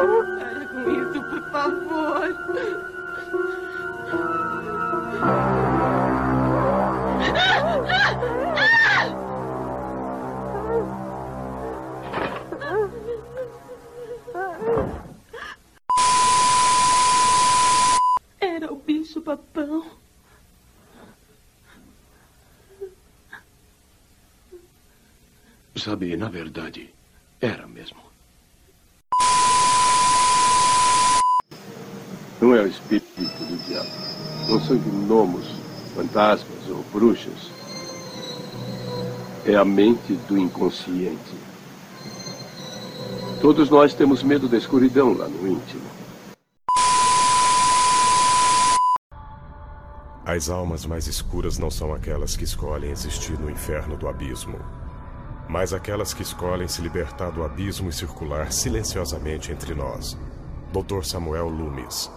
Para com isso, por favor. Era o bicho papão. Sabe, na verdade, era mesmo. Não é o espírito do diabo. Não são gnomos, fantasmas ou bruxas. É a mente do inconsciente. Todos nós temos medo da escuridão lá no íntimo. As almas mais escuras não são aquelas que escolhem existir no inferno do abismo, mas aquelas que escolhem se libertar do abismo e circular silenciosamente entre nós. Dr. Samuel Loomis.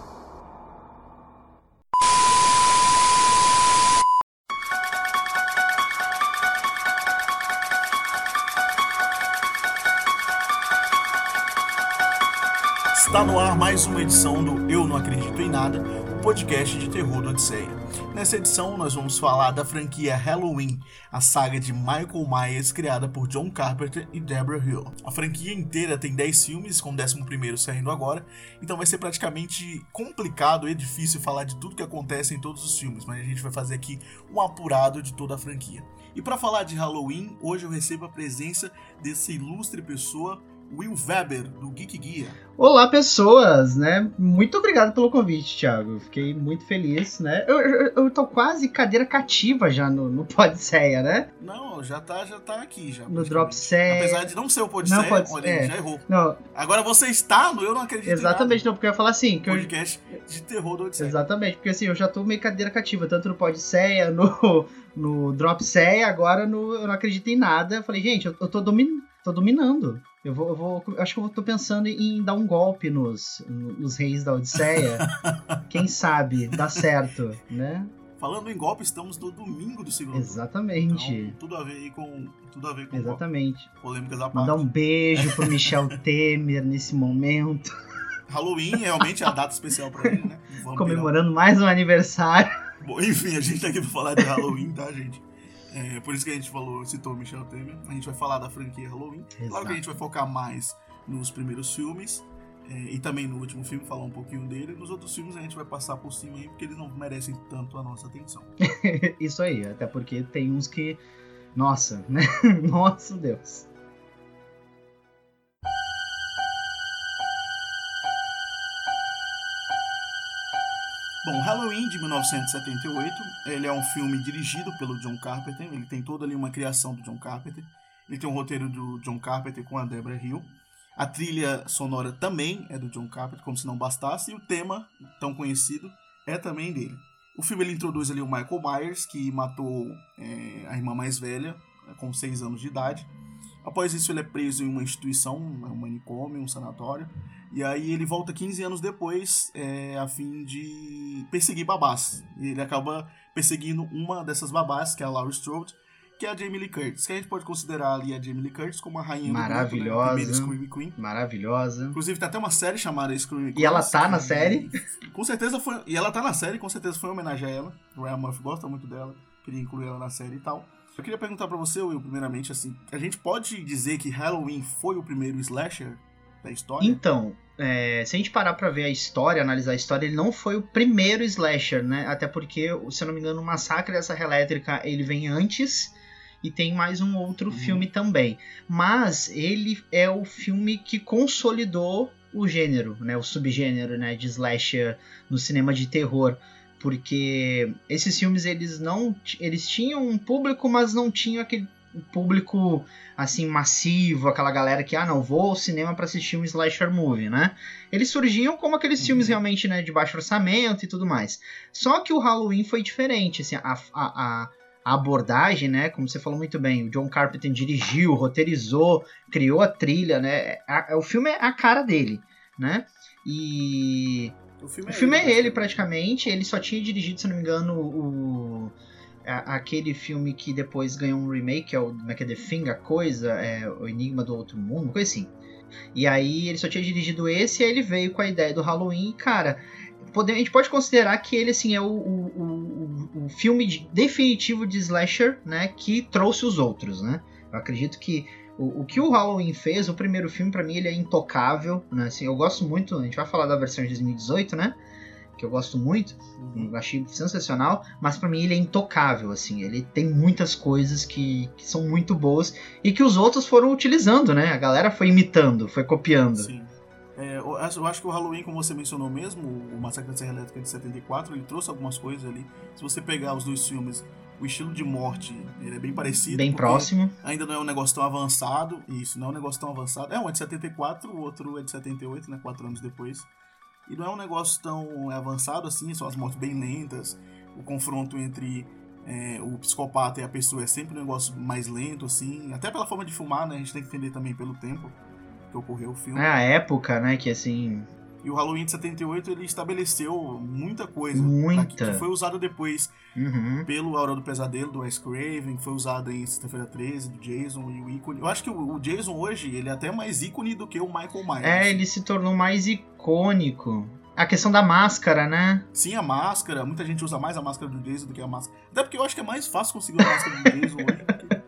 Mais uma edição do Eu Não Acredito em Nada, o podcast de terror do Odisseia. Nessa edição, nós vamos falar da franquia Halloween, a saga de Michael Myers criada por John Carpenter e Deborah Hill. A franquia inteira tem 10 filmes, com o 11 saindo agora, então vai ser praticamente complicado e difícil falar de tudo que acontece em todos os filmes, mas a gente vai fazer aqui um apurado de toda a franquia. E para falar de Halloween, hoje eu recebo a presença dessa ilustre pessoa, Will Weber, do Geek Guia. Olá, pessoas, né? Muito obrigado pelo convite, Thiago. Fiquei muito feliz, né? Eu, eu, eu tô quase cadeira cativa já no, no Podseia, né? Não, já tá, já tá aqui já. No Dropseia. Apesar de não ser o Podseia, Não pode- olha, é. já errou. Não, Agora você está no Eu Não Acredito exatamente, não, porque eu ia falar assim, que Nada, eu, podcast de terror do Odisseia. Exatamente, porque assim, eu já tô meio cadeira cativa, tanto no Podseia, no, no Dropseia, agora no Eu Não Acredito em Nada. Eu falei, gente, eu, eu tô, domin, tô dominando. Eu vou, eu vou. Acho que eu tô pensando em dar um golpe nos, nos reis da Odisseia. Quem sabe dá certo, né? Falando em golpe, estamos no domingo do segundo. Exatamente. Então, tudo a ver aí com tudo a ver com Exatamente. polêmicas à parte. Mandar um beijo pro Michel Temer nesse momento, Halloween realmente é a data especial pra ele, né? Vamos comemorando mais um aniversário. Bom, enfim, a gente tá aqui pra falar de Halloween, tá, gente? É, por isso que a gente falou, citou o Michel Temer. A gente vai falar da franquia Halloween. Claro Exato. que a gente vai focar mais nos primeiros filmes. É, e também no último filme, falar um pouquinho dele. Nos outros filmes a gente vai passar por cima aí, porque eles não merecem tanto a nossa atenção. Isso aí, até porque tem uns que. Nossa, né? Nossa Deus. Bom, Halloween de 1978, ele é um filme dirigido pelo John Carpenter, ele tem toda ali uma criação do John Carpenter. Ele tem um roteiro do John Carpenter com a Deborah Hill. A trilha sonora também é do John Carpenter, como se não bastasse, e o tema, tão conhecido, é também dele. O filme ele introduz ali o Michael Myers, que matou é, a irmã mais velha, é, com 6 anos de idade. Após isso, ele é preso em uma instituição, um manicômio, um sanatório. E aí ele volta 15 anos depois é, a fim de perseguir babás. E ele acaba perseguindo uma dessas babás, que é a Laurie Strode, que é a Jamie Lee Curtis. Que a gente pode considerar ali a Jamie Lee Curtis como a rainha Maravilhosa. do grupo, né? Queen. Maravilhosa. Inclusive tem até uma série chamada Scream Queen. E ela tá na série? Com certeza foi. E ela tá na série, com certeza foi uma homenagem a ela. O Ryan Murphy gosta muito dela, queria incluir ela na série e tal. Eu queria perguntar pra você, Will, primeiramente, assim, a gente pode dizer que Halloween foi o primeiro slasher da história? Então, é, se a gente parar pra ver a história, analisar a história, ele não foi o primeiro slasher, né? Até porque, se eu não me engano, o Massacre da Serra Elétrica ele vem antes e tem mais um outro Uhum. filme também. Mas ele é o filme que consolidou o gênero, né? O subgênero, né? De slasher no cinema de terror. Porque esses filmes eles não eles tinham um público, mas não tinham aquele público assim massivo, aquela galera que ah não vou ao cinema pra assistir um slasher movie, né? Eles surgiam como aqueles Uhum. filmes realmente né, de baixo orçamento e tudo mais. Só que o Halloween foi diferente, assim, a, a, a- a abordagem, né? Como você falou muito bem, o John Carpenter dirigiu, roteirizou, criou a trilha, né? A- o filme é a cara dele, né? E O filme o filme é ele, basicamente. praticamente. Ele só tinha dirigido, se não me engano, o. a- aquele filme que depois ganhou um remake, que é o como é que é The Thing, a coisa, é, o Enigma do Outro Mundo, uma coisa assim. E aí ele só tinha dirigido esse e aí ele veio com a ideia do Halloween. E, cara, pode, a gente pode considerar que ele assim, é o, o, o, o filme de, definitivo de slasher né, que trouxe os outros. Né? Eu acredito que o, o que o Halloween fez, o primeiro filme, para mim, ele é intocável. Né? Assim, eu gosto muito, a gente vai falar da versão de 2018, né? que eu gosto muito, eu achei sensacional, mas para mim ele é intocável, assim, ele tem muitas coisas que, que, são muito boas e que os outros foram utilizando, né? A galera foi imitando, foi copiando. Sim. É, eu, acho que o Halloween, como você mencionou mesmo, o Massacre da Serra Elétrica de 74, ele trouxe algumas coisas ali. Se você pegar os dois filmes, o estilo de morte ele é bem parecido. Bem próximo. Ainda não é um negócio tão avançado. Isso, não é um negócio tão avançado. É um é de 74, o outro é de 78, né? Quatro anos depois. E não é um negócio tão avançado assim, são as mortes bem lentas. O confronto entre é, o psicopata e a pessoa é sempre um negócio mais lento, assim. Até pela forma de filmar, né? A gente tem que entender também pelo tempo que ocorreu o filme. É a época, né? Que assim. E o Halloween de 78 ele estabeleceu muita coisa. Muita. Que foi usado depois uhum. pelo A Hora do Pesadelo, do Wes Craven, foi usado em Sexta-feira 13, do Jason e o ícone. Eu acho que o Jason hoje ele é até mais ícone do que o Michael Myers. É, ele se tornou mais icônico. A questão da máscara, né? Sim, a máscara. Muita gente usa mais a máscara do Jason do que a máscara. Até porque eu acho que é mais fácil conseguir uma máscara do Jason hoje do que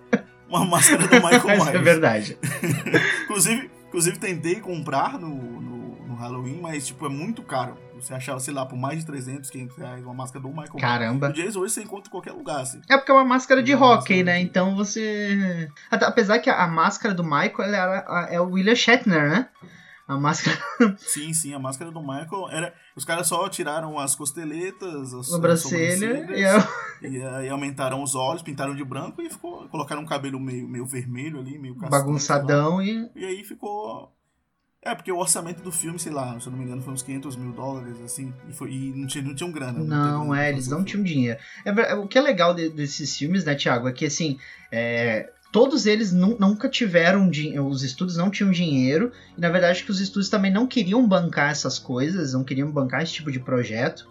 uma máscara do Michael Myers. é verdade. inclusive, inclusive, tentei comprar no, no Halloween, mas, tipo, é muito caro. Você achava, sei lá, por mais de 300, 500 reais, uma máscara do Michael Caramba. O Jason hoje você encontra em qualquer lugar, assim. É porque é uma máscara de hockey, né? Então você... Apesar que a máscara do Michael era, é o William Shatner, né? A máscara. sim, sim, a máscara do Michael era. Os caras só tiraram as costeletas, as sobrancelha e, eu... e aí aumentaram os olhos, pintaram de branco e ficou. Colocaram um cabelo meio, meio vermelho ali, meio bagunçadão e. E aí ficou é, porque o orçamento do filme, sei lá, se eu não me engano, foi uns 500 mil dólares, assim, e, foi, e não, tinha, não tinham grana. Não, não é, eles não tinham dinheiro. É, o que é legal de, desses filmes, né, Thiago, é que, assim, é, todos eles nunca tiveram, os estúdios não tinham dinheiro, e na verdade que os estúdios também não queriam bancar essas coisas, não queriam bancar esse tipo de projeto,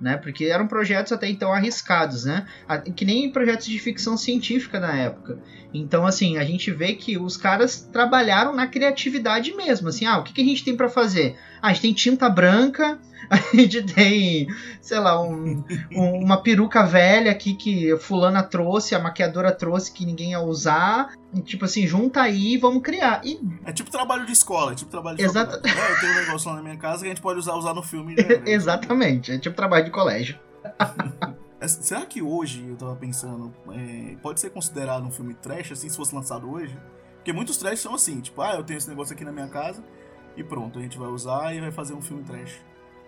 né? Porque eram projetos até então arriscados, né? Que nem projetos de ficção científica na época. Então, assim, a gente vê que os caras trabalharam na criatividade mesmo. Assim, ah, o que, que a gente tem para fazer? Ah, a gente tem tinta branca, a gente tem, sei lá, um, um, uma peruca velha aqui que fulana trouxe, a maquiadora trouxe que ninguém ia usar. E, tipo assim, junta aí e vamos criar. E... É tipo trabalho de escola, é tipo trabalho de Exato. É, eu tenho um negócio lá na minha casa que a gente pode usar, usar no filme. Né? Exatamente, é tipo trabalho de colégio. É, será que hoje, eu tava pensando, é, pode ser considerado um filme trash, assim, se fosse lançado hoje? Porque muitos trash são assim, tipo, ah, eu tenho esse negócio aqui na minha casa e pronto, a gente vai usar e vai fazer um filme trash.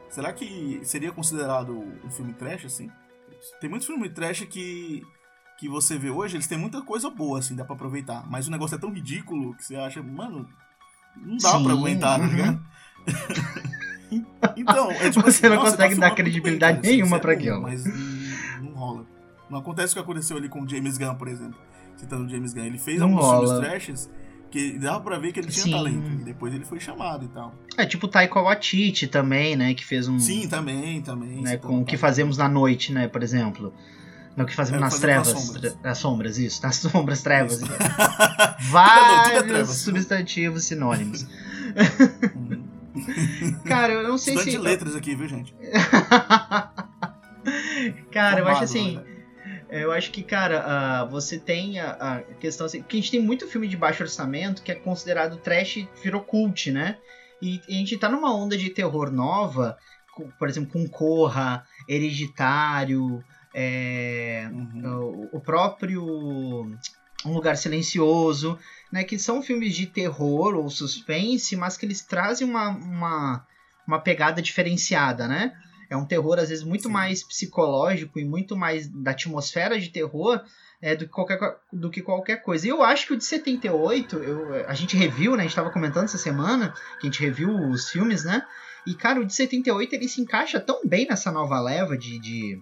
Será que seria considerado um filme trash, assim? Tem muitos filmes trash que, que você vê hoje, eles têm muita coisa boa, assim, dá pra aproveitar. Mas o negócio é tão ridículo que você acha, mano, não dá Sim. pra aguentar, tá ligado? então, é tipo Você assim, não consegue tá dar credibilidade bem, nenhuma pra aquilo. Mas não, não, rola. Não acontece o que aconteceu ali com o James Gunn, por exemplo. Citando o James Gunn. Ele fez não alguns rola. filmes trashes que dava pra ver que ele tinha Sim. talento. E depois ele foi chamado e tal. É tipo o Taika Waititi também, né? Que fez um. Sim, também, também. Né, com o que fazemos na noite, né? Por exemplo. No que fazemos é, nas trevas. Nas sombras. nas sombras. isso. Nas sombras, trevas. Vários trevas, substantivos sinônimos. Cara, eu não sei Estudante se. de letras aqui, viu, gente? Cara, Tomado, eu acho assim. Né? Eu acho que, cara, uh, você tem a, a, questão assim. Que a gente tem muito filme de baixo orçamento que é considerado trash, virou cult, né? E, e a gente tá numa onda de terror nova, com, por exemplo, com Corra, Hereditário, é, uhum. o, o, próprio Um Lugar Silencioso, né? Que são filmes de terror ou suspense, mas que eles trazem uma, uma, uma pegada diferenciada, né? É um terror, às vezes, muito Sim. mais psicológico e muito mais da atmosfera de terror é, do, que qualquer, do que qualquer coisa. E eu acho que o de 78, eu, a gente reviu, né? A gente estava comentando essa semana, que a gente reviu os filmes, né? E, cara, o de 78 ele se encaixa tão bem nessa nova leva de, de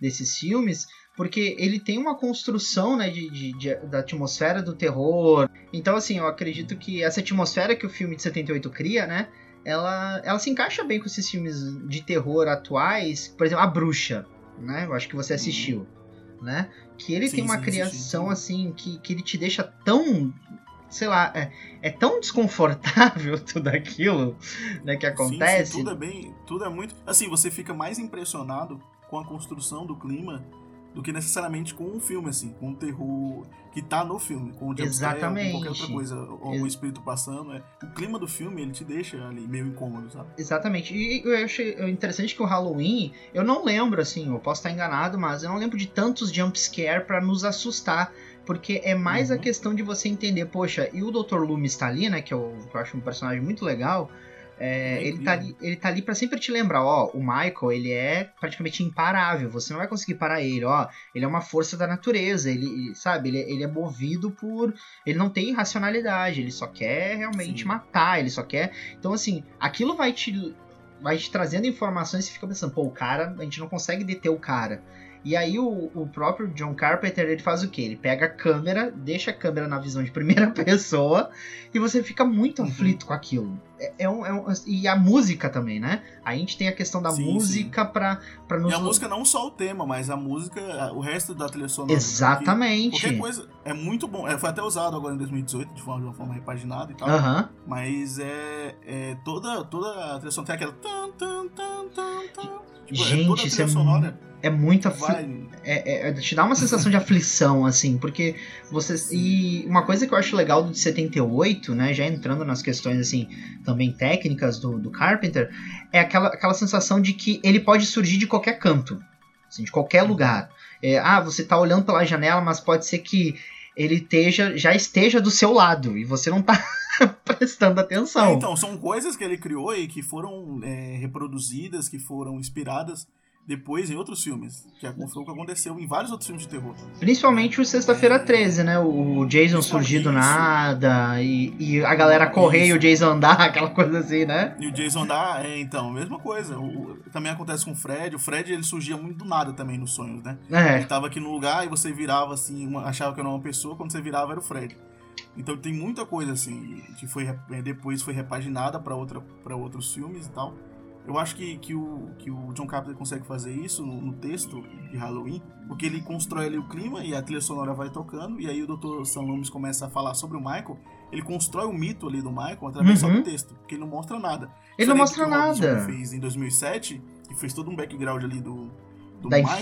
desses filmes, porque ele tem uma construção né, de, de, de, da atmosfera do terror. Então, assim, eu acredito que essa atmosfera que o filme de 78 cria, né? Ela, ela se encaixa bem com esses filmes de terror atuais. Por exemplo, A Bruxa, né? Eu acho que você assistiu, uhum. né? Que ele sim, tem uma sim, criação sim. assim que, que ele te deixa tão sei lá, é, é tão desconfortável tudo aquilo né, que acontece. Tudo é bem. Tudo é muito. Assim, você fica mais impressionado com a construção do clima do que necessariamente com um filme, assim, com o terror que tá no filme, com o Exatamente. ou qualquer outra coisa, ou o espírito passando. É. O clima do filme, ele te deixa ali meio incômodo, sabe? Exatamente. E eu achei interessante que o Halloween, eu não lembro, assim, eu posso estar enganado, mas eu não lembro de tantos jumpscare para nos assustar. Porque é mais uhum. a questão de você entender, poxa, e o Dr. Loomis tá ali, né? Que eu, que eu acho um personagem muito legal. É, ele, tá ali, ele tá ali pra sempre te lembrar, ó, o Michael, ele é praticamente imparável, você não vai conseguir parar ele, ó, ele é uma força da natureza, ele, sabe, ele, ele é movido por, ele não tem racionalidade, ele só quer realmente Sim. matar, ele só quer, então assim, aquilo vai te, vai te trazendo informações e você fica pensando, pô, o cara, a gente não consegue deter o cara, e aí o, o próprio John Carpenter ele faz o que? Ele pega a câmera, deixa a câmera na visão de primeira pessoa e você fica muito uhum. aflito com aquilo. É, é, um, é um, e a música também, né? A gente tem a questão da sim, música sim. Pra, pra nos. E a música não só o tema, mas a música, o resto da trilha sonora. Exatamente. Qualquer coisa é muito bom. É, foi até usado agora em 2018 de, forma, de uma forma repaginada e tal. Uhum. Mas é, é toda, toda a trilha sonora tem aquela. Tan, tan, tan, tan, tan. Tipo, Gente, é toda a trilha isso é sonora é muito afli... é, é, te dá uma sensação de aflição assim porque você e uma coisa que eu acho legal do de 78 né já entrando nas questões assim também técnicas do, do Carpenter é aquela, aquela sensação de que ele pode surgir de qualquer canto assim, de qualquer lugar. É, ah você tá olhando pela janela mas pode ser que ele esteja já esteja do seu lado e você não tá prestando atenção. É, então são coisas que ele criou e que foram é, reproduzidas que foram inspiradas depois em outros filmes. Que é foi o que aconteceu em vários outros filmes de terror. Principalmente o Sexta-feira é... 13, né? O Jason surgir do nada e, e a galera correr isso. e o Jason andar, aquela coisa assim, né? E o Jason andar, é, então, mesma coisa. O, também acontece com o Fred. O Fred, ele surgia muito do nada também nos sonhos, né? É. Ele tava aqui no lugar e você virava assim, uma, achava que era uma pessoa, quando você virava era o Fred. Então tem muita coisa assim que foi depois foi repaginada para outros filmes e tal. Eu acho que, que, o, que o John Carpenter consegue fazer isso no, no, texto de Halloween, porque ele constrói ali o clima e a trilha sonora vai tocando, e aí o Dr. Sam Loomis começa a falar sobre o Michael. Ele constrói o mito ali do Michael através uhum. do texto, porque ele não mostra nada. Ele não mostra que nada. Ele fez em 2007, e fez todo um background ali do. do da Michael,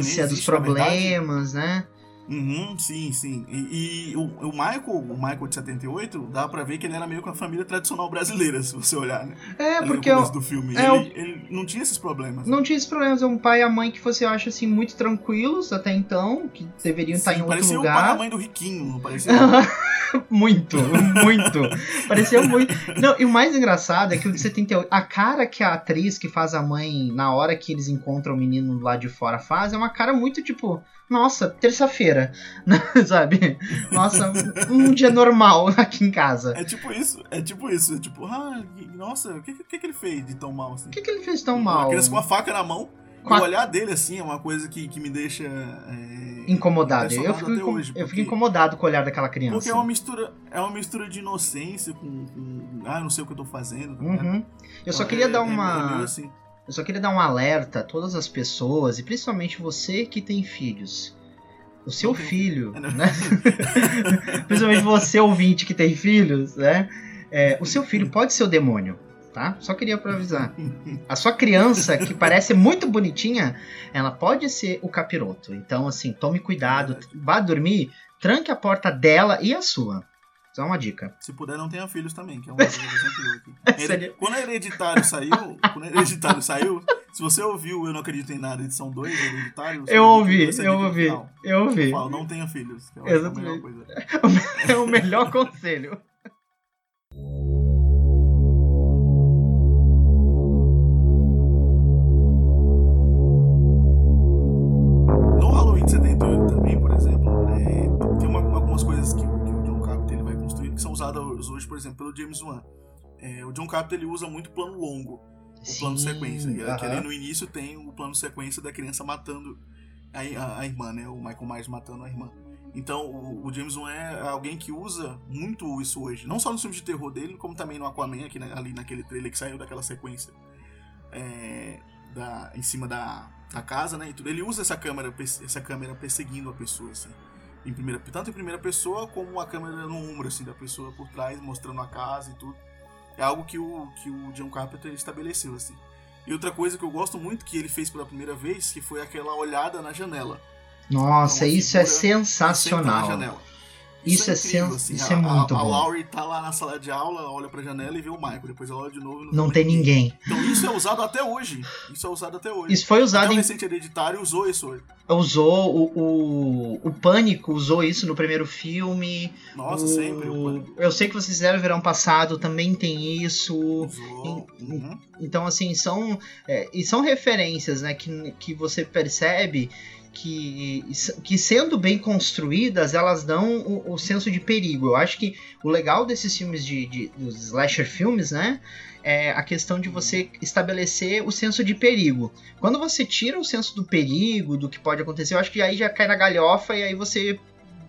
infância, né, dos problemas, né? Uhum, sim, sim. E, e o, o, Michael, o Michael de 78, dá pra ver que ele era meio com a família tradicional brasileira, se você olhar, né? É, Ali porque. No do filme. É, ele, ele, não tinha esses problemas. Não tinha esses problemas. É um pai e a mãe que você acha, assim, muito tranquilos até então, que deveriam sim, estar em outro lugar. Parecia o pai e a mãe do Riquinho, não parecia? muito, muito. parecia muito. Não, e o mais engraçado é que o de 78, a cara que a atriz que faz a mãe na hora que eles encontram o menino lá de fora faz é uma cara muito tipo nossa, terça-feira, sabe? Nossa, um dia normal aqui em casa. É tipo isso, é tipo isso, é tipo, ah, nossa, o que, que, que ele fez de tão mal assim? O que, que ele fez de tão mal? Uma criança com a faca na mão, com o a... olhar dele assim é uma coisa que, que me deixa é, incomodado. Eu fico, incom... hoje, eu fico incomodado com o olhar daquela criança. Porque é uma mistura, é uma mistura de inocência com, com ah, não sei o que eu tô fazendo. Tá uhum. Eu só queria é, dar é uma é assim. Eu só queria dar um alerta a todas as pessoas, e principalmente você que tem filhos. O seu filho, né? principalmente você, ouvinte, que tem filhos, né? É, o seu filho pode ser o demônio, tá? Só queria pra avisar. A sua criança, que parece muito bonitinha, ela pode ser o capiroto. Então, assim, tome cuidado. Vá dormir, tranque a porta dela e a sua. Só uma dica. Se puder, não tenha filhos também, que é uma coisa que eu sempre aqui. Quando a Hereditário saiu, quando a Hereditário saiu, se você ouviu Eu Não Acredito em Nada, edição 2, Hereditário... Eu ouvi, eu ouvi, eu ouvi. Eu falo, não tenha filhos, que Exatamente. a melhor coisa. É o melhor conselho. Por exemplo, pelo James Wan. É, o John Carpenter ele usa muito plano longo, o Sim, plano sequência. Uh -huh. Que ali no início tem o plano sequência da criança matando a, a, a, irmã, né? O Michael Myers matando a irmã. Então o, o, James Wan é alguém que usa muito isso hoje. Não só no filme de terror dele, como também no Aquaman, aqui, na, ali naquele trailer que saiu daquela sequência é, da, em cima da, da casa, né? E tudo. Ele usa essa câmera, essa câmera perseguindo a pessoa, assim. Em primeira, tanto em primeira pessoa como a câmera no ombro assim, da pessoa por trás, mostrando a casa e tudo. É algo que o, que o John Carpenter estabeleceu. assim. E outra coisa que eu gosto muito que ele fez pela primeira vez, que foi aquela olhada na janela. Nossa, Então, isso é sensacional. Isso é incrível, sen- isso é muito a, a bom. Laurie tá lá na sala de aula, olha pra janela e vê o Michael. Depois ela olha de novo e Não tem ninguém. Então isso é usado até hoje. Isso é usado até hoje. Isso foi usado até o em recente hereditário usou isso hoje. usou o, o, o Pânico usou isso no primeiro filme. Nossa, O- sempre. O Eu sei que vocês fizeram verão passado, também tem isso. usou. em- Uhum. Então, assim, são, é, e são referências, né, que, que você percebe que, que sendo bem construídas, elas dão o, o senso de perigo. Eu acho que o legal desses filmes de, de dos slasher filmes, né, é a questão de você estabelecer o senso de perigo. Quando você tira o senso do perigo, do que pode acontecer, eu acho que aí já cai na galhofa e aí você,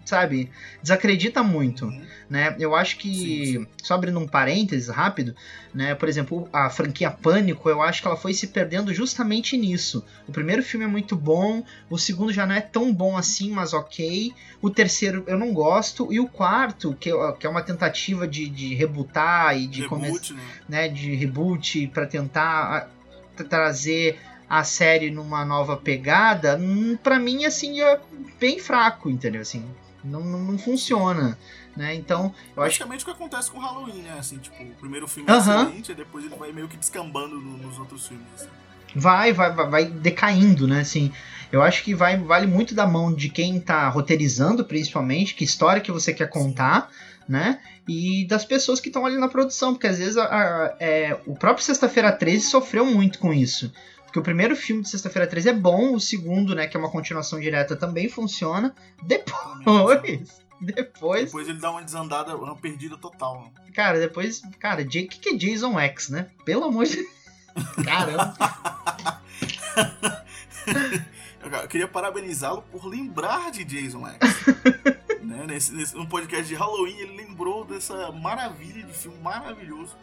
sabe, desacredita muito Uhum. né? Eu acho que, Sim, só abrindo um parênteses rápido, né? Por exemplo, a franquia Pânico, eu acho que ela foi se perdendo justamente nisso. O primeiro filme é muito bom, o segundo já não é tão bom assim, mas ok. O terceiro eu não gosto, e o quarto, que, é- que é uma tentativa de, de rebootar e de começar Reboot, né? né, de reboot para tentar tra- trazer a série numa nova pegada, hum, pra mim assim é bem fraco, entendeu? Assim, não, não, não funciona, né? Então, eu acho Praticamente o que acontece com Halloween, né? Assim, tipo, o primeiro filme é Aham. excelente, e depois ele vai meio que descambando no- nos outros filmes. assim. vai, vai, vai, vai decaindo, né? Assim, eu acho que vai vale muito da mão de quem tá roteirizando, principalmente, que história que você quer contar, né? E das pessoas que estão ali na produção, porque às vezes a- a- é, o próprio Sexta-feira 13 sofreu muito com isso. Porque o primeiro filme de Sexta-feira 13 é bom, o segundo, né, que é uma continuação direta, também funciona. Depois, depois, Depois ele dá uma desandada, uma perdida total. né? cara, depois, cara, o que, que é Jason X, né? Pelo amor de Caramba. Eu queria parabenizá-lo por lembrar de Jason X. né? nesse, nesse, no podcast de Halloween, ele lembrou dessa maravilha de filme maravilhoso.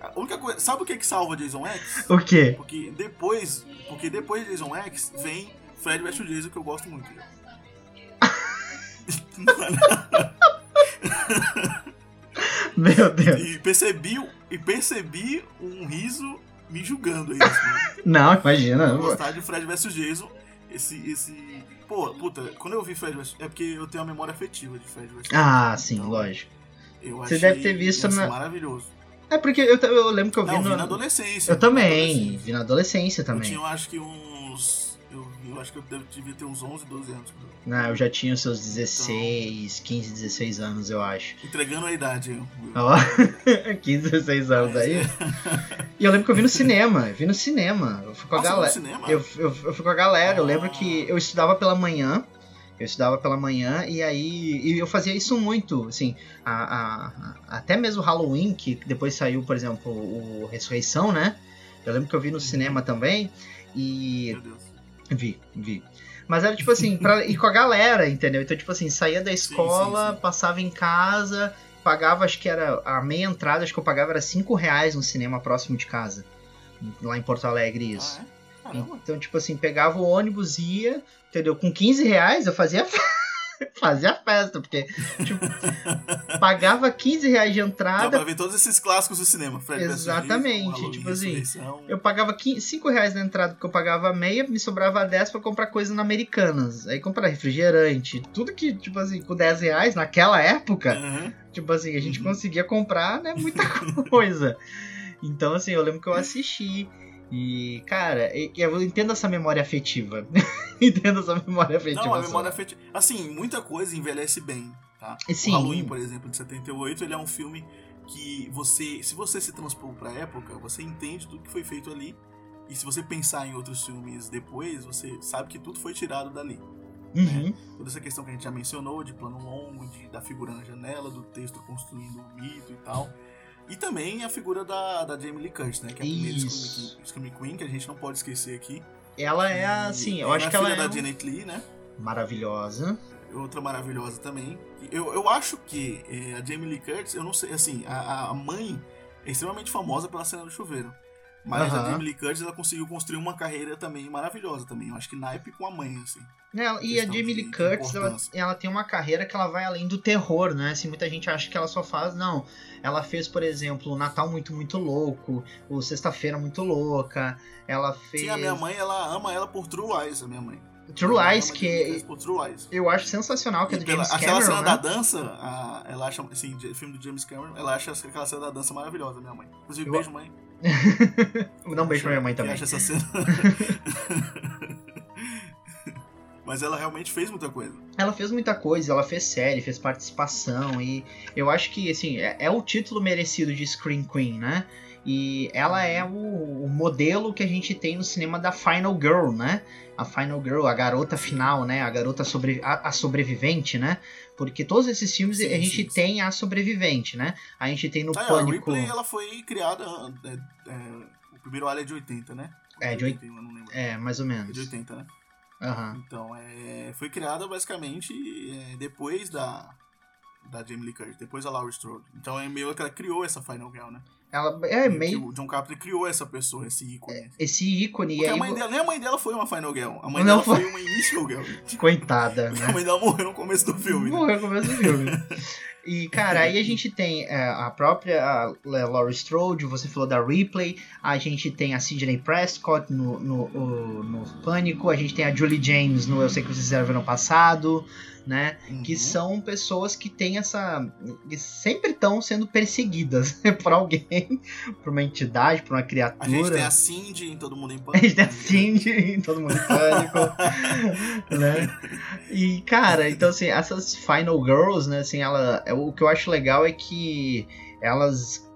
A única coisa, sabe o que, que salva Jason X? O quê? Porque depois, porque depois de Jason X vem Fred vs Jason, que eu gosto muito. Meu Deus. e percebi, e percebi um riso me julgando aí. Assim, Não, imagina. gostar de Fred vs Jason. Esse, esse. Pô, puta, quando eu vi Fred vs. É porque eu tenho uma memória afetiva de Fred vs. Ah, sim, Então, lógico. Eu Você deve ter visto na- maravilhoso. É porque eu, eu lembro que eu vi Não, no. vi na adolescência. Eu também, Na adolescência. vi na adolescência Eu também. tinha, eu acho que uns. Eu, acho que eu devia ter uns 11, 12 anos. Ah, eu já tinha os seus 16, 15, 16 anos, eu acho. Entregando a idade. Eu, Ó, 15, 16 anos aí. E eu lembro que eu vi no cinema, eu vi no cinema. Eu fui com a Nossa, no galera. Eu, eu, eu fui com a galera, eu lembro Ah. que eu estudava pela manhã. Eu estudava pela manhã e aí e eu fazia isso muito, assim, a, a- a- até mesmo Halloween, que depois saiu, por exemplo, o Ressurreição, né? Eu lembro que eu vi no cinema também e Meu Deus. Vi, vi. Mas era tipo assim, pra ir com a galera, entendeu? Então, tipo assim, saía da escola, sim, sim. passava em casa, pagava, acho que era a meia entrada, acho que eu pagava era 5 reais no cinema próximo de casa. Lá em Porto Alegre, isso. Ah, é? Então, tipo assim, pegava o ônibus, ia, entendeu? Com 15 reais eu fazia fazia festa, porque, tipo, pagava 15 reais de Dá entrada, pra ver todos esses clássicos do cinema. Fred Exatamente, tipo assim. Eu pagava 5 reais na entrada porque eu pagava meia, me sobrava 10 pra comprar coisa na Americanas. Aí comprar refrigerante, tudo que, tipo assim, com 10 reais naquela época, Aham. tipo assim, a gente Uhum. conseguia comprar, né, muita coisa. Então, assim, eu lembro que eu assisti. E, cara, eu entendo essa memória afetiva. entendo essa memória afetiva. Não, a memória afetiva. Assim, muita coisa envelhece bem, tá? Sim. O Halloween, por exemplo, de 78, ele é um filme que você, se você se transpor pra época, você entende tudo que foi feito ali. E se você pensar em outros filmes depois, você sabe que tudo foi tirado dali. Uhum. Toda essa questão que a gente já mencionou, de plano longo, de, da figura na janela, do texto construindo o mito e tal. E também a figura da, da Jamie Lee Curtis, né? Que é a primeira. Scream, Queen, que a gente não pode esquecer aqui. Ela é assim, eu acho é que ela é da Janet Lee, né? maravilhosa. outra maravilhosa também. Eu, eu acho que eh, a Jamie Lee Curtis, eu não sei, assim, a, a mãe é extremamente famosa pela cena do chuveiro. Mas Aham. a Jamie Lee Curtis ela conseguiu construir uma carreira também maravilhosa também. Eu acho que naipe com a mãe, assim. Ela- e a Jamie Lee Curtis, ela, ela tem uma carreira que ela vai além do terror, né? Assim, muita gente acha que ela só faz. Não. Ela fez, por exemplo, o Natal Muito Muito Louco, o Sexta-feira Muito Louca. Ela fez. Sim, a minha mãe, ela ama ela por True Lies, a minha mãe. True Lies, que é- True Lies. eu acho sensacional, que é do pela- James aquela Cameron, cena né? da dança, a- ela acha, assim, filme do James Cameron, ela acha aquela cena da dança maravilhosa, minha mãe. Inclusive, Eu- beijo, mãe. Não beijo pra minha mãe também. acha essa cena. Mas ela realmente fez muita coisa. Ela fez muita coisa, ela fez série, fez participação e eu acho que assim é, é o título merecido de Screen Queen, né? E ela é o, o modelo que a gente tem no cinema da Final Girl, né? A Final Girl, a garota final, né? A garota sobre, a, a sobrevivente, né? Porque todos esses filmes Sim, a gente sim, sim. tem a sobrevivente, né? A gente tem no Ah, é, a Pânico. Ripley, ela foi criada... é, é, o primeiro Alien é de 80, né? É, de oit- 81, eu não lembro. É, mais ou É menos. de 80, né? Aham. Então, é, foi criada basicamente é, depois da, da Jamie Lee Curtis, depois da Laurie Strode. Então é meio que ela criou essa Final Girl, né? Ela é meio O John Carpenter criou essa pessoa, esse ícone. esse ícone. Porque e a mãe dela, nem a mãe dela foi uma Final Girl. A mãe Não dela foi. foi uma Initial Girl. coitada, né? A mãe dela morreu no começo do filme. né? Morreu no começo do filme. E, cara, aí a gente tem é, a própria a Laurie Strode, você falou da Ripley, a gente tem a Sidney Prescott no, no, o- no Pânico, a gente tem a Julie James no Eu Sei Que Vocês Fizeram no Passado, né? Que Uhum. são pessoas que têm essa... que sempre estão sendo perseguidas por alguém, por uma entidade, por uma criatura. A gente tem a Cindy em Todo Mundo em A Pânico. gente tem a né? Cindy, todo mundo em pânico, né? E, cara, então, assim, essas Final Girls, né, assim, ela, é, o que eu acho legal é que elas,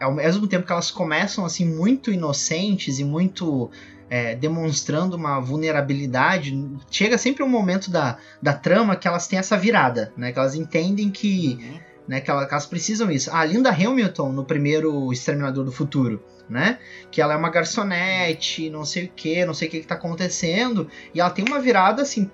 ao mesmo tempo que elas começam, assim, muito inocentes e muito é, demonstrando uma vulnerabilidade, chega sempre um momento da, da trama que elas têm essa virada, né, que elas entendem que Uhum. né? Que, ela- que elas precisam isso. A Linda Hamilton no primeiro Exterminador do Futuro, né? Que ela é uma garçonete, não sei o que, não sei o que, que tá acontecendo. E ela tem uma virada assim.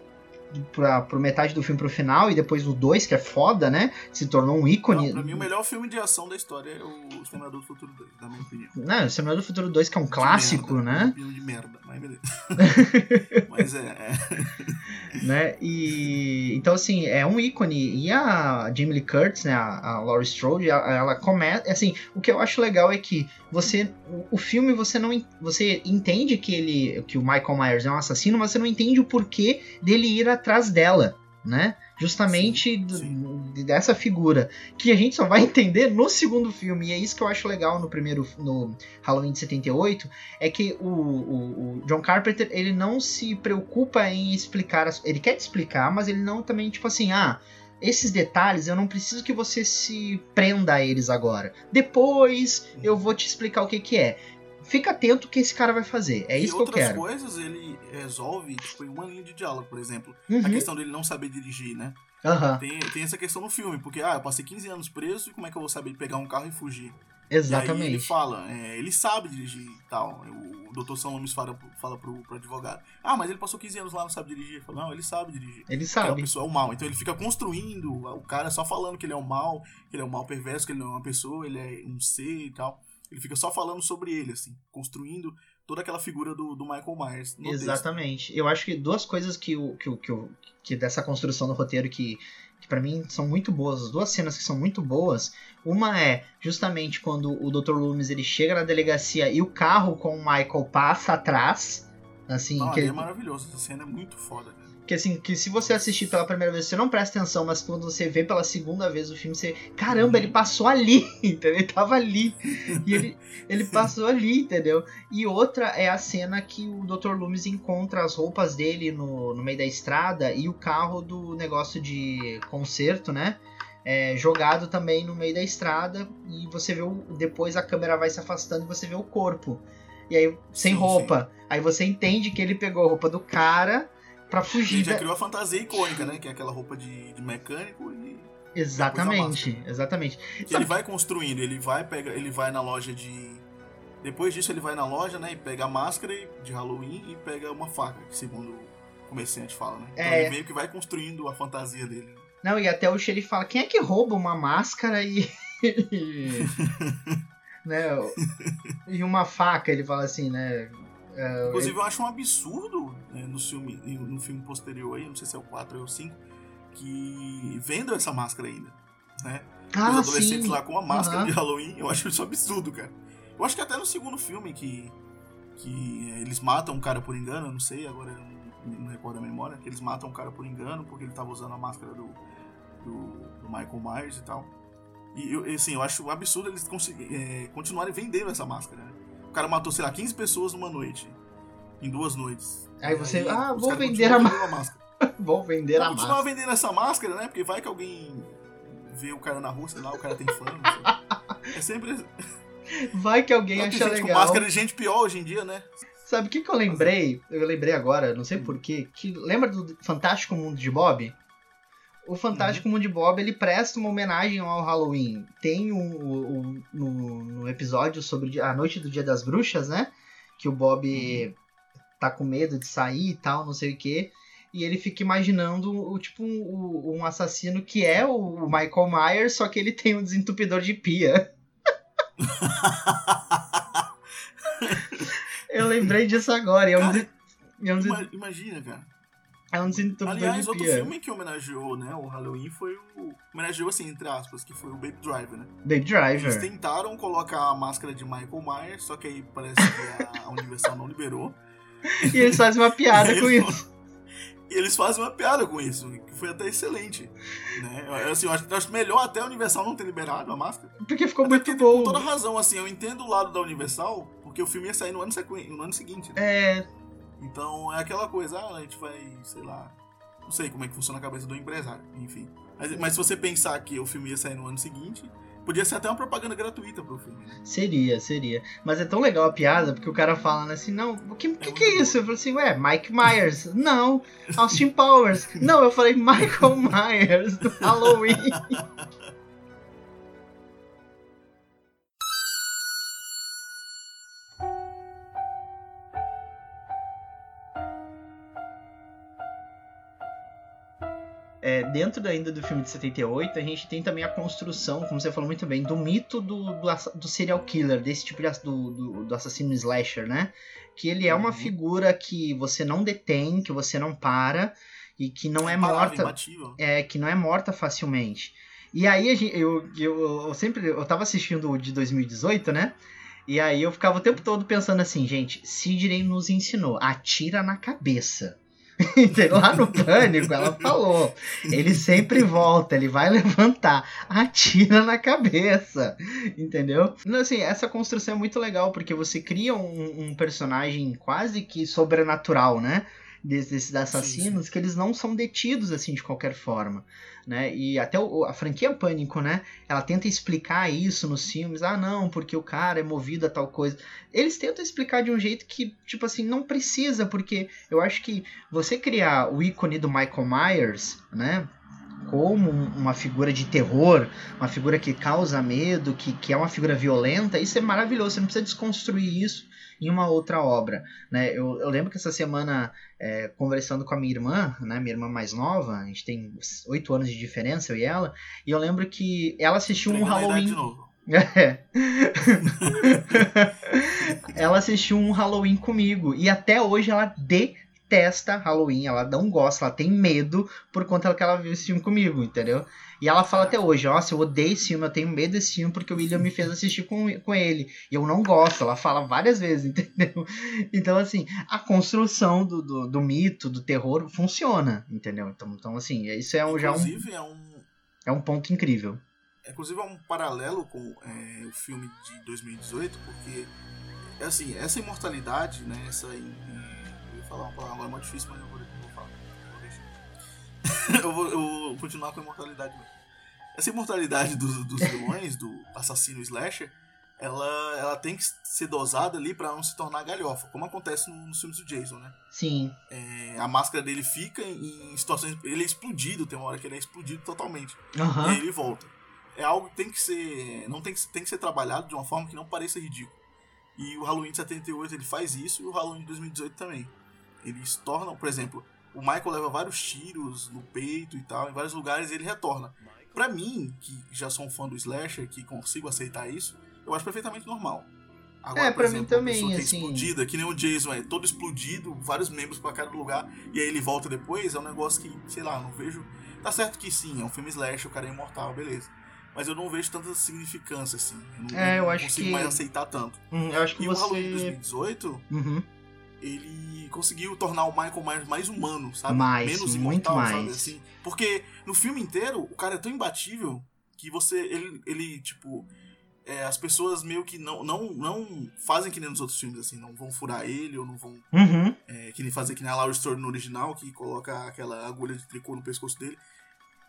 Pra, pro metade do filme pro final, e depois o 2, que é foda, né? Se tornou um ícone. Não, pra mim, o melhor filme de ação da história é o Exterminador do Futuro 2, na minha opinião. Não, o Exterminador do Futuro 2, que é um De clássico, merda, né? Um filme de merda, mas beleza. mas é, é. né? E então assim, é um ícone. E a Jamie Lee Curtis, né, a, a Laurie Strode, ela, ela começa, assim, o que eu acho legal é que você o, filme você não você entende que ele que o Michael Myers é um assassino, mas você não entende o porquê dele ir atrás dela, né? Justamente Sim, sim. dessa figura que a gente só vai entender no segundo filme. E é isso que eu acho legal no primeiro no Halloween de 78, é que o, o, o John Carpenter ele não se preocupa em explicar, as, ele quer te explicar, mas ele não também tipo assim, ah, esses detalhes eu não preciso que você se prenda a eles agora. Depois eu vou te explicar o que que é. Fica atento o que esse cara vai fazer. É e isso que eu outras quero. coisas ele resolve tipo, em uma linha de diálogo, por exemplo. Uhum. A questão dele não saber dirigir, né? Aham, Tem, tem essa questão no filme, porque, ah, eu passei 15 anos preso e como é que eu vou saber pegar um carro e fugir? E aí ele exatamente. fala, é, ele sabe dirigir e tal. O Dr. São fala, fala pro, pro advogado. Ah, mas ele passou 15 anos lá, não sabe dirigir. Ele fala, não, ele sabe dirigir. Ele é uma sabe. pessoa é o mal. Então ele fica construindo o cara só falando que ele é o mal, que ele é um mal perverso, que ele não é uma pessoa, ele é um ser e tal. Ele fica só falando sobre ele, assim, construindo toda aquela figura do, do Michael Myers. no texto. Exatamente. Eu acho que duas coisas que o que, o- que, o- que dessa construção do roteiro que, que para mim são muito boas, as duas cenas que são muito boas. Uma é justamente quando o Dr. Loomis ele chega na delegacia e o carro com o Michael passa atrás, assim, Não, que, ali é maravilhoso. Essa cena é muito foda. Que assim, que se você assistir pela primeira vez, você não presta atenção, mas quando você vê pela segunda vez o filme, você, caramba, ele passou ali, entendeu? Ele tava ali. E ele, ele passou ali, entendeu? E outra é a cena que o Dr. Loomis encontra as roupas dele no, no meio da estrada e o carro do negócio de concerto, né? É, jogado também no meio da estrada e você vê o, depois a câmera vai se afastando e você vê o corpo. E aí, sem Sim, roupa. Aí você entende que ele pegou a roupa do cara pra Ele fugir já da... criou a fantasia icônica, né? Que é aquela roupa de, de mecânico e Exatamente, exatamente. que ele vai construindo, ele vai pega, ele vai na loja de depois disso ele vai na loja, né, e pega a máscara e- de Halloween e pega uma faca, que segundo o comerciante fala, né? Então É. ele meio que vai construindo a fantasia dele. Não, e até o xerife fala, quem é que rouba uma máscara e... né? E uma faca, ele fala assim, né? É, Inclusive, eu acho um absurdo né, no, filme, no filme posterior aí, não sei se é o 4 ou o 5, que vendam essa máscara ainda, né? Ah, Os adolescentes sim. lá com a máscara Uhum. de Halloween, eu acho isso absurdo, cara. Eu acho que até no segundo filme que, que é, eles matam um cara por engano, eu não sei, agora eu não, não recordo a memória, que eles matam um cara por engano porque ele tava usando a máscara do, do, do Michael Myers e tal. E eu, assim, eu acho um absurdo eles é, continuarem vendendo essa máscara, né? O cara matou, sei lá, 15 pessoas numa noite. Em duas noites. Aí você, ah, os vou vender a vendendo máscara. Vou vender a Vou continuar máscara. vendendo essa máscara, né? Porque vai que alguém vê o cara na rua, sei lá, o cara tem fã. não sei. É sempre. Vai que alguém acha gente com legal. máscara de gente pior hoje em dia, né? Sabe o que, que eu lembrei? Eu lembrei agora, não sei porquê. Que, lembra do Fantástico Mundo de Bob? O Fantástico Mundo de Bob ele presta uma homenagem ao Halloween. Tem um, um- no, no episódio sobre a noite do Dia das Bruxas, né? Que o Bob tá com medo de sair e tal, não sei o quê. E ele fica imaginando o tipo um, um assassino que é o Michael Myers, só que ele tem um desentupidor de pia. Eu lembrei disso agora. É um, Cara, é um, Imagina, cara. É Aliás, outro filme que homenageou, né, o Halloween foi o. Homenageou, assim, entre aspas, que foi o Baby Driver, né? Baby Eles Driver. tentaram colocar a máscara de Michael Myers, só que aí parece que a, Universal não liberou. E eles fazem uma piada com eles isso. E eles fazem uma piada com isso, que foi até excelente. Né? Eu, Assim, eu acho, eu acho melhor até a Universal não ter liberado a máscara. Porque ficou Até muito porque, com bom. toda razão, assim, eu entendo o lado da Universal, porque o filme ia sair no ano, sequen- no ano seguinte, né? É, Então é aquela coisa, ah, a gente vai, sei lá, não sei como é que funciona a cabeça do empresário, enfim. Mas, mas se você pensar que o filme ia sair no ano seguinte, podia ser até uma propaganda gratuita pro filme. né? seria, seria. Mas é tão legal a piada, porque o cara fala né, assim, não, o que, que, que é isso? Eu falei assim, ué, Mike Myers. Não, Austin Powers. Não, eu falei Michael Myers, do Halloween. É, dentro ainda do filme de 78, a gente tem também a construção, como você falou muito bem, do mito do, do, do serial killer, desse tipo de do, do, do assassino slasher, né? Que ele é uma Uhum. figura que você não detém, que você não para e que não é morta é, que não é morta facilmente. E aí a gente, eu, eu, eu sempre. Eu tava assistindo o de 2018, né? E aí eu ficava o tempo todo pensando assim, gente, Sidney nos ensinou, atira na cabeça. Lá no pânico, ela falou. Ele sempre volta, ele vai levantar, atira na cabeça. Entendeu? Então, assim, essa construção é muito legal, porque você cria um, um personagem quase que sobrenatural, né? Desses, assassinos, que eles não são detidos assim de qualquer forma. Né? E até o- a franquia Pânico, né? Ela tenta explicar isso nos filmes. Ah, não, porque o cara é movido a tal coisa. Eles tentam explicar de um jeito que, tipo assim, não precisa, porque eu acho que você criar o ícone do Michael Myers, né? Como um- uma figura de terror, uma figura que causa medo, que, que é uma figura violenta, isso é maravilhoso. Você não precisa desconstruir isso em uma outra obra. Né? Eu, eu lembro que essa semana, é, conversando com a minha irmã, né, minha irmã mais nova, a gente tem oito anos de diferença, eu e ela, e eu lembro que ela assistiu um Halloween. de novo. É. ela assistiu um Halloween comigo e até hoje ela detesta Halloween, ela não gosta, ela tem medo por conta que ela viu esse filme comigo, entendeu? E ela fala até hoje, nossa, eu odeio esse filme, eu tenho medo desse filme porque o William me fez assistir com, com ele. E eu não gosto, ela fala várias vezes, entendeu? Então, assim, a construção do, do, do mito, do terror, funciona, entendeu? Então, então assim, isso é um, já um, Inclusive, é um, é um ponto incrível. Inclusive é um paralelo com é, o filme de 2018, porque é assim, essa imortalidade, né? Essa. Falar uma palavra agora muito difícil, mas eu vou, vou falar. Eu vou eu, vou, continuar com a imortalidade mesmo. Essa imortalidade dos, dos vilões, do assassino slasher, ela, ela tem que ser dosada ali pra não se tornar galhofa, como acontece no- nos filmes do Jason, né? Sim, É, a máscara dele fica em, em situações. Ele é explodido, tem uma hora que ele é explodido totalmente. aham. E aí ele volta. É algo que tem que ser. Não tem que, tem que ser trabalhado de uma forma que não pareça ridículo. E o Halloween de 78 ele faz isso e o Halloween de 2018 também. Eles tornam, por exemplo, o Michael leva vários tiros no peito e tal, em vários lugares e ele retorna. Pra mim, que já sou um fã do slasher, que consigo aceitar isso, eu acho perfeitamente normal. Agora, É, pra mim exemplo, uma também, que é assim- explodida, que nem o Jason é todo explodido, vários membros pra cada lugar, e aí ele volta depois, é um negócio que, sei lá, não vejo. Tá certo que sim, é um filme slash, o cara é imortal, beleza. Mas eu não vejo tanta significância, assim. Eu não, É, eu não acho consigo que- mais aceitar tanto. Hum, eu acho que E o Halloween de você. 2018, Uhum. Ele conseguiu tornar o Michael Myers mais humano, sabe? Mais, Menos muito imortal, mais. sabe? Assim, porque no filme inteiro, o cara é tão imbatível que você. Ele, ele tipo. é, as pessoas meio que não, não, não fazem que nem nos outros filmes, assim, não vão furar ele ou não vão Uhum. é, que nem fazer que nem a Laura Stone no original, que coloca aquela agulha de tricô no pescoço dele.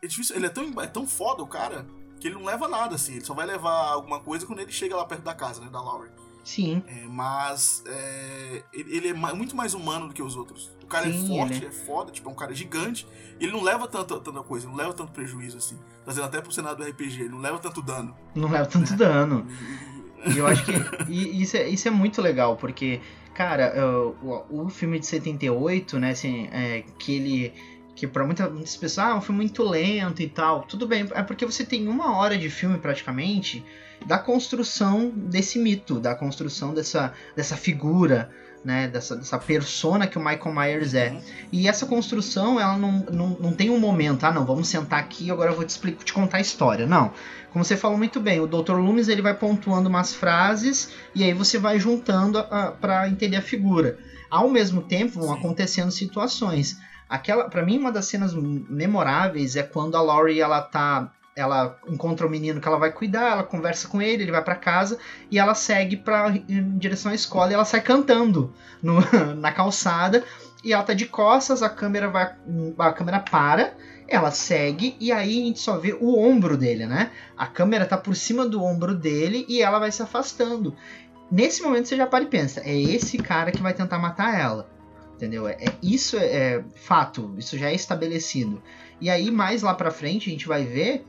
É difícil, ele é tão, é tão foda, o cara, que ele não leva nada, assim. Ele só vai levar alguma coisa quando ele chega lá perto da casa, né, da Laurie. Sim. É, mas é, ele, é muito mais humano do que os outros. O cara Sim, é forte, é foda, tipo, é um cara gigante. E ele não leva tanta, tanta coisa, não leva tanto prejuízo, assim. Trazendo até pro cenário do RPG, ele não leva tanto dano. Não leva tanto dano. E eu acho que e isso, é, isso é muito legal, porque, cara, uh, o, o filme de 78, né, assim, é, que ele. Que pra muita- muitas pessoas, ah, é um filme muito lento e tal. Tudo bem, é porque você tem uma hora de filme praticamente da construção desse mito, da construção dessa, dessa figura, né, dessa, dessa persona que o Michael Myers é. E essa construção, ela não, não, não tem um momento, ah, não, vamos sentar aqui e agora eu vou te explicar, te contar a história. Não. Como você falou muito bem, o Dr. Loomis ele vai pontuando umas frases e aí você vai juntando para entender a figura. Ao mesmo tempo vão acontecendo situações. Aquela, para mim uma das cenas memoráveis é quando a Laurie ela tá ela encontra o menino que ela vai cuidar, ela conversa com ele, ele vai para casa e ela segue para em direção à escola e ela sai cantando no- na calçada e ela tá de costas, a câmera vai a câmera para, ela segue e aí a gente só vê o ombro dele, né? A câmera tá por cima do ombro dele e ela vai se afastando. Nesse momento você já para e pensa, é esse cara que vai tentar matar ela. Entendeu? É, é- isso é, é fato, isso já é estabelecido. E aí mais lá pra frente a gente vai ver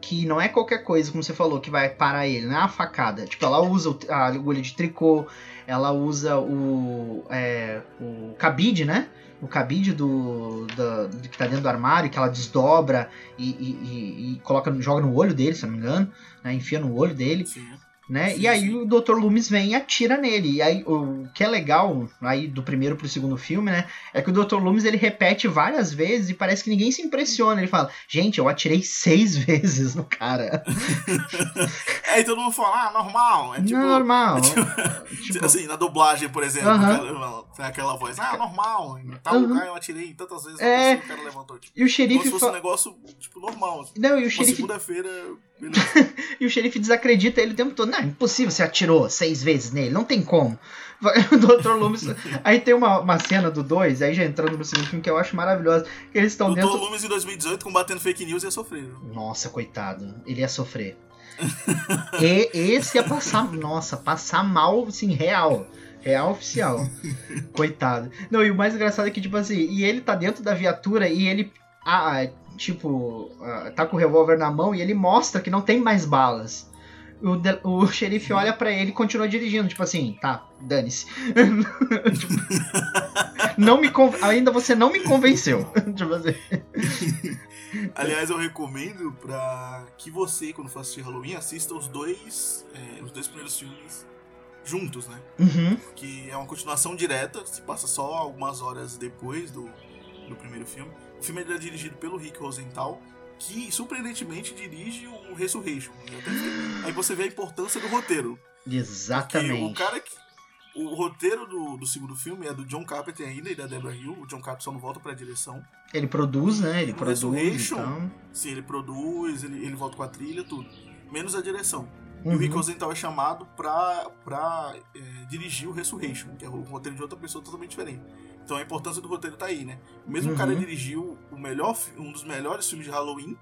que não é qualquer coisa, como você falou, que vai parar ele, não é uma facada. Tipo, ela usa a agulha de tricô, ela usa o, é, o cabide, né? O cabide do, da- do que tá dentro do armário, que ela desdobra e, e- e- e coloca, joga no olho dele, se não me engano, né? Enfia no olho dele Sim. Né? Sim, e aí sim. o Dr. Loomis vem e atira nele. E aí o que é legal aí do primeiro pro segundo filme, né, é que o Dr. Loomis ele repete várias vezes e parece que ninguém se impressiona. Ele fala: "Gente, eu atirei seis vezes no cara". É, e todo mundo fala, ah, normal. É tipo. Normal. tipo, tipo, assim, na dublagem, por exemplo, Aham. aquela- tem aquela voz, ah, normal. Em tal Aham. lugar eu atirei tantas vezes, É. assim, o cara levantou. Tipo, e o como xerife se fosse um fa... negócio, tipo, normal. Assim. Não, e o xerife segunda-feira. e o xerife desacredita ele o tempo todo. Não, impossível, você atirou seis vezes nele, não tem como. Dr. Loomis. Aí tem uma, uma cena do 2, aí já entrando no segundo filme, que eu acho maravilhosa. Que eles estão O dentro. Dr. Loomis em 2018 combatendo fake news ia sofrer. Nossa, coitado. Ele ia sofrer. e esse ia passar. Nossa, passar mal, assim, real. Real oficial. Coitado. Não, e o mais engraçado é que, tipo assim, e ele tá dentro da viatura e ele. Ah, tipo, ah, tá com o revólver na mão e ele mostra que não tem mais balas. O, de- o xerife olha pra ele e continua dirigindo, tipo assim, tá, dane-se. Tipo, não me Ainda você não me convenceu. tipo assim. Aliás, eu recomendo pra que você, quando for assistir Halloween, assista os dois, é, os dois primeiros filmes juntos, né? Uhum. que é uma continuação direta, se passa só algumas horas depois do, do primeiro filme. O filme é dirigido pelo Rick Rosenthal, que surpreendentemente dirige o Resurrection. Aí você vê a importância do roteiro. Porque Exatamente. o cara que. O roteiro do, do segundo filme é do John Carpenter ainda e da Deborah Hill. O John Carpenter só não volta pra direção. Ele produz, né? Ele O produz, então... Sim, ele produz, ele, ele volta com a trilha, tudo. Menos a direção. E Uhum. o Rick Rosenthal é chamado pra, pra é, dirigir o Resurrection, que é o roteiro de outra pessoa totalmente diferente. Então a importância do roteiro tá aí, né? O mesmo Uhum. cara dirigiu o melhor, um dos melhores filmes de Halloween,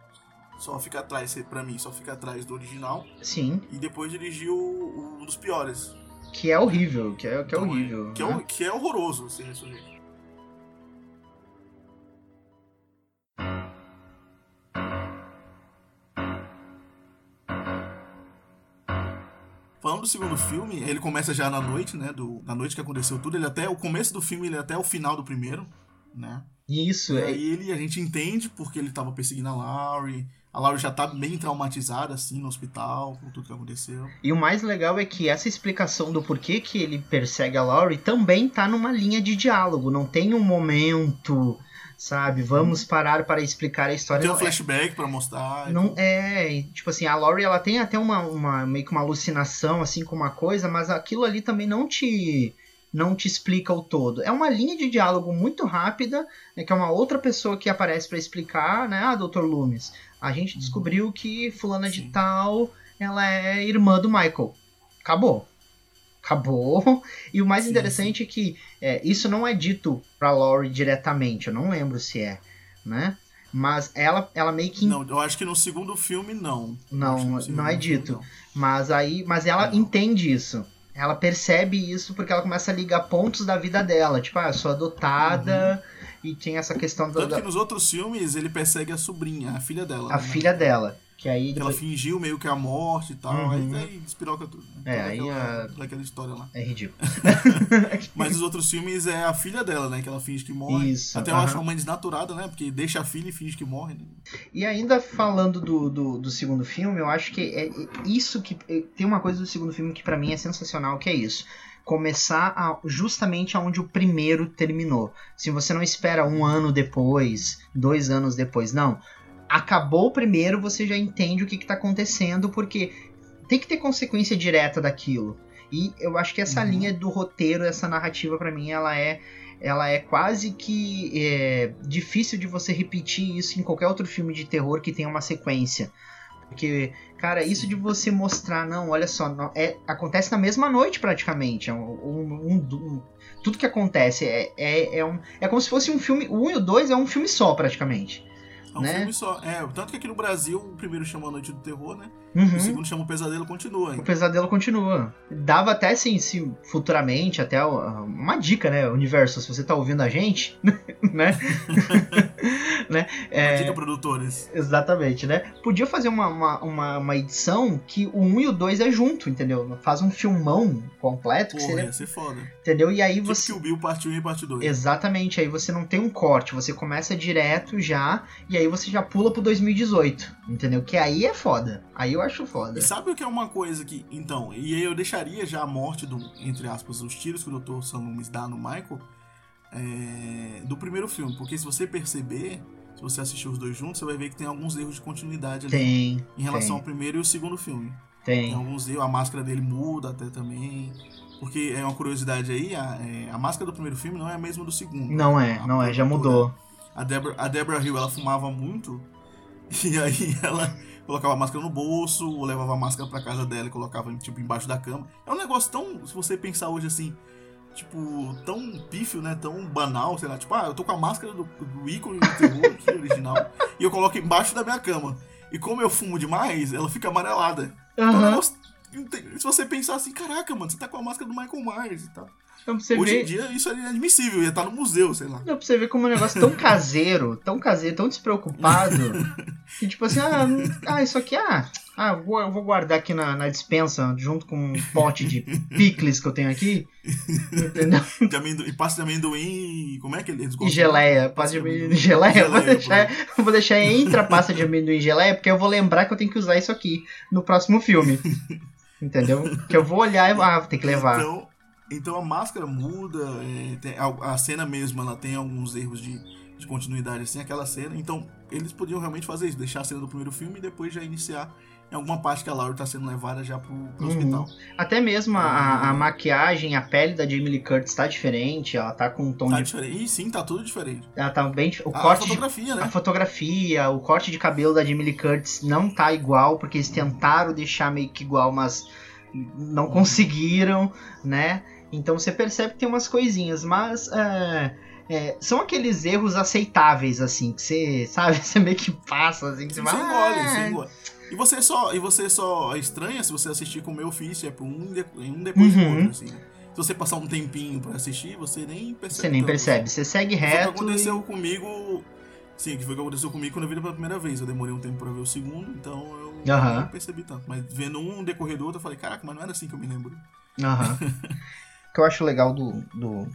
só fica atrás, pra mim, só fica atrás do original, Sim, e depois dirigiu um dos piores. que é horrível, que é, que é Então, horrível. Que é, né? o- que é horroroso esse Resurrection. Falando do segundo filme, ele começa já na noite, né? Do, na noite que aconteceu tudo. Ele até o começo do filme, ele é até o final do primeiro, né? Isso, E é, aí ele, a gente entende porque ele tava perseguindo a Laurie. A Laurie já tá bem traumatizada, assim, no hospital, com tudo que aconteceu. E o mais legal é que essa explicação do porquê que ele persegue a Laurie também tá numa linha de diálogo. Não tem um momento, sabe? Vamos parar para explicar a história. Tem um Não, é- flashback pra mostrar. Não é, e, tipo assim, a Laurie ela tem até uma, uma meio que uma alucinação assim com uma coisa, mas aquilo ali também não te não te explica o todo. É uma linha de diálogo muito rápida, né, que é uma outra pessoa que aparece pra explicar, né? Ah, Dr. Loomis, a gente descobriu que fulana de Sim. tal, ela é irmã do Michael. Acabou. Acabou. E o mais Sim, interessante é que é, isso não é dito pra Laurie diretamente, eu não lembro se é, né? Mas ela, ela meio que Não, eu acho que no segundo filme não. Não, não é filme, dito. não. Mas aí, mas ela Não. entende isso. Ela percebe isso porque ela começa a ligar pontos da vida dela. Tipo, ah, eu sou adotada e tem essa questão Uhum. Tanto da- que nos outros filmes ele persegue a sobrinha, a filha dela. a né? filha dela. Que aí Que ela fingiu meio que a morte e tal. Uhum. Aí, aí despiroca tudo. né? É, aí aquela, a- daquela história lá. é ridículo. Mas os outros filmes é a filha dela, né? Que ela finge que morre. Isso, Até eu aham. acho uma mãe desnaturada, né? Porque deixa a filha e finge que morre. Né? E ainda falando do, do, do segundo filme, eu acho que é é isso que. é- Tem uma coisa do segundo filme que pra mim é sensacional, que é isso. Começar a- justamente aonde o primeiro terminou. Se você não espera um ano depois, dois anos depois, não. Acabou o primeiro, você já entende o que, que tá acontecendo, porque tem que ter consequência direta daquilo. E eu acho que essa Uhum. linha do roteiro, essa narrativa, pra mim, ela é ela é quase que é, difícil de você repetir isso em qualquer outro filme de terror que tenha uma sequência. Porque, cara, isso de você mostrar, não, olha só, não- é, acontece na mesma noite praticamente. É, um, um- um- um- tudo que acontece é, é, é, um, é como se fosse um filme. O 1 e o 2 é um filme só, praticamente. É um Né? filme só. É, tanto que aqui no Brasil o primeiro chama A Noite do Terror, né? Uhum. O segundo chama O Pesadelo Continua. O ainda. pesadelo continua. Dava até assim, se futuramente, até uma dica, né? Universo, se você tá ouvindo a gente, né? né? É, dica, produtores. Exatamente, né? Podia fazer uma, uma, uma, uma edição que o 1 e o 2 é junto, entendeu? Faz um filmão completo, que Porra, seria, ia ser foda. entendeu? E aí Tipo você. que o Bill parte 1 e parte 2. Exatamente, aí você não tem um corte, você começa direto já, e aí você já pula pro 2018, entendeu? Que aí é foda. Aí eu acho foda. E sabe o que é uma coisa que. Então, e aí eu deixaria já a morte do, entre aspas, os tiros que o Dr. Sam Loomis dá no Michael é, do primeiro filme. Porque se você perceber, se você assistir os dois juntos, você vai ver que tem alguns erros de continuidade ali Tem, em relação tem. ao primeiro e o segundo filme. Tem tem. alguns erros, a máscara dele muda até também. Porque é uma curiosidade aí, a, é, a máscara do primeiro filme não é a mesma do segundo. Não é, A não é, já mudou. A Deborah, a Deborah Hill, ela fumava muito. E aí ela colocava a máscara no bolso, ou levava a máscara pra casa dela e colocava, tipo, embaixo da cama. É um negócio tão, se você pensar hoje assim, tipo, tão pífio, né? Tão banal, sei lá. Tipo, ah, eu tô com a máscara do, do ícone do terror aqui, original, e eu coloco embaixo da minha cama. E como eu fumo demais, ela fica amarelada. Então, é se você pensar assim, caraca, mano, você tá com a máscara do Michael Myers e tal. Então, você Hoje ver, em dia isso é inadmissível, ia estar no museu, sei lá. Não, pra você ver como é um negócio tão caseiro, tão caseiro, tão despreocupado, que tipo assim, ah, hum, ah isso aqui, ah, ah vou, eu vou guardar aqui na, na dispensa, junto com um pote de picles que eu tenho aqui, entendeu? de amendoim, e pasta de amendoim. Como é que eles E gostam? geleia, pasta de amendoim e geleia, eu vou Geleia, deixar, vou deixar entre a pasta de amendoim e geleia, porque eu vou lembrar que eu tenho que usar isso aqui no próximo filme, entendeu? Que eu vou olhar e, ah, tem que levar. Então, então a máscara muda, é, a, a cena mesmo ela tem alguns erros de, de continuidade, assim, aquela cena. Então eles podiam realmente fazer isso, deixar a cena do primeiro filme e depois já iniciar em alguma parte que a Laura tá sendo levada já pro, pro Uhum. hospital. Até mesmo a, a- a maquiagem, a pele da Jamie Lee Curtis tá diferente, ela tá com um tom Tá de... diferente. E sim, tá tudo diferente. Ela tá bem... O A, corte de fotografia, A né? fotografia, o corte de cabelo da Jamie Lee Curtis não tá igual, porque eles tentaram deixar meio que igual, mas não conseguiram, né? Então você percebe que tem umas coisinhas, mas é, é, são aqueles erros aceitáveis, assim, que você, sabe, você meio que passa, assim, que você vai... engole, "Ah, você engole. E você só, e você só estranha se você assistir como eu fiz, é por um, de- um depois do Uhum. outro, assim. Se você passar um tempinho pra assistir, você nem percebe. Você nem tanto, percebe, você segue Foi o que reto aconteceu comigo. Sim, que foi o que aconteceu comigo quando eu vi pela primeira vez. Eu demorei um tempo pra ver o segundo, então eu Aham. não percebi tanto. Mas vendo um decorrer do outro, eu falei, caraca, mas não era assim que eu me lembro. e... Aham. o que eu acho legal do, do,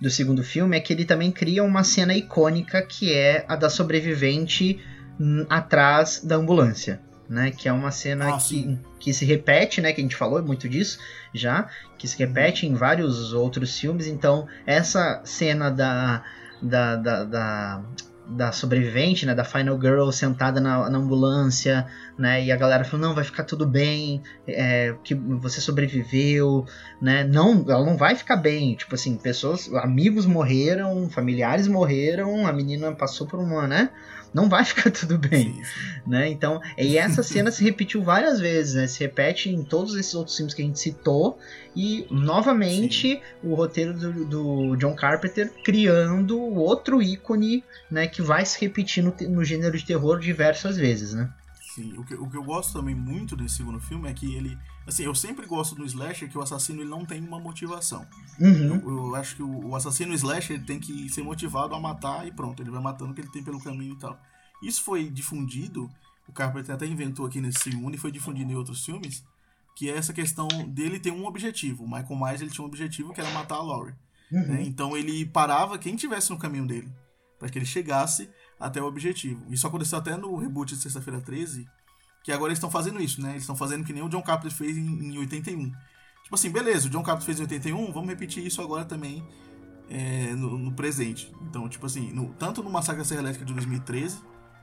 do segundo filme é que ele também cria uma cena icônica que é a da sobrevivente hum, atrás da ambulância. Né, que é uma cena Ah, que, que se repete, né? Que a gente falou muito disso já, que se repete em vários outros filmes. Então, essa cena da, da, da, da, da sobrevivente, né? Da Final Girl sentada na, na ambulância, né? E a galera falando, não, vai ficar tudo bem, é, que você sobreviveu, né? Não, ela não vai ficar bem. Tipo assim, pessoas, amigos morreram, familiares morreram, a menina passou por uma, né? Não vai ficar tudo bem Sim, sim. né? Então, e essa cena se repetiu várias vezes, né? Se repete em todos esses outros filmes que a gente citou e novamente o roteiro do, do John Carpenter criando outro ícone, né? Que vai se repetir no, no gênero de terror diversas vezes, né? Sim, o que, o que eu gosto também muito desse segundo filme é que ele. Assim, eu sempre gosto do slasher que o assassino ele não tem uma motivação. Uhum. Eu, eu acho que o, o assassino slasher ele tem que ser motivado a matar e pronto, ele vai matando o que ele tem pelo caminho e tal. Isso foi difundido, o Carpenter até inventou aqui nesse segundo e foi difundido em outros filmes, que é essa questão dele ter um objetivo. O Michael Myers ele tinha um objetivo que era matar a Laurie. Uhum. né? Então ele parava quem tivesse no caminho dele, para que ele chegasse até o objetivo. Isso aconteceu até no reboot de Sexta-feira 13, que agora eles estão fazendo isso, né? Eles estão fazendo que nem o John Carpenter fez em, em 81. Tipo assim, beleza, o John Carpenter fez em 81, vamos repetir isso agora também é, no, no presente. Então, tipo assim, no- tanto no Massacre da Serra Elétrica de 2013,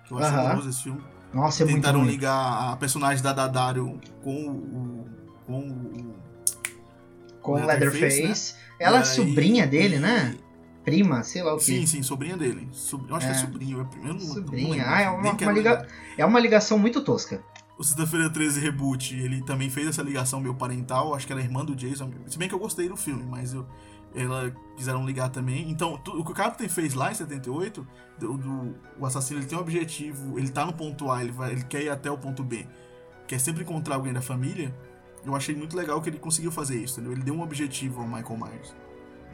que eu acho Aham. horroroso esse filme, Nossa, é muito tentaram ruim. ligar a personagem da Dadário com o. com o. Com o Leatherface, Leatherface. Ela é e sobrinha dele, e- né? Prima, sei lá o que. Sim, sim, sobrinha dele. Eu acho que é É. sobrinho. Não, não Sobrinha. Ah, é uma, uma liga... é uma ligação muito tosca. O Sexta-feira 13 Reboot, ele também fez essa ligação meu parental. Acho que era irmã do Jason. Se bem que eu gostei do filme, mas eu, ela quiseram ligar também. Então, tu- o que o Captain fez lá em 78, do, do- o assassino ele tem um objetivo, ele tá no ponto A, ele, vai, ele quer ir até o ponto B, quer sempre encontrar alguém da família. Eu achei muito legal que ele conseguiu fazer isso, entendeu? Ele deu um objetivo ao Michael Myers.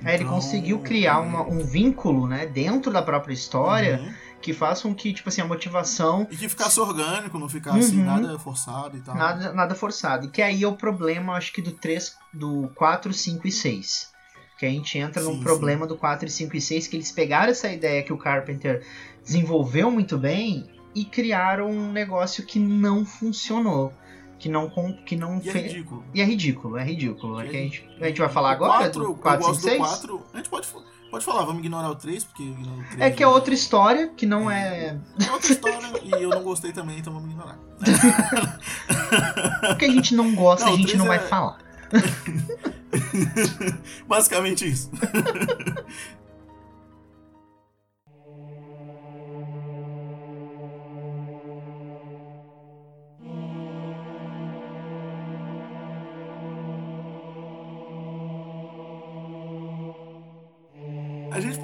Aí ele Então, conseguiu criar uma- um vínculo, né, dentro da própria história Uhum. que faça com que, tipo assim, a motivação E que ficasse orgânico, não ficasse assim, Uhum. nada forçado e tal. nada, nada forçado. E que aí é o problema, acho que do 3, do 4, 5 e 6. Que a gente entra Sim, no sim. problema do 4 e 5 e 6, que eles pegaram essa ideia que o Carpenter desenvolveu muito bem e criaram um negócio que não funcionou. Que não, que não E é ridículo. E é ridículo, é ridículo. É E que a, gente, a gente vai falar O agora quatro, do eu 4, 5 gosto e 6? do 4. A gente pode, pode falar, vamos ignorar o 3, porque o 3 É que é outra história, que não é. É outra história e eu não gostei também, então vamos ignorar. Porque a gente não gosta, Não, a o gente não vai é- falar. Basicamente isso.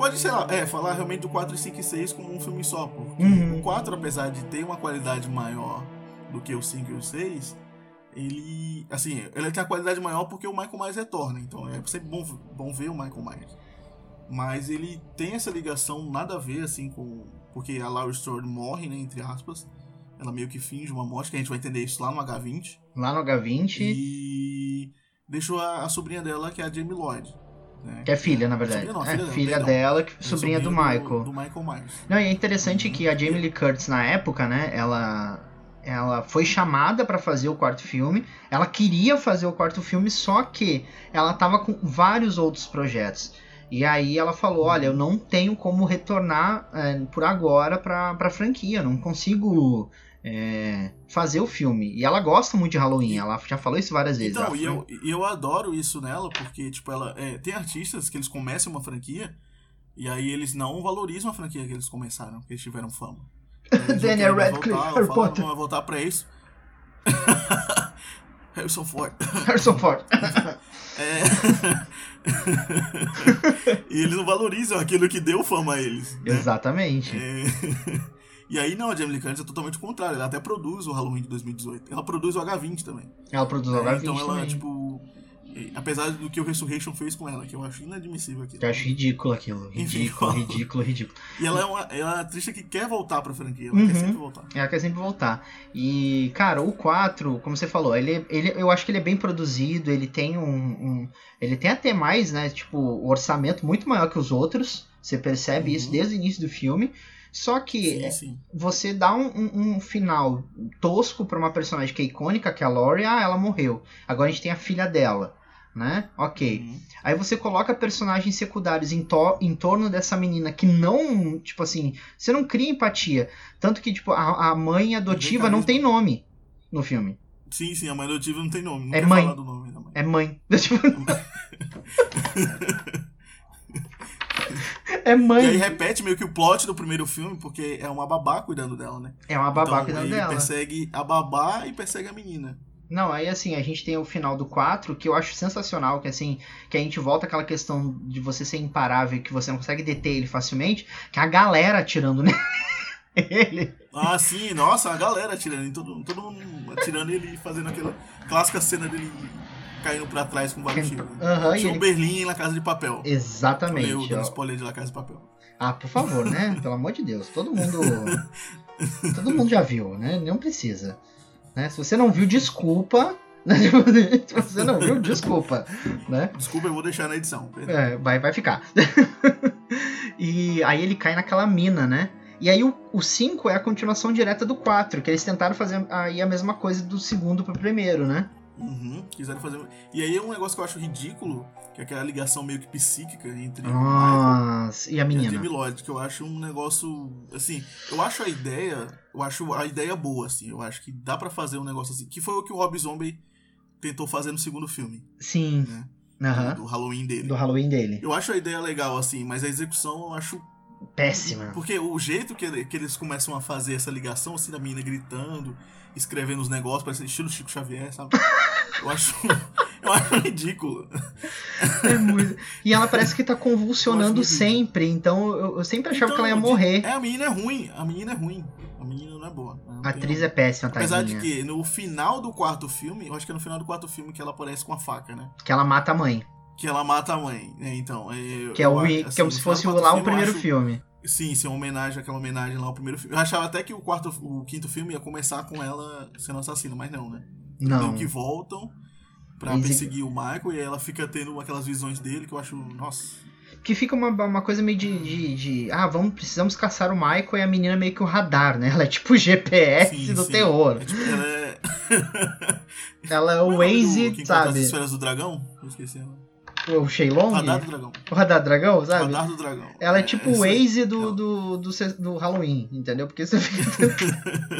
pode, sei lá, é, falar realmente do 4, 5 e 6 como um filme só, porque Uhum. o 4, apesar de ter uma qualidade maior do que o 5 e o 6, ele, assim, ele tem a qualidade maior porque o Michael Myers retorna, então é sempre bom, bom ver o Michael Myers. Mas ele tem essa ligação nada a ver, assim, com... Porque a Laurie Strode morre, né, entre aspas. Ela meio que finge uma morte, que a gente vai entender isso lá no H20. Lá no H20, E deixou a, a sobrinha dela, que é a Jamie Lloyd. Né? que é filha, na verdade. Sobrinha não, é filha dela, filha dela, que, É sobrinha do Michael. Do, Michael Myers. Não, e é interessante Uhum. que a Jamie Lee Curtis, na época, né, ela, ela foi chamada pra fazer o quarto filme. Ela queria fazer o quarto filme, só que ela tava com vários outros projetos. E aí ela falou, olha, eu não tenho como retornar é, por agora pra, pra franquia, não consigo é, fazer o filme. E ela gosta muito de Halloween, ela já falou isso várias vezes. Então, e eu, eu adoro isso nela, porque, tipo, ela. é, tem artistas que eles começam uma franquia e aí eles não valorizam a franquia que eles começaram, porque eles tiveram fama. Eles Daniel Radcliffe, voltar, Harry falam, Potter. Não vai voltar pra isso. Harrison Ford. Harrison Ford. É... e eles não valorizam aquilo que deu fama a eles. né? Exatamente. É... E aí não, a Jamie Lee Curtis é totalmente o contrário. Ela até produz o Halloween de 2018. Ela produz o H20 também. Ela produz o É, H20 então ela, também. tipo. Apesar do que o Resurrection fez com ela, que eu acho inadmissível aqui. Eu acho ridículo aquilo. Enfim, Ridículo, ó. ridículo, ridículo. E ela é uma, ela é uma atriz que quer voltar pra franquia, ela Uhum. quer sempre voltar. Ela quer sempre voltar. E, cara, o 4, como você falou, ele, ele, eu acho que ele é bem produzido, ele tem um, um- Ele tem até mais, né? Tipo, o orçamento muito maior que os outros. Você percebe Uhum. isso desde o início do filme. Só que Sim, sim. você dá um, um- um final tosco pra uma personagem que é icônica, que é a Lori, ah, ela morreu. Agora a gente tem a filha dela, né? Ok. Uhum. Aí você coloca personagens secundários em, to- em torno dessa menina que não, tipo assim, você não cria empatia. Tanto que, tipo, a, a mãe adotiva não tem nome no filme. Sim, sim, a mãe adotiva não tem nome. Não É mãe. falar do nome da mãe. É mãe. É E aí mãe. repete meio que o plot do primeiro filme, porque é uma babá cuidando dela, né? É uma babá então, cuidando ele dela. persegue a babá e persegue a menina. Não, aí assim, a gente tem o final do 4, que eu acho sensacional, que assim, que a gente volta àquela questão de você ser imparável, que você não consegue deter ele facilmente, que a galera atirando nele. Ah, sim, nossa, a galera atirando, todo, todo mundo atirando ele e fazendo aquela clássica cena dele caindo pra trás com vários tiros. e Tinha um ele... Berlim na Casa de Papel. Exatamente. Eu dando spoiler de La Casa de Papel. Ah, por favor, né? Pelo amor de Deus. Todo mundo. Todo mundo já viu, né? Não precisa. Né? Se você não viu, desculpa. né? Se você não viu, desculpa. Né? Desculpa, eu vou deixar na edição. É, vai, vai ficar. e aí ele cai naquela mina, né? E aí o 5 é a continuação direta do 4, que eles tentaram fazer aí a mesma coisa do segundo pro primeiro, né? Uhum, quiseram fazer. E aí é um negócio que eu acho ridículo, que é aquela ligação meio que psíquica entre o Michael Nossa, e a e a menina? Jamie Lloyd, que eu acho um negócio. Assim, eu acho a ideia. Eu acho a ideia boa, assim. Eu acho que dá pra fazer um negócio assim. Que foi o que o Rob Zombie tentou fazer no segundo filme, Sim. né? Aham. Do Halloween dele. Do Halloween dele. Eu acho a ideia legal, assim, mas a execução eu acho. Péssima. Porque o jeito que, ele- que eles começam a fazer essa ligação, assim, da menina gritando, escrevendo os negócios, parecendo estilo Chico Xavier, sabe? Eu acho. eu acho ridículo. É muito- E ela parece que tá convulsionando sempre, então eu, eu sempre achava que ela ia Então, morrer. É, a menina é ruim. A menina é ruim. A menina não é boa. Não A atriz é péssima, Apesar tadinha. de que no final do quarto filme, eu acho que é no final do quarto filme que ela aparece com a faca, né? Que ela mata a mãe. Que ela mata a mãe, né? Então, é, Que é, o, que assim, é no se fosse lá o primeiro acho- filme. Sim, sim, uma homenagem àquela homenagem lá ao primeiro filme. Eu achava até que o quarto, o quinto filme ia começar com ela sendo assassina, mas não, né? Não. Meio que voltam pra Eles- perseguir o Michael e aí ela fica tendo aquelas visões dele que eu acho, nossa. Que fica uma, uma coisa meio de, de, de, Ah, vamos, precisamos caçar o Michael e a menina é meio que o radar, né? Ela é tipo o GPS Sim, do sim. terror. É, tipo, ela é. Ela é o Como é do Waze, sabe? As esferas do dragão? Eu esqueci. O Shenlong? Radar do dragão. O radar dragão, sabe? Radar do dragão. Ela é tipo o. Waze do, do, do, do Halloween, entendeu? Porque você fica.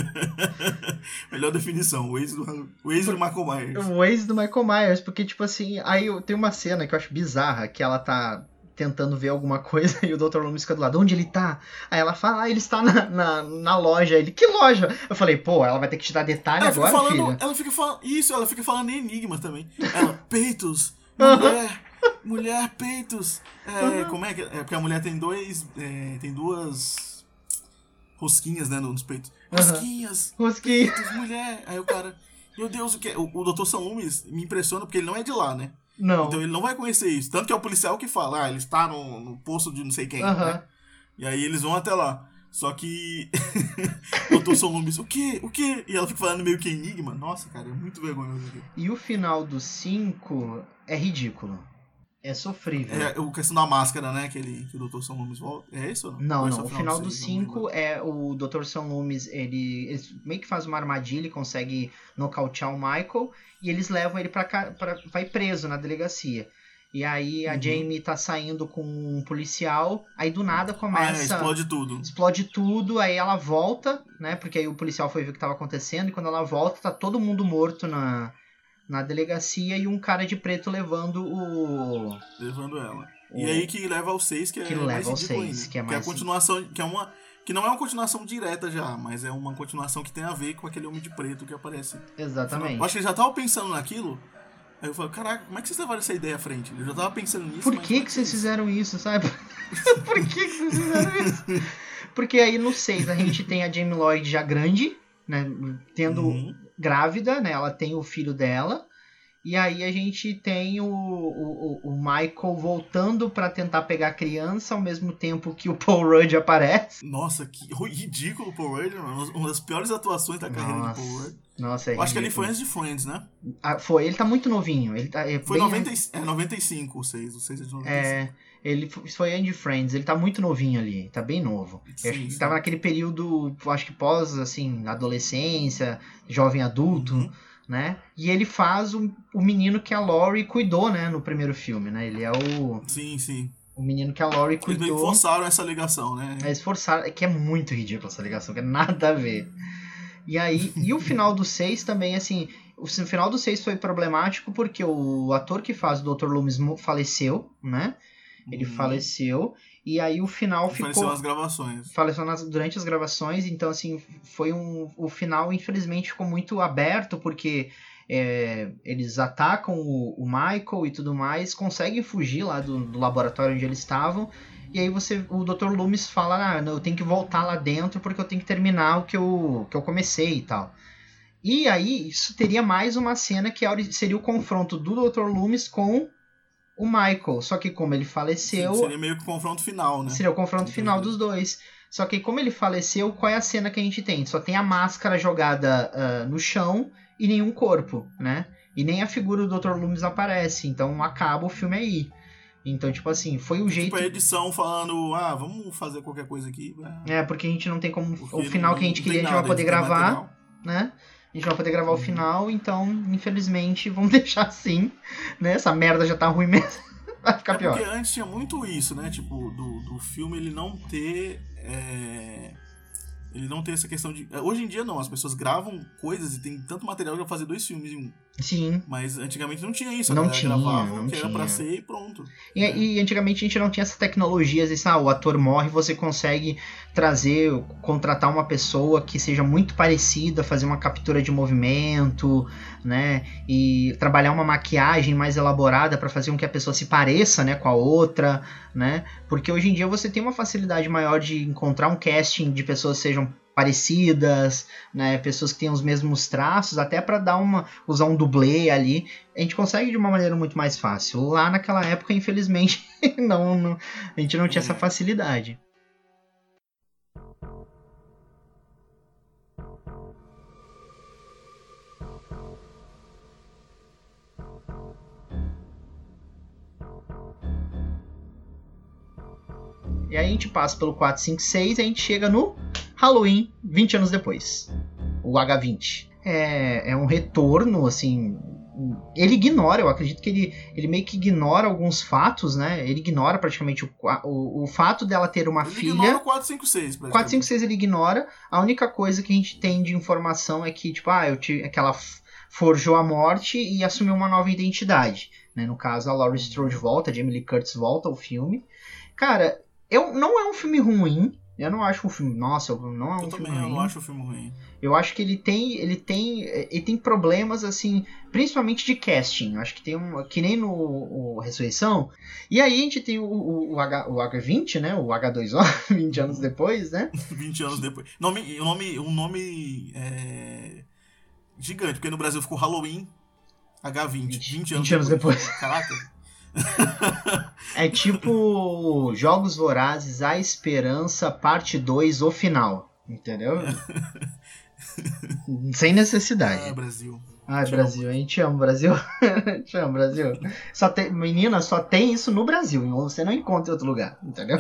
Melhor definição, o Waze do, o Waze do Michael Myers. o Waze do Michael Myers, porque, tipo assim, aí tem uma cena que eu acho bizarra, que ela tá tentando ver alguma coisa e o Dr. Loomis fica do lado, onde ele tá? Aí ela fala, ah, ele está na, na, na loja. Ele, que loja? Eu falei, pô, ela vai ter que te dar detalhe Ela agora, falando, filha. ela fica falando, isso, ela fica falando enigma também. Ela, peitos, mulher, mulher, peitos. É, como é que, é porque a mulher tem dois, é, tem duas rosquinhas, né, nos peitos. Rosquinhas, Rosquinha. peitos, mulher. Aí o cara, meu Deus, o que é? O, o Dr. Salumes me impressiona porque ele não é de lá, né? Não. Então ele não vai conhecer isso. Tanto que é o policial que fala, ah, ele está no, no posto de não sei quem. Aham. né? E aí eles vão até lá. Só que o Dr. Solumbis, o quê? O quê? E ela fica falando meio que enigma. Nossa, cara, é muito vergonhoso aqui. E o final do 5 é ridículo. É sofrível. É o questão da máscara, né? Que, ele, que o Dr. Solumbis volta. É isso não? Não, é O final do seis? Não 5 é o Dr. Sam Loomis, ele, ele meio que faz uma armadilha e consegue nocautear o Michael e eles levam ele pra, cá- pra vai preso na delegacia. E aí a Uhum. Jamie tá saindo com um policial, aí do nada Ah, é, começa explode tudo. explode tudo, aí ela volta, né? Porque aí o policial foi ver o que tava acontecendo e quando ela volta tá todo mundo morto na na delegacia e um cara de preto levando o Levando ela. o- E aí que leva ao 6, que é Que mais leva ao ridículo seis, ainda. que é a mais- continuação, que é uma... Que não é uma continuação direta já, mas é uma continuação que tem a ver com aquele homem de preto que aparece Exatamente. Eu acho que ele já tava pensando naquilo. Aí eu falo, caraca, como é que vocês levaram essa ideia à frente? Eu já tava pensando nisso. Por que, é que vocês é fizeram isso, sabe? Por que, que vocês fizeram isso? Porque aí no 6 a gente tem a Jamie Lloyd já grande, né? Tendo Uhum. Grávida, né? Ela tem o filho dela. E aí a gente tem o, o, o Michael voltando para tentar pegar a criança ao mesmo tempo que o Paul Rudd aparece. Nossa, que ridículo o Paul Rudd, mano. Uma das piores atuações da carreira Nossa. do Paul Rudd. Nossa, é Eu acho que ele foi antes de Friends, né? Ah, foi, ele tá muito novinho. Ele tá, é Foi bem 90, e- é 95 o 6, o 6 é de 95. É, ele foi Andy Friends, ele tá muito novinho ali, tá bem novo. Sim, sim. tava naquele período, acho que pós, assim, adolescência, jovem adulto, Uhum. né? E ele faz o, o menino que a Laurie cuidou, né, no primeiro filme, né? Ele é o, Sim, sim. o menino que a Laurie Eles cuidou. forçaram essa ligação, né? É esforçar, é que é muito ridículo essa ligação, que é nada a ver. E aí, e o final do 6 também, assim, o final do 6 foi problemático porque o ator que faz o Dr. Loomis faleceu, né? Ele Uhum. faleceu, e aí o final Ele faleceu ficou. nas gravações. Faleceu nas- durante as gravações, então, assim, foi um. O final, infelizmente, ficou muito aberto, porque é, eles atacam o, o Michael e tudo mais, conseguem fugir lá do, do laboratório onde eles estavam. E aí você, o Dr. Loomis fala, ah, não, eu tenho que voltar lá dentro porque eu tenho que terminar o que eu, que eu comecei e tal. E aí, isso teria mais uma cena que é seria o confronto do Dr. Loomis com o Michael. Só que como ele faleceu, Seria meio que o confronto final, né? Seria o confronto Entre final os dos dois. Só que como ele faleceu, qual é a cena que a gente tem? Só tem a máscara jogada ah, no chão e nenhum corpo, né? E nem a figura do Dr. Loomis aparece. Então acaba o filme aí. Então, tipo assim, foi o jeito. Tipo a edição falando, ah, vamos fazer qualquer coisa aqui. né? É, porque a gente não tem como. Porque o final que a gente não queria, a tem gente vai nada, poder não gravar, material. né? A gente vai poder gravar o Uhum. final, então, infelizmente, vamos deixar assim, né? Essa merda já tá ruim mesmo. Vai ficar É pior. porque antes tinha muito isso, né? Tipo, do, do filme ele não ter. é, Ele não ter essa questão de. Hoje em dia não, as pessoas gravam coisas e tem tanto material pra fazer dois filmes em um. Sim. Mas antigamente não tinha isso. Não tinha, gravava não que era pra tinha. ser e pronto. E, e antigamente a gente não tinha essa tecnologia, às vezes, ah, o ator morre, você consegue trazer, contratar uma pessoa que seja muito parecida, fazer uma captura de movimento, né? E trabalhar uma maquiagem mais elaborada para fazer com que a pessoa se pareça, né, com a outra, né? Porque hoje em dia você tem uma facilidade maior de encontrar um casting de pessoas que sejam parecidas, né, pessoas que tenham os mesmos traços, até para dar uma usar um dublê ali, a gente consegue de uma maneira muito mais fácil. Lá naquela época, infelizmente, não, não- a gente não tinha essa facilidade. E aí a gente passa pelo 4, 5, 6 e a gente chega no Halloween, 20 anos depois. O H20. É, é um retorno, assim. Ele ignora, eu acredito que ele, ele meio que ignora alguns fatos, né? Ele ignora praticamente o, o, o fato dela ter uma Ele filha. ignora o 456, 4, 5, 6 ele ignora. A única coisa que a gente tem de informação é que, tipo, ah, eu tive, é que ela forjou a morte e assumiu uma nova identidade. Né? No caso, a Laurie Strode volta, a Jamie Lee Curtis volta ao filme. Cara, eu, não é um filme ruim. Eu não acho um filme. Nossa, não é um Eu filme também eu ruim. não acho o filme ruim. Eu acho que ele tem, ele tem, ele tem problemas assim, principalmente de casting. Eu acho que tem um, que nem no o Ressurreição. E aí a gente tem o, o, o, H, o H20, né? O H2O, 20 anos depois, né? 20 anos depois. Nome, um nome, um nome é, gigante, porque no Brasil ficou Halloween H20. 20, 20 anos, anos depois. Caraca. É tipo Jogos Vorazes, A Esperança, parte 2, o final. Entendeu? Sem Ah, necessidade. Brasil. Ai, te Brasil, a gente ama o Brasil. a gente ama o Brasil. Só tem, menina, só tem isso no Brasil. Você não encontra em outro lugar, entendeu?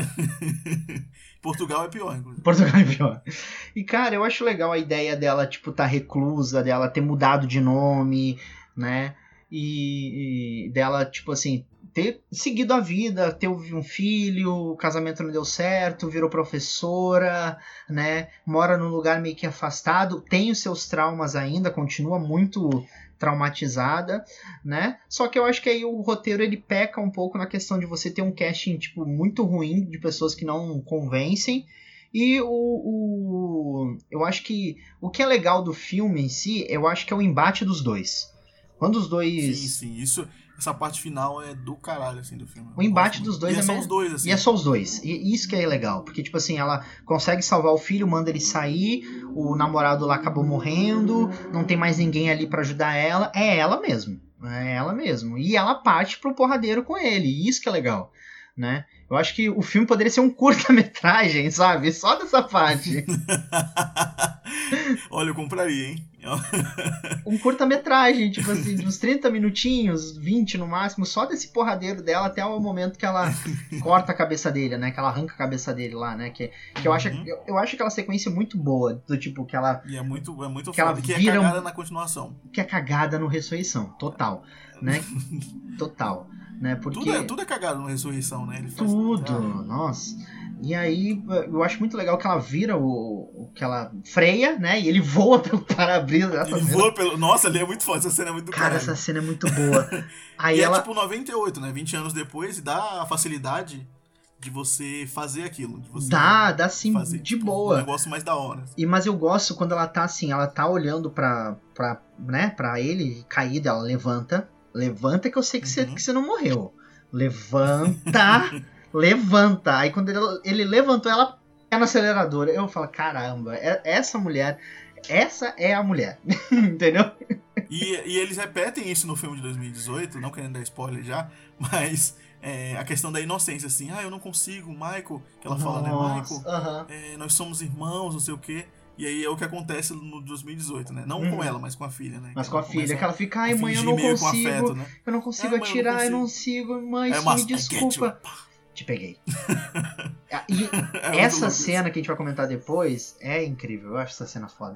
Portugal é pior, inclusive. Portugal é pior. E, cara, eu acho legal a ideia dela, tipo, tá reclusa, dela ter mudado de nome, né? E, e dela, tipo assim, ter seguido a vida, ter um filho, o casamento não deu certo, virou professora, né? Mora num lugar meio que afastado, tem os seus traumas ainda, continua muito traumatizada, né? Só que eu acho que aí o roteiro ele peca um pouco na questão de você ter um casting tipo muito ruim de pessoas que não convencem e o, o eu acho que o que é legal do filme em si, eu acho que é o embate dos dois. Quando os dois Sim, sim. Isso, essa parte final é do caralho, assim, do filme. O embate dos dois e é é só me- os dois, assim. E é só os dois. E isso que é legal. Porque, tipo assim, ela consegue salvar o filho, manda ele sair, o namorado lá acabou morrendo, não tem mais ninguém ali pra ajudar ela. É ela mesmo. É ela mesmo. E ela parte pro porradeiro com ele. E isso que é legal, né? Eu acho que o filme poderia ser um curta-metragem, sabe? Só dessa parte. Olha, eu compraria, hein? um curta-metragem, tipo assim, de uns 30 minutinhos, 20 no máximo, só desse porradeiro dela até o momento que ela corta a cabeça dele, né? Que ela arranca a cabeça dele lá, né? Que, que eu, acho, Uhum. eu, eu acho aquela sequência muito boa, do tipo, que ela E é muito, é muito Que ela. Que é vira um- cagada na continuação. que é cagada no Ressurreição, total, né? Total, né? Porque Tudo, é, tudo é cagado na ressurreição, né? Ele faz- Tudo, nossa. E aí eu acho muito legal que ela vira o, que ela freia, né? E ele voa pelo para-brisa. Ele cena- voa pelo. Nossa, ele é muito foda. Essa cena é muito Cara, caralho. essa cena é muito boa. Aí e ela é tipo 98, né? 20 anos depois e dá a facilidade de você fazer aquilo. De você dá, dá sim fazer, de tipo, Um boa. negócio mais da hora. E mas eu gosto quando ela tá assim, ela tá olhando pra, pra, né, pra ele caído, ela levanta. Levanta que eu sei que, você, Uhum. que você não morreu. Levanta, levanta. Aí quando ele, ele levantou, ela é no acelerador. Eu falo, caramba, é- essa mulher, essa é a mulher. Entendeu? E, e eles repetem isso no filme de 2018, não querendo dar spoiler já, mas é, a questão da inocência, assim, ah, eu não consigo, Michael, que ela fala, né, Nossa, Michael, aham. é, nós somos irmãos, não sei o quê. E aí é o que acontece no 2018, né? Não Uhum. com ela, mas com a filha, né? Mas Que com a filha, que ela fica, ai mãe, eu não consigo. afeto, né? Eu não consigo É, mãe, eu não atirar, eu não consigo. Mãe, É, mas me desculpa. Te peguei. E É essa louco isso. cena que a gente vai comentar depois é incrível. Eu acho essa cena foda.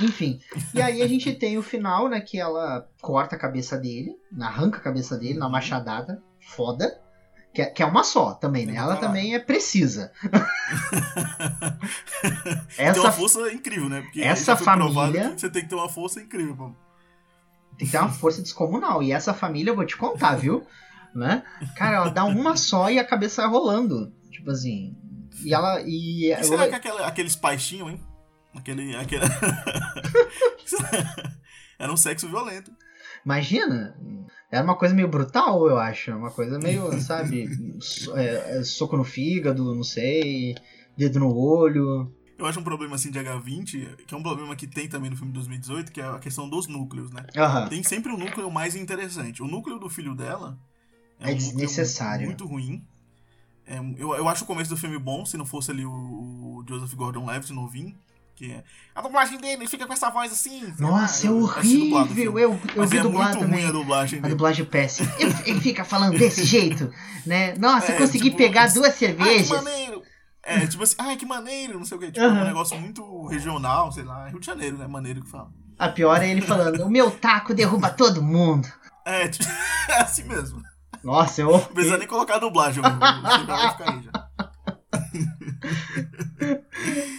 Enfim, e aí a gente tem o final, né? Que ela corta a cabeça dele, arranca a cabeça dele na Uhum. machadada. Foda. Que é, que é uma só também, né? Ela também é precisa. Tem uma essa força incrível, né? Porque essa família- Você tem que ter uma força incrível, pô. tem que ter uma força descomunal. E essa família eu vou te contar, viu? Né? Cara, ela dá uma só e a cabeça vai rolando. Tipo assim. E ela. E, que será que aquela- aqueles pais tinham, hein? Aquele. aquele... Era um sexo violento. Imagina, era uma coisa meio brutal, eu acho. Uma coisa meio, sabe, so- é, é, soco no fígado, não sei, dedo no olho. Eu acho um problema assim de H20, que é um problema que tem também no filme de 2018, que é a questão dos núcleos, né? Aham. Tem sempre um núcleo mais interessante. O núcleo do filho dela É um núcleo desnecessário. Muito ruim. É, eu, eu acho o começo do filme bom, se não fosse ali o, o Joseph Gordon-Levitt novinho. Que é, a dublagem dele fica com essa voz assim. Nossa, é lá, eu o horrível. Eu, eu vi é dublar também. a dublagem A dele. dublagem é péssima. Ele, ele fica falando desse jeito, né? Nossa, É, consegui tipo, pegar duas Ai, que cervejas. maneiro! É, tipo assim, ai, que maneiro, não sei o que. Tipo, Aham. um negócio muito regional, sei lá. Rio de Janeiro, né? Maneiro que fala. A pior é ele falando: o meu taco derruba todo mundo. É, tipo, é assim mesmo. Nossa, eu. Não precisa nem colocar a dublagem, o Steve vai ficar aí já.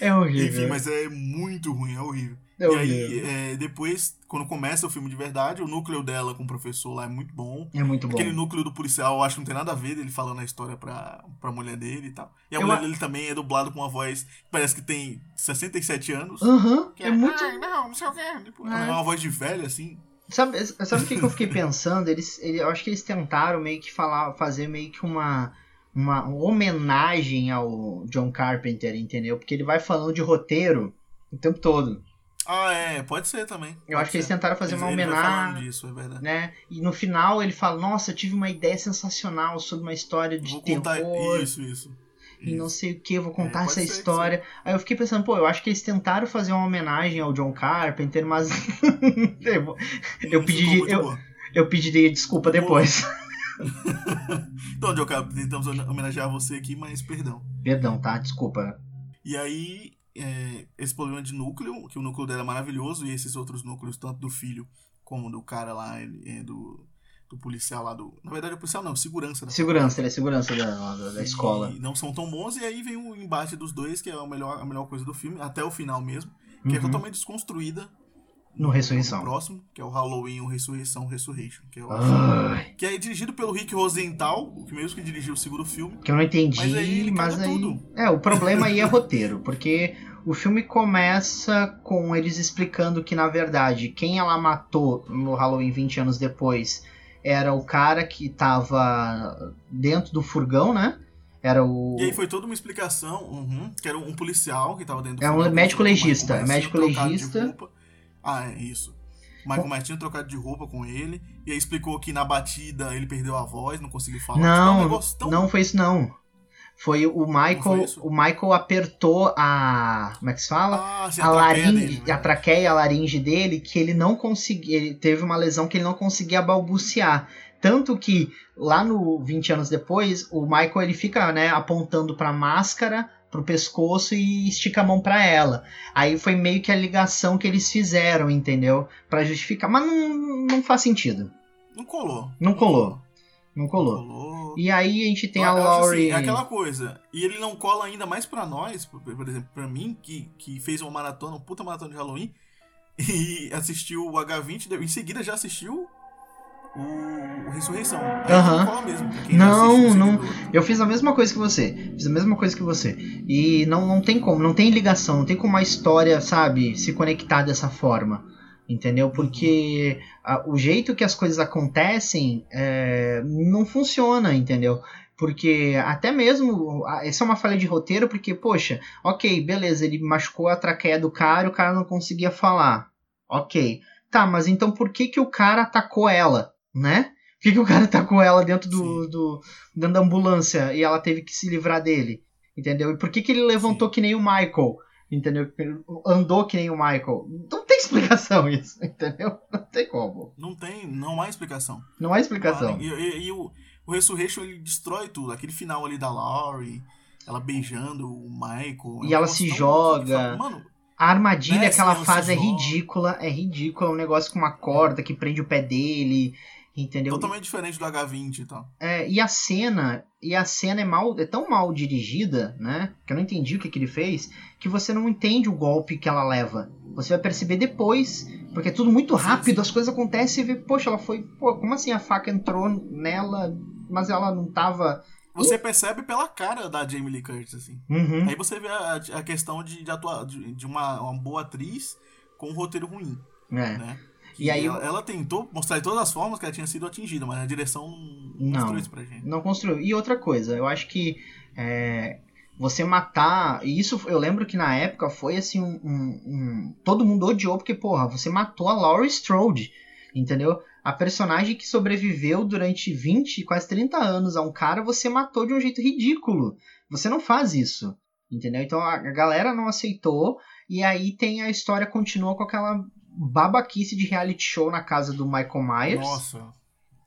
É horrível. Enfim, mas é muito ruim, é horrível. É e horrível. aí, é, depois, quando começa o filme de verdade, o núcleo dela com o professor lá é muito bom. É muito bom. Aquele núcleo do policial, eu acho que não tem nada a ver dele falando a história pra, pra mulher dele e tal. E a Eu mulher a- dele também é dublado com uma voz que parece que tem 67 anos. Aham, Que é muito. Ai, não, não sei o que. Tipo, É. é uma voz de velha, assim. Sabe, sabe o que, que eu fiquei pensando? Eles, ele- eu acho que eles tentaram meio que falar, fazer meio que uma, uma homenagem ao John Carpenter, entendeu? Porque ele vai falando de roteiro o tempo todo. Ah, é, pode ser também. Eu Pode acho que eles ser. tentaram fazer Ele- uma homenagem, disso, é verdade. né? E no final ele fala: Nossa, eu tive uma ideia sensacional sobre uma história de Vou contar terror. isso, isso. E não Isso. sei o que, vou contar É, essa ser história. Aí eu fiquei pensando, pô, eu acho que eles tentaram fazer uma homenagem ao John Carpenter, mas eu, Não pedi- eu- eu pediria desculpa depois. Então, Joca, tentamos homenagear você aqui, mas perdão. Perdão, tá? Desculpa. E aí, é, esse problema de núcleo, que o núcleo dela é maravilhoso, e esses outros núcleos, tanto do filho como do cara lá, é, do, do policial lá do. Na verdade, o policial não, segurança, né? Segurança, ele é segurança da, da, da escola. E não são tão bons, e aí vem o embate dos dois, que é a melhor, a melhor coisa do filme, até o final mesmo, que é Uhum. totalmente desconstruída. No Ressurreição. próximo, que é o Halloween, o Ressurreição, Resurrection. Que é, o- que é dirigido pelo Rick Rosenthal, que mesmo que dirigiu o segundo filme. que eu não entendi, Mas aí mas aí. tudo. É, o problema aí é roteiro, porque o filme começa com eles explicando que, na verdade, quem ela matou no Halloween 20 anos depois era o cara que tava dentro do furgão, né? Era o. E aí foi toda uma explicação, uhum, que era um policial que tava dentro do É um furgão, médico legista, um é médico legista. Ah, é isso. Michael Myers tinha trocado de roupa com ele, e aí explicou que na batida ele perdeu a voz, não conseguiu falar. Tipo, é Não, negócio tão- não foi isso não. Foi o Michael, foi o Michael apertou a, como é que se fala? Ah, a traqueia laringe, dele, né? a traqueia, a laringe dele, que ele não conseguia, ele teve uma lesão que ele não conseguia balbuciar. Tanto que lá no 20 anos depois, o Michael ele fica, né, apontando pra máscara, pro pescoço e estica a mão pra ela. Aí foi meio que a ligação que eles fizeram, entendeu? Pra justificar, mas não, não faz sentido. Não colou. Não colou. Não Não colou. colou. E aí a gente tem Eu a assim, Laurie. é aquela coisa. E ele não cola ainda mais pra nós, por, por exemplo, pra mim, que, que fez uma maratona, uma puta maratona de Halloween, e assistiu o H20, em seguida já assistiu o, o Ressurreição. Aí Aham. não mesmo. Não, assiste. Eu fiz a mesma coisa que você. Fiz a mesma coisa que você. E não, não tem como, não tem ligação, não tem como a história, sabe, se conectar dessa forma. Entendeu? Porque a- o jeito que as coisas acontecem é, não funciona, entendeu? Porque até mesmo. Essa é uma falha de roteiro, porque, poxa, ok, beleza, ele machucou a traqueia do cara e o cara não conseguia falar. Ok. Tá, mas então por que, que o cara atacou ela, né? Por que, que o cara atacou ela dentro do, Sim. do, dentro da ambulância e ela teve que se livrar dele? Entendeu? E por que, que ele levantou que nem o Michael? Entendeu? Andou que nem o Michael. Não tem explicação isso, entendeu? Não tem como. Não tem, não há explicação. Não há explicação. E, e- e o, o Resurrection ele destrói tudo. Aquele final ali da Laurie, ela beijando o Michael. E é um ela se joga. Mano, A armadilha que ela faz é joga. ridícula, é ridícula. É um negócio com uma corda que prende o pé dele, entendeu? totalmente diferente do H20 e tal. É, e a cena, e a cena é mal, é tão mal dirigida, né? Que eu não entendi o que, que ele fez, que você não entende o golpe que ela leva. Você vai perceber depois, porque é tudo muito Sim, rápido, sim. as coisas acontecem e vê, poxa, ela foi, pô, como assim a faca entrou nela, mas ela não tava. Você percebe pela cara da Jamie Lee Curtis, assim. Uhum. Aí você vê a, a questão de, de, atuar, de, de uma, uma boa atriz com um roteiro ruim, É. né? E aí ela, ela tentou mostrar de todas as formas que ela tinha sido atingida, mas a direção não Não. mostrou isso pra gente. Não construiu. E outra coisa, eu acho que é, você matar. E isso eu lembro que na época foi assim um, um- um- Todo mundo odiou, porque, porra, você matou a Laurie Strode. Entendeu? A personagem que sobreviveu durante 20, quase 30 anos a um cara, você matou de um jeito ridículo. Você não faz isso. Entendeu? Então a a galera não aceitou. E aí tem a história continua com aquela babaquice de reality show na casa do Michael Myers. Nossa,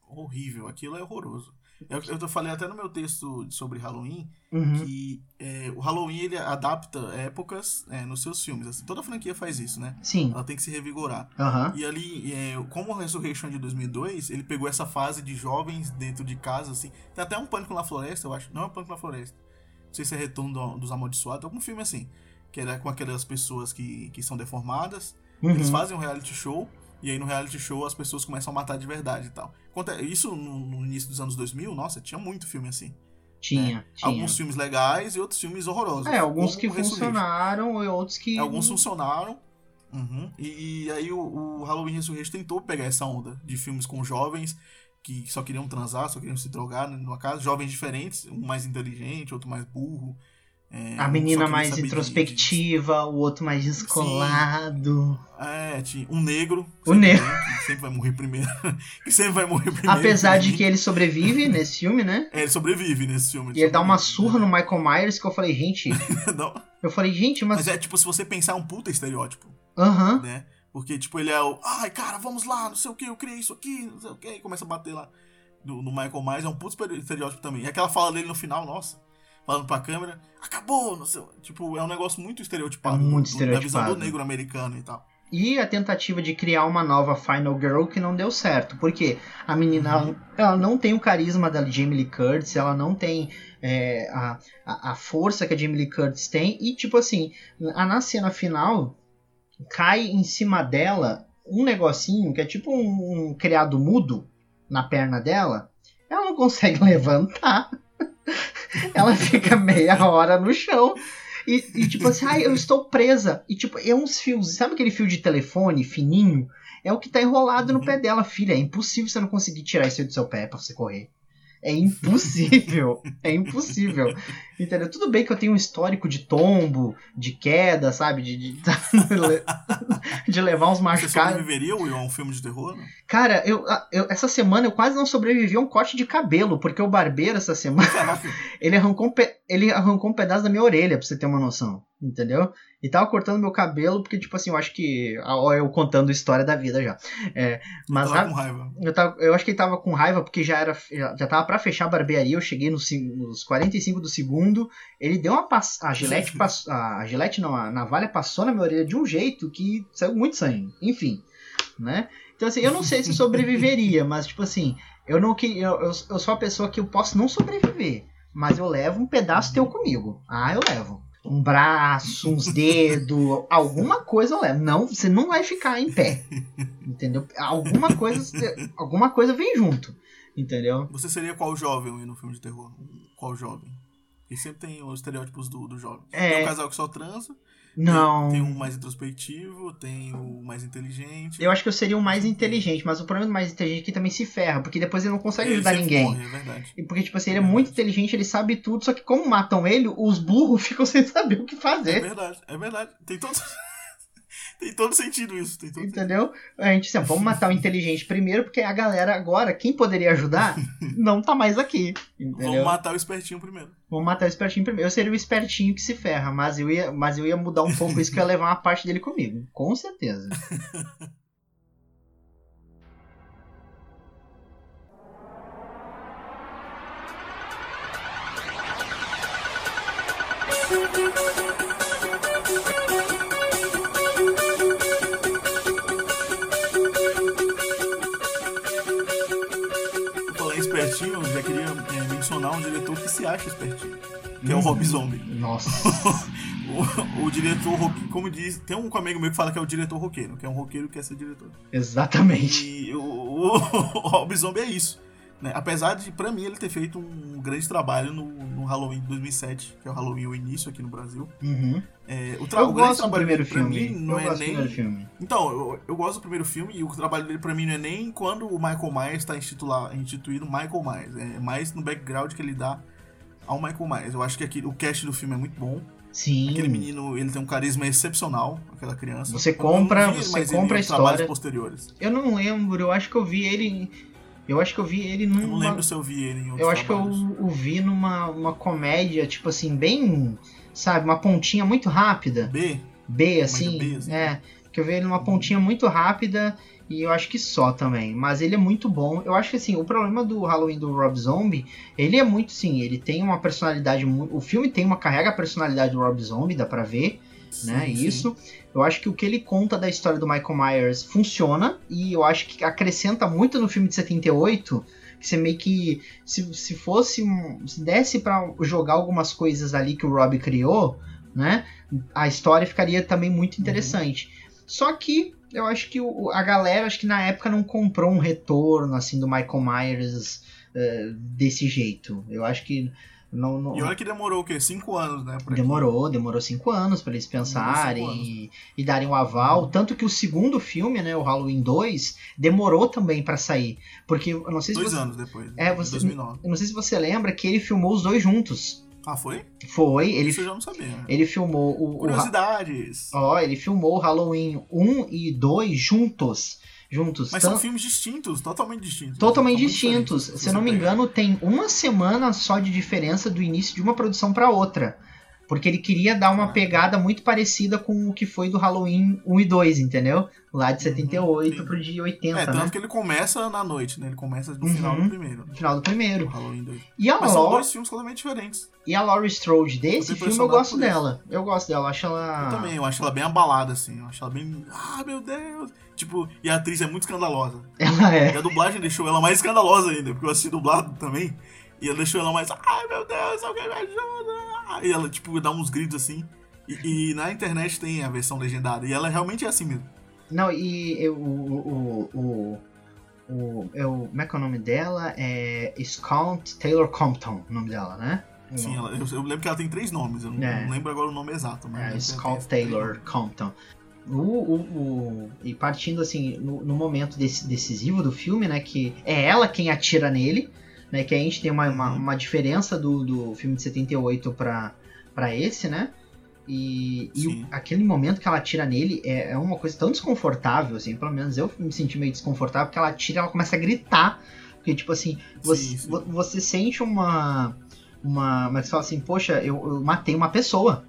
horrível. Aquilo é horroroso. Eu, eu falei até no meu texto sobre Halloween Uhum. que é, o Halloween ele adapta épocas é, nos seus filmes. Assim, toda franquia faz isso, né? Sim. Ela tem que se revigorar. Aham. E ali, é, como o Resurrection é de 2002, ele pegou essa fase de jovens dentro de casa, assim. Tem até um Pânico na Floresta, eu acho. Não é um Pânico na Floresta. Não sei se é Retorno do- dos Amaldiçoados, algum filme assim. Que era com aquelas pessoas que, que são deformadas. Eles Uhum. fazem um reality show, e aí no reality show as pessoas começam a matar de verdade e tal. Isso no, início dos anos 2000, nossa, tinha muito filme assim. Tinha, tinha. Alguns filmes legais e outros filmes horrorosos. É, alguns que funcionaram e outros que. Alguns funcionaram. Uhum. E, e aí o, o Halloween Resurrection tentou pegar essa onda de filmes com jovens que só queriam transar, só queriam se drogar né, numa casa, jovens diferentes, um mais inteligente, outro mais burro. É, A menina mais de- introspectiva, o outro mais descolado. de- é, um negro. O negro. Que sempre vai morrer primeiro. que sempre vai morrer primeiro. Apesar de que ele sobrevive nesse filme, né? É, ele sobrevive nesse filme. E ele dá uma surra no Michael Myers que eu falei, gente. Não, Eu falei, gente, mas. mas é tipo, se você pensar, é um puta estereótipo. Aham. né? Porque, tipo, ele é o. Ai, cara, vamos lá, não sei o que, eu criei isso aqui, não sei o que, e começa a bater lá no, no Michael Myers, é um puto estereótipo também. E aquela fala dele no final, nossa, falando pra câmera, acabou, não sei. Tipo, é um negócio muito estereotipado. É muito do- Da visão do estereotipado. negro americano e tal. E a tentativa de criar uma nova Final Girl que não deu certo. Porque a menina Uhum. ela não tem o carisma da Jamie Lee Curtis, ela não tem é, a, a, a força que a Jamie Lee Curtis tem. E tipo assim, a, na cena final cai em cima dela um negocinho que é tipo um, um criado mudo na perna dela. Ela não consegue levantar. Ela fica meia hora no chão. E, e, tipo assim, ai, eu estou presa. E tipo, é uns fios, sabe aquele fio de telefone fininho? É o que tá enrolado no Uhum. pé dela, filha. É impossível você não conseguir tirar isso do seu pé pra você correr. É impossível. é impossível. Entendeu? Tudo bem que eu tenho um histórico de tombo, de queda, sabe? De, de, de levar uns machucados. Você sobreviveria, Will, a um filme de terror? Né? Cara, eu, eu, essa semana eu quase não sobrevivi a um corte de cabelo, porque o barbeiro essa semana. ele, arrancou um ele arrancou um pedaço da minha orelha, pra você ter uma noção. Entendeu? E tava cortando meu cabelo, porque, tipo assim, eu acho que. Ó, eu contando a história da vida já. É, mas eu tava com raiva. Eu, tava, eu acho que ele tava com raiva porque já era. Já, já tava pra fechar a barbearia. Eu cheguei nos, nos 45 do segundo. Ele deu uma pass... A gilete passou. A gilete não, a navalha passou na minha orelha de um jeito que saiu muito sangue. Enfim. Né? Então, assim, eu não sei se sobreviveria, mas, tipo assim, eu não que eu, eu, eu sou a pessoa que eu posso não sobreviver. Mas eu levo um pedaço teu comigo. Ah, eu levo um braço, uns dedos, alguma coisa eu levo. Não, você não vai ficar em pé. Entendeu? Alguma coisa, alguma coisa vem junto. Entendeu? Você seria qual jovem no filme de terror? Qual jovem? E sempre tem os estereótipos do, do jovem. É... Tem um casal que só transa, não. Tem, tem um mais introspectivo, tem o mais inteligente. Eu acho que eu seria o mais inteligente, mas o problema do mais inteligente é que também se ferra, porque depois ele não consegue ele ajudar ninguém. Morre, é verdade. E porque, tipo assim, ele é muito inteligente, ele sabe tudo, só que como matam ele, os burros ficam sem saber o que fazer. É verdade, é verdade. Tem todos. Tem todo sentido isso. Todo Entendeu? A gente assim, vamos matar o inteligente primeiro, porque a galera agora, quem poderia ajudar, não tá mais aqui. Entendeu? Vamos matar o espertinho primeiro. Vamos matar o espertinho primeiro. Eu seria o espertinho que se ferra, mas eu ia, mas eu ia mudar um pouco isso que eu ia levar uma parte dele comigo. Com certeza. um diretor que se acha espertinho, que hum, é o Rob Zombie. Nossa. o, o, diretor, como diz, tem um amigo meu que fala que é o diretor roqueiro, que é um roqueiro que quer ser diretor. Exatamente. E o, o, o Rob Zombie é isso. Né? Apesar de, pra mim, ele ter feito um grande trabalho no, no Halloween de 2007, que é o Halloween o início aqui no Brasil. Uhum. É, o tra... eu o gosto do primeiro filme. Mim, não eu é nem... filme. Então, eu, eu gosto do primeiro filme e o trabalho dele pra mim não é nem quando o Michael Myers está instituído Michael Myers. É mais no background que ele dá ao Michael Myers. Eu acho que aqui, o cast do filme é muito bom. Sim. Aquele menino, ele tem um carisma excepcional, aquela criança. Você compra, você compra a história. posteriores. Eu não lembro, eu acho que eu vi ele eu acho que eu vi ele numa. Eu não lembro se eu vi ele em Eu acho trabalhos. que eu o vi numa uma comédia, tipo assim, bem. Sabe, uma pontinha muito rápida. B? B, assim. B, assim. É. Que eu vi ele numa pontinha muito rápida e eu acho que só também. Mas ele é muito bom. Eu acho que assim, o problema do Halloween do Rob Zombie, ele é muito sim, ele tem uma personalidade. O filme tem uma carrega a personalidade do Rob Zombie, dá pra ver. Sim, né? Sim. Isso. Eu acho que o que ele conta da história do Michael Myers funciona e eu acho que acrescenta muito no filme de 78. Que você meio que. Se, se fosse. Se desse para jogar algumas coisas ali que o Rob criou, né? A história ficaria também muito interessante. Uhum. Só que eu acho que o, a galera, acho que na época não comprou um retorno assim do Michael Myers uh, desse jeito. Eu acho que não, não... E olha que demorou o quê? Cinco anos, né? Demorou, demorou cinco anos para eles pensarem e, e, darem o um aval. Uhum. Tanto que o segundo filme, né, o Halloween 2, demorou também para sair. Porque eu não sei se Dois você... anos depois. É, você... 2009. Eu não sei se você lembra que ele filmou os dois juntos. Ah, foi? Foi. Ele, Isso eu já não sabia. Né? Ele filmou o. Curiosidades. O, ó, ele filmou o Halloween 1 e 2 juntos juntos. Mas são filmes distintos, totalmente distintos. Totalmente distintos. Se eu não me engano, tem uma semana só de diferença do início de uma produção para outra. Porque ele queria dar uma ah. pegada muito parecida com o que foi do Halloween 1 e 2, entendeu? Lá de 78 uhum, pro dia 80, É, tanto né? que ele começa na noite, né? Ele começa no uhum, final do primeiro. No final do primeiro. Halloween 2. E a Mas são dois filmes completamente diferentes. E a Laurie Strode desse filme eu gosto dela. Eu gosto dela, eu acho ela... Eu também, eu acho ela bem abalada, assim. Eu acho ela bem... Ah, meu Deus! Tipo, e a atriz é muito escandalosa. Ela é. E a dublagem deixou ela mais escandalosa ainda, porque eu assisti dublado também. E ela deixou ela mais, ai meu Deus, alguém me ajuda! E ela, tipo, dá uns gritos assim. E, e na internet tem a versão legendada. E ela realmente é assim mesmo. Não, e eu, o, o, o, o, eu, como é que é o nome dela? É Scout Taylor Compton, o nome dela, né? Sim, ela, eu, eu, lembro que ela tem três nomes, eu não, é. não lembro agora o nome exato. Mas é, Scout Taylor Compton. O, o, o, e partindo assim, no, no momento desse, decisivo do filme, né? Que é ela quem atira nele né? Que a gente tem uma, uma, Uhum. uma diferença do, do filme de 78 pra, pra esse, né? E, e aquele momento que ela atira nele é, é uma coisa tão desconfortável, assim, pelo menos eu me senti meio desconfortável, porque ela atira e ela começa a gritar. Porque, tipo assim, você, Sim, sim. vo- você sente uma. uma mas você fala assim, poxa, eu, eu matei uma pessoa,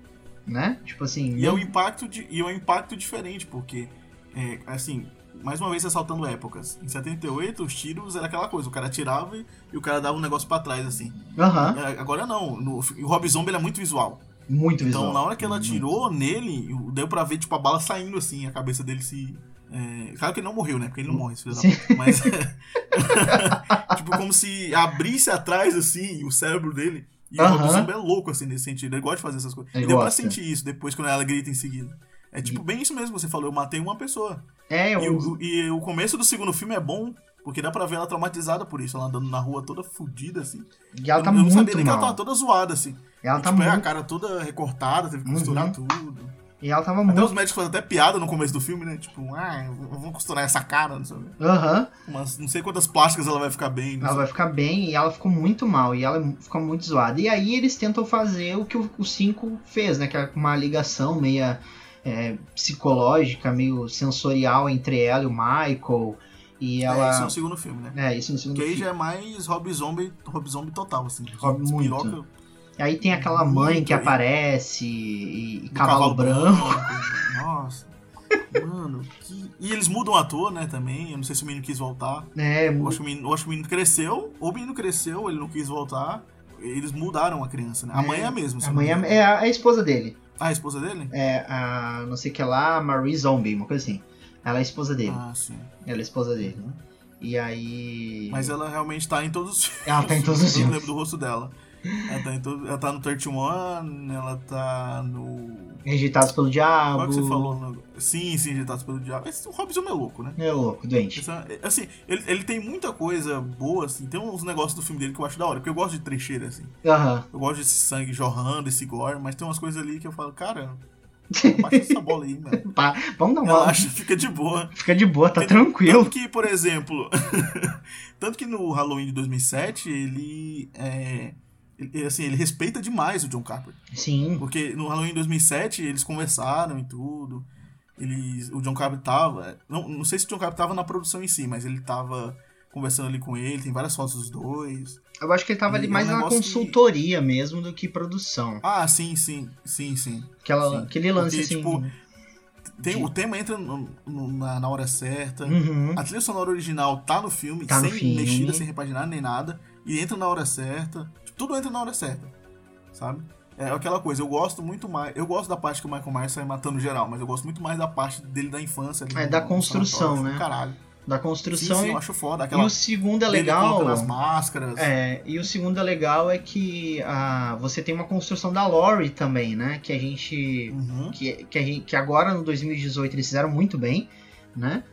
né? Tipo assim. E é, um impacto de, e é um impacto diferente, porque, é, assim, mais uma vez ressaltando épocas. Em 78, os tiros era aquela coisa, o cara atirava e, e o cara dava um negócio pra trás, assim. É, Agora não, no, o Rob Zombie ele é muito visual. muito Então, visual. na hora que ela Muito. atirou nele, deu pra ver, tipo, a bala saindo, assim, a cabeça dele se... É, claro que ele não morreu, né? Porque ele não morre, esse filho da puta. Mas, tipo, como se abrisse atrás, assim, o cérebro dele. E o Aham. Rob Zombie é louco, assim, nesse sentido. Ele gosta de fazer essas coisas. Ele e deu pra gosta. sentir isso depois, quando ela grita em seguida. É tipo bem isso mesmo que você falou, eu matei uma pessoa. É, eu, E o, e o começo do segundo filme é bom, porque dá pra ver ela traumatizada por isso, ela andando na rua toda fodida, assim. e ela eu, tá eu não sabia muito nem que ela mal. tava toda zoada, assim. Ela E, tá tipo, é a muito. cara toda recortada, teve que costurar Uhum. tudo. E ela tava Até muito. os médicos fazem até piada no começo do filme, né? Tipo, ah, vamos costurar essa cara, não sei. Aham. Umas, não sei quantas plásticas ela vai ficar bem. Ela sei. vai ficar bem e ela ficou muito mal. E ela ficou muito zoada. E aí eles tentam fazer o que o 5 fez, né? Que é uma ligação meia é, psicológica, meio sensorial entre ela e o Michael. E É, isso ela. no segundo filme, né? É, isso no segundo Que aí filme. já é mais Rob Zombie, Rob Zombie total, assim. Rob muito. Aí tem aquela mãe Muito, que e- aparece e, e do cavalo, branco. Nossa. Mano, que... E eles mudam o ator, né, também. Eu não sei se o menino quis voltar. É, Eu acho, que o menino, eu acho que o menino cresceu, ou o menino cresceu, ele não quis voltar. Eles mudaram a criança, né? A É, mãe é a mesma. a mãe é, é a, a esposa dele. Ah, a esposa dele? É a não sei o que lá, Marie Zombie, uma coisa assim. Ela é a esposa dele. Ah, sim. Ela é a esposa dele. E aí. Mas ela realmente tá em todos os filmes. Ela tá em todos os Eu filmes. não lembro do rosto dela. Ela tá, todo... ela tá no 31, ela tá no. Rejeitados pelo diabo. Qual é que você falou? No... Sim, sim, Rejeitados pelo Diabo. Esse, o Robson é louco, né? É louco, doente. Essa- assim, ele, ele tem muita coisa boa, assim. Tem uns negócios do filme dele que eu acho da hora. Porque eu gosto de trecheira, assim. Aham. Eu gosto desse sangue jorrando, esse gore. Mas tem umas coisas ali que eu falo, cara, baixa essa bola aí, mano. Pá, Vamos dar uma. Relaxa, fica de boa. Fica de boa, tá Tanto tranquilo. que, por exemplo, tanto que no Halloween de 2007, ele é, ele, assim, ele respeita demais o John Carpenter. Sim. Porque no Halloween de 2007 eles conversaram e tudo. Eles, o John Carpenter tava, não, não sei se o John Carpenter tava na produção em si, mas ele tava conversando ali com ele, tem várias fotos dos dois. Eu acho que ele tava ali E é um mais na negócio que- consultoria mesmo do que produção. Ah, sim, sim, sim, sim. Aquela, Sim. aquele lance Porque, assim. tipo, Tem, De- O tema entra no- no- na, na hora certa. Uhum. A trilha sonora original tá no filme, Tá no sem filme. mexida, sem repaginar nem nada. E entra na hora certa. Tudo entra na hora certa. Sabe? É aquela coisa, eu gosto muito mais. Eu gosto da parte que o Michael Myers sai matando geral, mas eu gosto muito mais da parte dele da infância. É, da construção, né? Caralho. Da Sim, construção. sim, e- eu acho foda. e Aquela o segundo é legal. as máscaras. É, e o segundo é legal é que ah, você tem uma construção da Lori também, né? Que a gente. Uhum. Que, que, a gente, que agora no 2018 eles fizeram muito bem, né?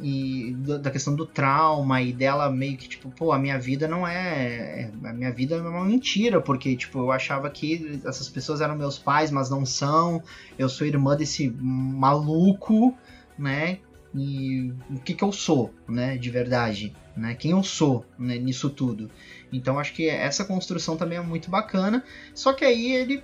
E da questão do trauma e dela meio que tipo, pô, a minha vida não é. é- A minha vida é uma mentira, porque, tipo, eu achava que essas pessoas eram meus pais, mas não são. Eu sou irmã desse maluco, né? E o que que eu sou, né? De verdade, né? Quem eu sou né, nisso tudo. Então acho que essa construção também é muito bacana. Só que aí ele.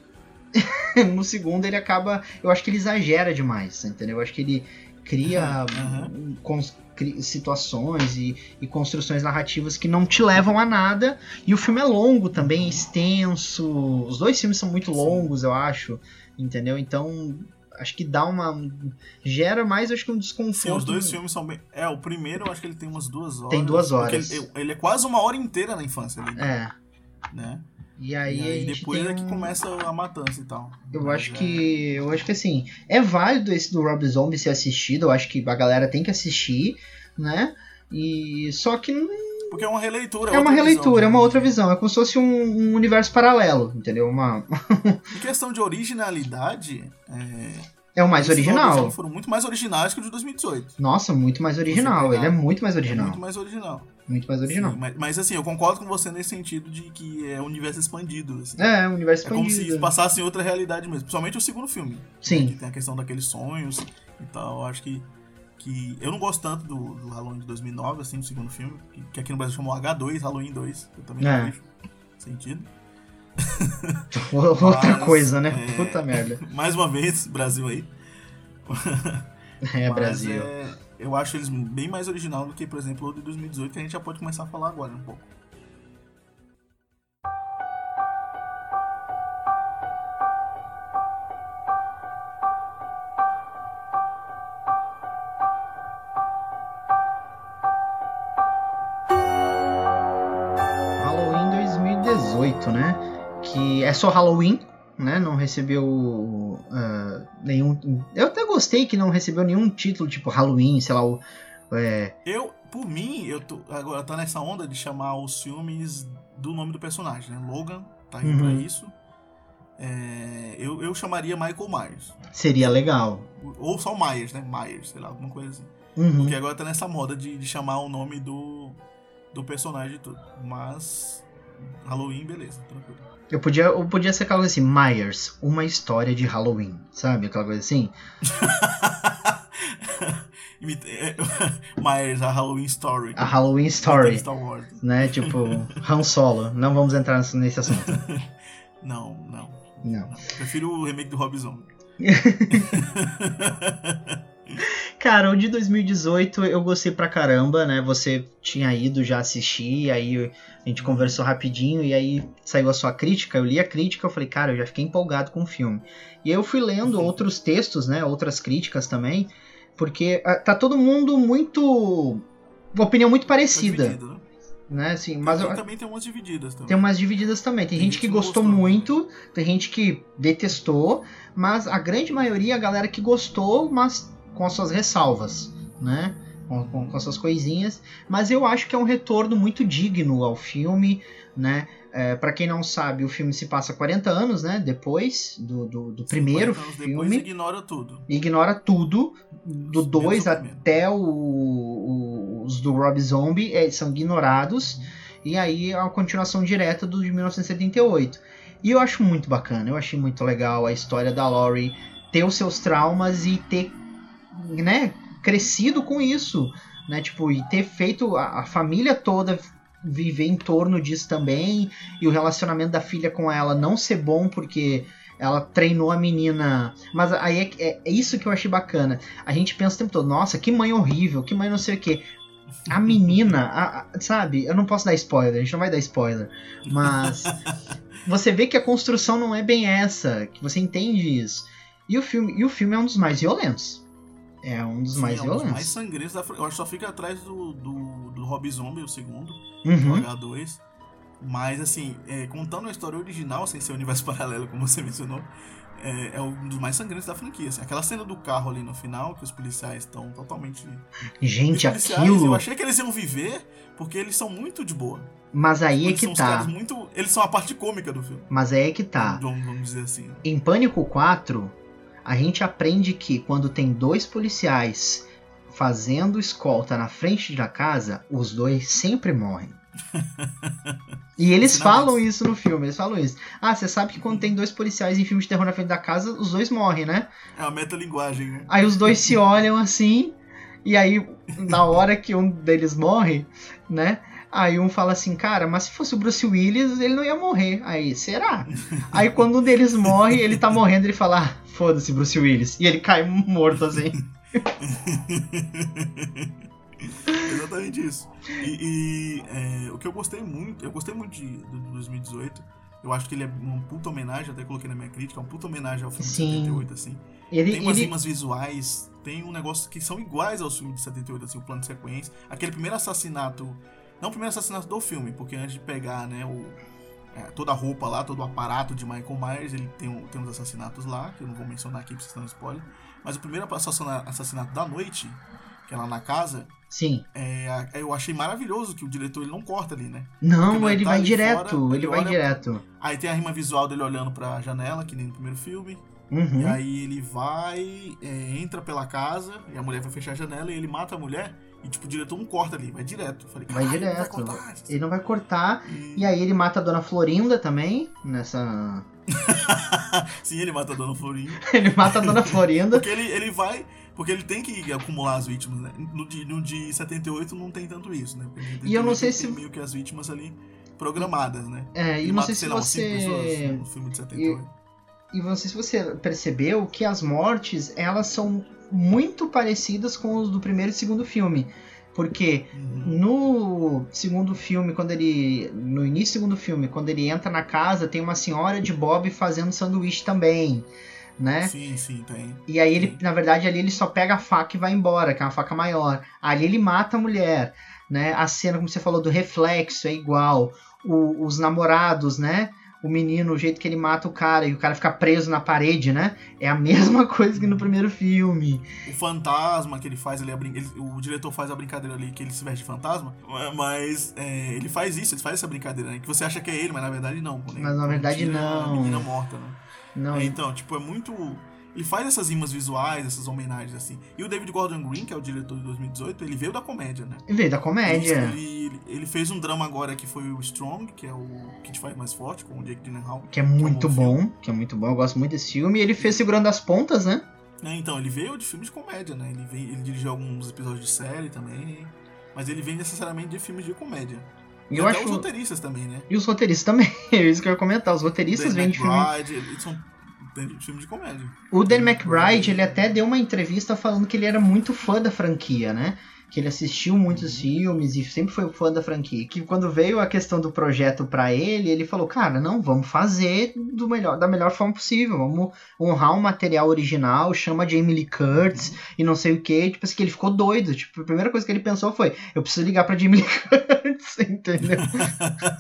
no segundo ele acaba. Eu acho que ele exagera demais, entendeu? Eu acho que ele cria Uhum. cons- cri- situações e, e construções narrativas que não te levam a nada. E o filme é longo também, é extenso. Os dois filmes são muito Sim. longos, eu acho. Entendeu? Então. Acho que dá uma. Gera mais, acho que um desconforto. Sim, os dois filmes são bem. É, o primeiro eu acho que ele tem umas duas horas. Tem duas horas. Ele, ele é quase uma hora inteira na infância ali, É. né? E aí, E a aí gente depois tem é que começa a matança e tal. Eu acho é- que. Eu acho que assim. É válido esse do Rob Zombie ser assistido. Eu acho que a galera tem que assistir, né? E. Só que não- Porque é uma releitura. é uma outra releitura, visão, é uma né? outra visão. É como se fosse um, um universo paralelo, entendeu? Uma, Em questão de originalidade, é, é o mais original. foram muito mais originais que o de 2018. Nossa, muito mais original. pegar- Ele é muito mais É original. muito mais original. Muito mais original. Sim, mas, mas, assim, eu concordo com você nesse sentido de que é um universo expandido. assim. É, um universo É como se expandido. passasse em outra realidade mesmo. Principalmente o segundo filme. Sim. Que tem a questão daqueles sonhos e tal. Eu acho que Que eu não gosto tanto do, do Halloween de 2009, assim, do segundo filme, que, que aqui no Brasil chamou H2, Halloween 2. Eu também É. não vejo sentido. Outra Mas, coisa, né? é, Puta merda. Mais uma vez, Brasil aí. É, Mas, Brasil. é, eu acho eles bem mais original do que, por exemplo, o de 2018, que a gente já pode começar a falar agora um pouco. Halloween 2018, né? Que é só Halloween, né? Não recebeu ah, nenhum. Eu até gostei que não recebeu nenhum título tipo Halloween, sei lá, o. é, Eu, por mim, eu tô, agora tá nessa onda de chamar os filmes do nome do personagem, né? Logan tá aí pra Uhum. isso. É, eu, eu chamaria Michael Myers. seria legal. Ou só Myers, né? Myers, sei lá, alguma coisa assim. Uhum. Porque agora tá nessa moda de, de chamar o nome do, do personagem e tudo. Mas. Halloween, beleza, tranquilo. Eu podia, eu podia ser aquela coisa assim, Myers, uma história de Halloween, sabe? Aquela coisa assim. Myers, a Halloween Story. A Halloween Story, Star Wars. né? Tipo, Han Solo. Não vamos entrar nesse, nesse assunto. Não, não. Não. Prefiro o remake do Rob Zombie. Cara, o de 2018 eu gostei pra caramba, né? Você tinha ido já assistir, aí a gente conversou rapidinho e aí saiu a sua crítica. Eu li a crítica, eu falei, cara, eu já fiquei empolgado com o filme. E aí eu fui lendo outros textos, né? Outras críticas também, porque ah, tá todo mundo muito. Uma opinião muito parecida, dividido, né? né? Assim, mas eu- Tem- também tem umas divididas também. tem umas divididas também. Tem, Tem gente gente que gostou gostou. muito, tem gente que detestou, mas a grande maioria, a galera que gostou, mas com as suas ressalvas, né? Com, com, com as suas coisinhas. Mas eu acho que é um retorno muito digno ao filme, né? É, para quem não sabe, o filme se passa 40 anos, né? Depois do, do, do primeiro 40 anos Depois filme. ignora tudo. Ignora tudo, do Menos 2 o primeiro. até o- o- os do Rob Zombie eh, são ignorados. E aí é uma continuação direta do de 1978. E eu acho muito bacana, eu achei muito legal a história da Laurie ter os seus traumas e ter, né, crescido com isso, né, tipo, e ter feito a, a família toda viver em torno disso também, e o relacionamento da filha com ela não ser bom porque ela treinou a menina. Mas aí é, é- é isso que eu achei bacana. A gente pensa o tempo todo, nossa, que mãe horrível, que mãe não sei o quê. A menina, a- a- sabe, eu não posso dar spoiler, a gente não vai dar spoiler, mas você vê que a construção não é bem essa, que você entende isso. E o filme, e o filme é um dos mais violentos. É um dos Sim, mais é um dos violentos. mais sangrentos da Eu acho que só fica atrás do, do, do Rob Zombie, o segundo, Uhum. o H2. Mas, assim, é, contando a história original, sem ser o universo paralelo, como você mencionou, é, é um dos mais sangrentos da franquia. assim. Aquela cena do carro ali no final, que os policiais estão totalmente. Gente, aquilo. eu achei que eles iam viver, porque eles são muito de boa. Mas aí é eles que são os tá. muito. Eles são a parte cômica do filme. Mas aí é que tá. Vamos, vamos dizer assim. Em Pânico 4, a gente aprende que quando tem dois policiais fazendo escolta na frente da casa, os dois sempre morrem. E eles falam isso no filme, eles falam isso. Ah, você sabe que quando tem dois policiais em filme de terror na frente da casa, os dois morrem, né? É uma metalinguagem, né? Aí os dois se olham assim, e aí na hora que um deles morre, né? Aí um fala assim, cara, mas se fosse o Bruce Willis, ele não ia morrer. Aí, será? Aí quando um deles morre, ele tá morrendo, ele fala, ah, foda-se, Bruce Willis. E ele cai morto assim. Exatamente isso. E, e, é, o que eu gostei muito, eu gostei muito de, do 2018. Eu acho que ele é uma puta homenagem, até coloquei na minha crítica, é uma puta homenagem ao filme Sim. de 78, assim. Ele, Tem umas ele- rimas visuais, tem um negócio que são iguais aos filmes de 78, assim, o plano de sequência. Aquele primeiro assassinato. Não o primeiro assassinato do filme, porque antes de pegar, né, o, é, toda a roupa lá, todo o aparato de Michael Myers, ele tem, um- tem uns assassinatos lá, que eu não vou mencionar aqui pra vocês não spoiler. Mas o primeiro assassina- assassinato da noite, que é lá na casa, Sim. é, a- eu achei maravilhoso que o diretor ele não corta ali, né? Não, ele tá vai direto, fora, ele ele vai olha- direto. Aí tem a rima visual dele olhando pra janela, que nem no primeiro filme. E Uhum. aí ele vai, é, entra pela casa, e a mulher vai fechar a janela e ele mata a mulher. E tipo, o diretor não corta ali, vai direto. Eu falei, Vai "Caralho, não direto. cortar. Ele não vai cortar. E- E aí ele mata a dona Florinda também, nessa... Sim, ele mata a Dona Florinda. Ele mata a dona Florinda. Porque ele, ele vai. Porque ele tem que acumular as vítimas, né? No de, no de 78 não tem tanto isso, né? E eu não sei se. Meio que as vítimas ali programadas, né? É, e não sei se você. no filme de 78. E, e não sei se você percebeu que as mortes, elas são muito parecidas com os do primeiro e segundo filme. Porque uhum. no segundo filme, quando ele. No início do segundo filme, quando ele entra na casa, tem uma senhora de Bob fazendo sanduíche também. Né? Sim, sim, tem. E aí ele, na verdade, ali ele só pega a faca e vai embora, que é uma faca maior. Ali ele mata a mulher, né? A cena, como você falou, do reflexo é igual. O, os namorados, né? O menino, o jeito que ele mata o cara e o cara fica preso na parede, né? É a mesma coisa que no primeiro filme. O fantasma que ele faz ali, ele, o diretor faz a brincadeira ali que ele se veste de fantasma, mas é, ele faz isso, ele faz essa brincadeira, né? Que você acha que é ele, mas na verdade não. Né? Mas na verdade não. A menina morta, né? Não. É, então, tipo, é muito ele faz essas rimas visuais, essas homenagens, assim. E o David Gordon Green, que é o diretor de 2018, ele veio da comédia, né? Ele veio da comédia. Ele, ele, fez um drama agora que foi o Strong, que é o que te faz mais forte, com o Jake Gyllenhaal. Que é muito que é um bom, que é muito bom. Eu gosto muito desse filme. E ele fez Segurando as Pontas, né? É, então, ele veio de filmes de comédia, né? Ele, veio, ele dirigiu alguns episódios de série também. Mas ele vem necessariamente de filmes de comédia. E, eu acho... os roteiristas também, né? E os roteiristas também. é isso que eu ia comentar. Os roteiristas vêm de filmes... São filme de comédia. O Dan McBride, ele até deu uma entrevista falando que ele era muito fã da franquia, né? Que ele assistiu muitos uhum. filmes e sempre foi fã da franquia. Que quando veio a questão do projeto para ele, ele falou: Cara, não, vamos fazer do melhor, da melhor forma possível. Vamos honrar o um material original, chama Jamie Lee Curtis uhum. e não sei o que. Tipo assim, que ele ficou doido. Tipo, a primeira coisa que ele pensou foi: Eu preciso ligar pra Jamie Lee Curtis, entendeu?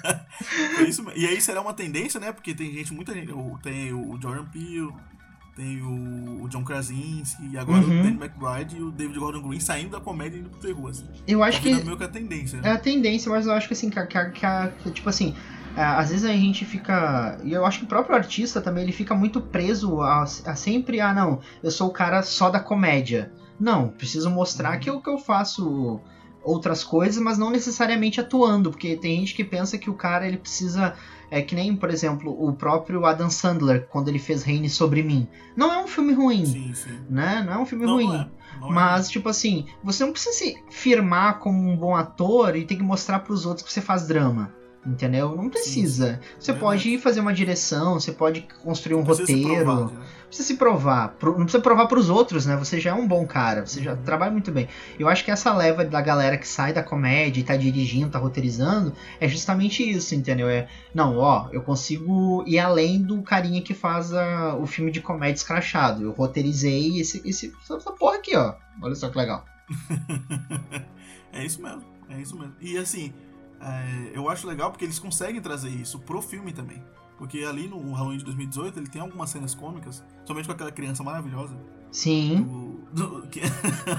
isso, e aí será uma tendência, né? Porque tem gente, muita gente. Tem o Jordan Peele tem o, John Krasinski, e agora uhum. o Danny McBride e o David Gordon Green saindo da comédia e indo pro terror, assim. Eu acho tá que... É meio que a tendência, né? É a tendência, mas eu acho que assim, que, que, que, tipo assim, é, às vezes a gente fica. E eu acho que o próprio artista também ele fica muito preso a, a sempre, ah, não, eu sou o cara só da comédia. Não, preciso mostrar uhum. que eu, que eu faço outras coisas, mas não necessariamente atuando, porque tem gente que pensa que o cara ele precisa é que nem, por exemplo, o próprio Adam Sandler, quando ele fez Reine Sobre Mim. Não é um filme ruim, sim, sim. né? Não é um filme não ruim. É, é. mas, tipo assim, você não precisa se firmar como um bom ator e ter que mostrar para os outros que você faz drama. Entendeu? Não precisa. Sim, você é pode ir fazer uma direção, você pode construir um roteiro. Provar, né? Precisa se provar. Não precisa provar para os outros, né? Você já é um bom cara, você já uhum. trabalha muito bem. Eu acho que essa leva da galera que sai da comédia e tá dirigindo, tá roteirizando, é justamente isso, entendeu? É, não, ó, eu consigo ir além do carinha que faz a, o filme de comédia escrachado. Eu roteirizei esse, esse, essa porra aqui, ó. Olha só que legal. é isso mesmo, é isso mesmo. E assim, é, eu acho legal porque eles conseguem trazer isso pro filme também. Porque ali no Halloween de 2018 ele tem algumas cenas cômicas, somente com aquela criança maravilhosa. Sim. Do, do, que,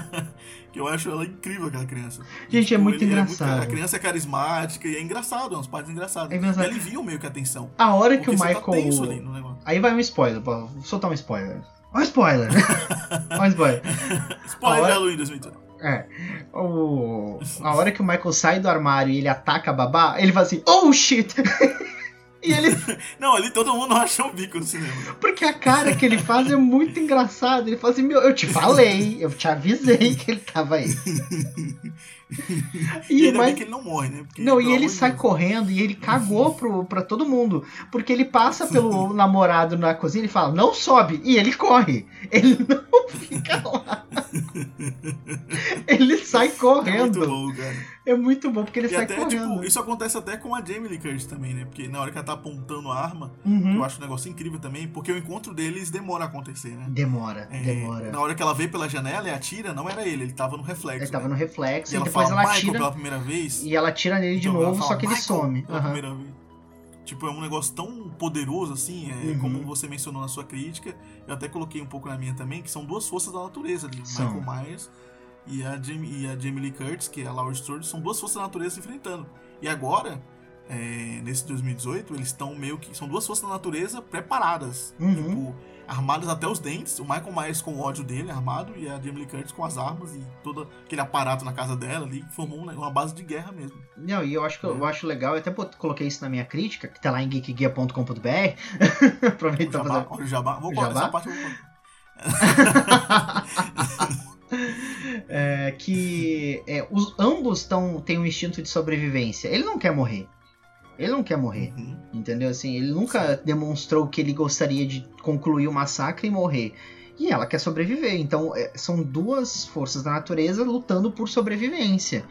que, eu acho ela incrível, aquela criança. Gente, é tipo, muito engraçado. É muito, a criança é carismática e é engraçado, é umas partes engraçadas. É engraçado. E aliviam meio que a atenção. A hora que o tá Michael. Tá Aí vai um spoiler, vou soltar um spoiler. Um spoiler! um spoiler. spoiler hora... Halloween 2018. É. O... A hora que o Michael sai do armário e ele ataca a babá, ele fala assim, oh shit! E ele. Não, ali todo mundo achou o bico no cinema. Porque a cara que ele faz é muito engraçado. Ele fala assim: Meu, eu te falei, eu te avisei que ele tava aí. e, e mas... que ele não morre, né? Porque, não, e ele sai Deus. correndo e ele cagou pro, pra todo mundo. Porque ele passa pelo namorado na cozinha e fala: Não sobe. E ele corre. Ele não fica lá. ele sai correndo. É muito bom, cara. É muito bom porque ele e sai até, correndo. Tipo, isso acontece até com a Jamie Lee Curtis também, né? Porque na hora que ela tá apontando a arma, uhum. eu acho um negócio incrível também, porque o encontro deles demora a acontecer, né? Demora, é, demora. Na hora que ela vê pela janela e atira, não era ele, ele tava no reflexo. Ele tava né? no reflexo, e ela depois ela atira. pela primeira vez. E ela atira nele de então, novo, só que ele some. Pela uhum. primeira vez. Tipo, é um negócio tão poderoso assim, é, uhum. como você mencionou na sua crítica, eu até coloquei um pouco na minha também, que são duas forças da natureza ali. São. Michael Myers e a, Jamie, e a Jamie Lee Curtis, que é a Laura Strode, são duas forças da natureza se enfrentando. E agora, é, nesse 2018, eles estão meio que. São duas forças da natureza preparadas. Uhum. Tipo, armadas até os dentes. O Michael Myers com o ódio dele, armado, e a Jamie Lee Curtis com as armas e todo aquele aparato na casa dela ali, que formou uma base de guerra mesmo. Não, e eu acho que é. eu acho legal, eu até coloquei isso na minha crítica, que tá lá em geekguia.com.br. Aproveita pra fazer. Olha o jabá. Vou colocar essa parte. Eu vou... É, que é, os, ambos tão, têm um instinto de sobrevivência. Ele não quer morrer. Ele não quer morrer. Uhum. Entendeu? Assim, ele nunca demonstrou que ele gostaria de concluir o massacre e morrer. E ela quer sobreviver. Então, é, são duas forças da natureza lutando por sobrevivência.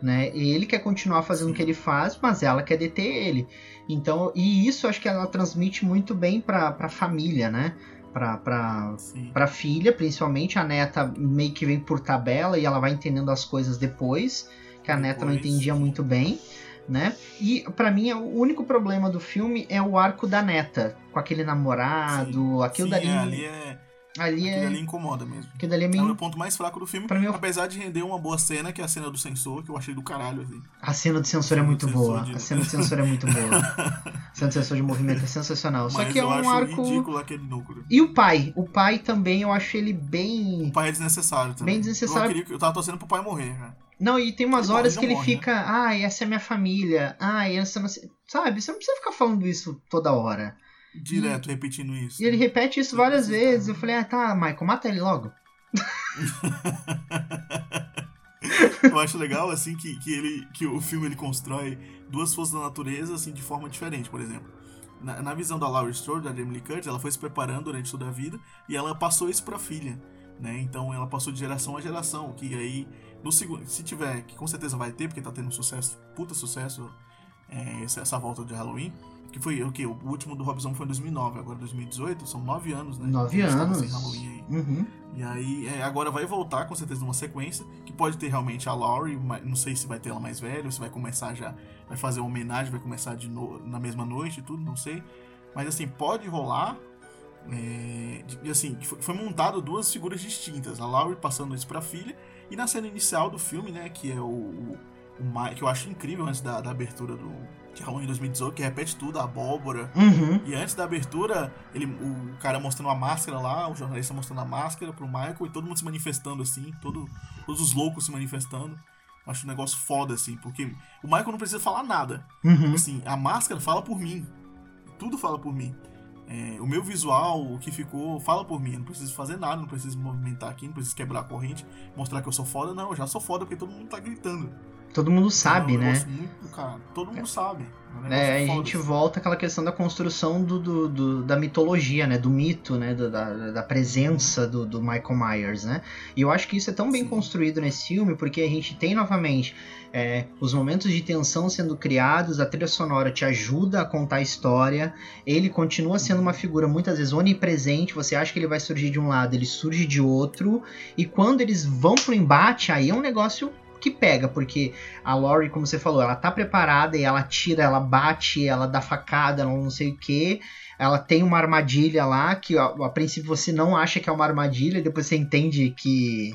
Né? Ele quer continuar fazendo o que ele faz, mas ela quer deter ele. Então, e isso acho que ela transmite muito bem para a família, né? Pra, pra, Sim. pra filha, principalmente. A neta meio que vem por tabela e ela vai entendendo as coisas depois, que a neta não Depois, entendia sim. muito bem, né? E pra mim, o único problema do filme é o arco da neta, com aquele namorado, aquilo Sim, dali. ali é. Ali é. Ali incomoda mesmo. Aquilo dali é É o meio. meu ponto mais fraco do filme. Pra mim, eu- Apesar de render uma boa cena, que é a cena do sensor, que eu achei do caralho, assim. A cena do sensor é muito boa. de- A cena do sensor é muito boa. A cena do sensor de movimento é sensacional. Só Mas que é um arco. ridículo aquele núcleo. E o pai? O pai também eu acho ele bem. O pai é desnecessário também. Bem desnecessário. Eu, queria, que- eu tava torcendo pro pai morrer, cara. Não, e tem umas Ele horas que ele morre, né? fica, ai, essa é minha família, ai, essa sei. Sabe, você não precisa ficar falando isso toda hora. Direto, repetindo isso. E ele repete isso várias vezes. né? Eu falei, ah, tá, Michael, mata ele logo. Eu acho legal, assim, que, que, ele, que o filme ele constrói duas forças da natureza, assim, de forma diferente, por exemplo. Na, na visão da Laurie Strode, da Jamie Lee Curtis, ela foi se preparando durante toda a vida e ela passou isso pra filha, né? Então ela passou de geração a geração, que aí, no segundo, se tiver, que com certeza vai ter, porque tá tendo um sucesso, puta sucesso, é, essa volta de Halloween, que foi o que? O último do Rob Zombie foi em 2009, agora 2018, são nove anos, né? Nove estavam anos. sem Halloween aí. Uhum. E aí, é, agora vai voltar com certeza numa sequência, que pode ter realmente a Laurie, não sei se vai ter ela mais velha, ou se vai começar já, vai fazer uma homenagem, vai começar de no, na mesma noite e tudo, não sei. Mas assim, pode rolar. é, e assim, foi, foi montado duas figuras distintas, a Laurie passando isso pra filha, e na cena inicial do filme, né, que é o, o, o que eu acho incrível antes da, da abertura do de Halloween 2018, que repete tudo, a abóbora, Uhum. e antes da abertura, ele, o cara mostrando a máscara lá, o jornalista mostrando a máscara pro Michael e todo mundo se manifestando assim, todo, todos os loucos se manifestando. Acho um negócio foda, assim, porque o Michael não precisa falar nada. Uhum. Assim, a máscara fala por mim. Tudo fala por mim. É, o meu visual, o que ficou, fala por mim. Eu não preciso fazer nada, não preciso me movimentar aqui, não preciso quebrar a corrente, mostrar que eu sou foda. Não, eu já sou foda porque todo mundo tá gritando. Todo mundo sabe, é um né? Muito, cara, todo mundo sabe. É um É, a gente assim. volta àquela questão da construção do, do- do- da mitologia, né? Do mito, né? do- da, da presença do, do Michael Myers, né? E eu acho que isso é tão bem Sim. construído nesse filme, porque a gente tem novamente é, os momentos de tensão sendo criados, a trilha sonora te ajuda a contar a história, ele continua sendo uma figura muitas vezes onipresente, você acha que ele vai surgir de um lado, ele surge de outro, e quando eles vão pro embate, aí é um negócio que pega, porque a Laurie, como você falou, ela tá preparada e ela tira, ela bate, ela dá facada, ela não sei o que. Ela tem uma armadilha lá que a, a princípio você não acha que é uma armadilha, depois você entende que,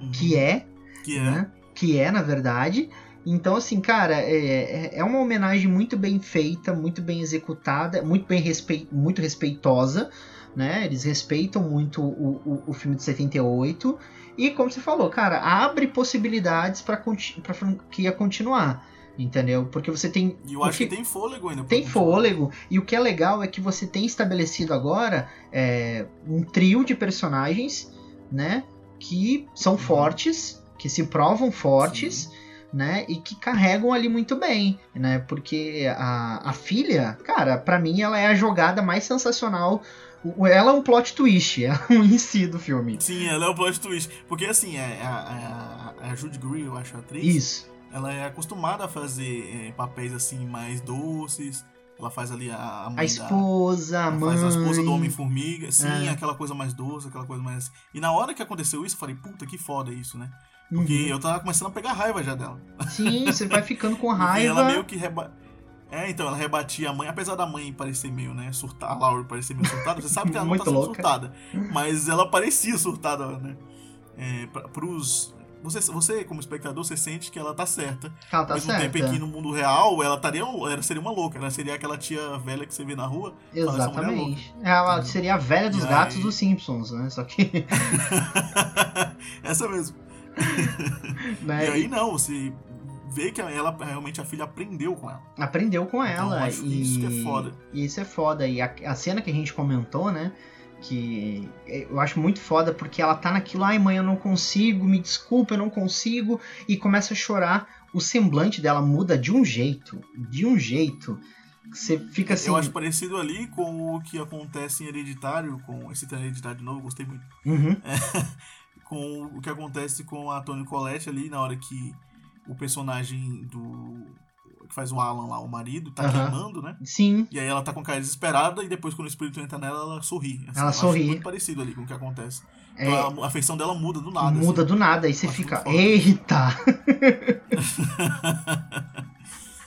Uhum. que é, Que é. né? Que é, na verdade. Então, assim, cara, é, é- é uma homenagem muito bem feita, muito bem executada, muito bem respe... muito respeitosa, né? Eles respeitam muito o, o, o filme de 78. E, como você falou, cara, abre possibilidades para a franquia continuar. Entendeu? Porque você tem. E eu acho que, tem fôlego ainda. tem continuar. fôlego, e o que é legal é que você tem estabelecido agora é, um trio de personagens, né? Que são Uhum. fortes, que se provam fortes, né? E que carregam ali muito bem, né? Porque a, a filha, cara, pra mim ela é a jogada mais sensacional. Ela é um plot twist, é um em si do filme. Sim, ela é o plot twist. Porque assim, é, a, a, a Jude Greer, eu acho, a atriz, Isso. ela é acostumada a fazer é, papéis assim mais doces. Ela faz ali a, a mãe A esposa, da, a mãe. faz a esposa do Homem-Formiga. Sim, É. aquela coisa mais doce, aquela coisa mais. E na hora que aconteceu isso, eu falei, puta, que foda isso, né? Porque Uhum. eu tava começando a pegar raiva já dela. Sim, você vai ficando com raiva. ela meio que reba... É, então, ela rebatia a mãe, apesar da mãe parecer meio, né, surtada, a Laura parecer meio surtada, você sabe que ela não tá sendo louca. surtada, mas ela parecia surtada, né, é, pra, pros... Você, você, como espectador, você sente que ela tá certa. Ela Ao tá mesmo certa. tempo em que no mundo real, ela, estaria, ela seria uma louca, ela seria aquela tia velha que você vê na rua. fala, "Essa mulher é Exatamente. Ela seria a velha dos E gatos aí- dos Simpsons, né? Só que. Essa mesmo. né, E aí não, você vê que ela realmente a filha aprendeu com ela. aprendeu com Então, ela. acho e isso que é foda. e isso é foda. E a, a cena que a gente comentou, né? que eu acho muito foda porque ela tá naquilo, ai mãe, eu não consigo, me desculpa, eu não consigo, e começa a chorar. O semblante dela muda de um jeito, de um jeito. Você fica assim. Eu acho parecido ali com o que acontece em Hereditário, com esse Hereditário de novo, gostei muito. Uhum. É, com o que acontece com a Tony Collette ali, na hora que o personagem do. que faz o Alan lá, o marido, tá Aham. queimando, né? Sim, E aí ela tá com cara desesperada e depois quando o espírito entra nela, ela sorri. Assim, Ela sorri. muito parecido ali com o que acontece. é, Então, a, a feição dela muda do nada. muda assim. do nada, aí você fica, eita!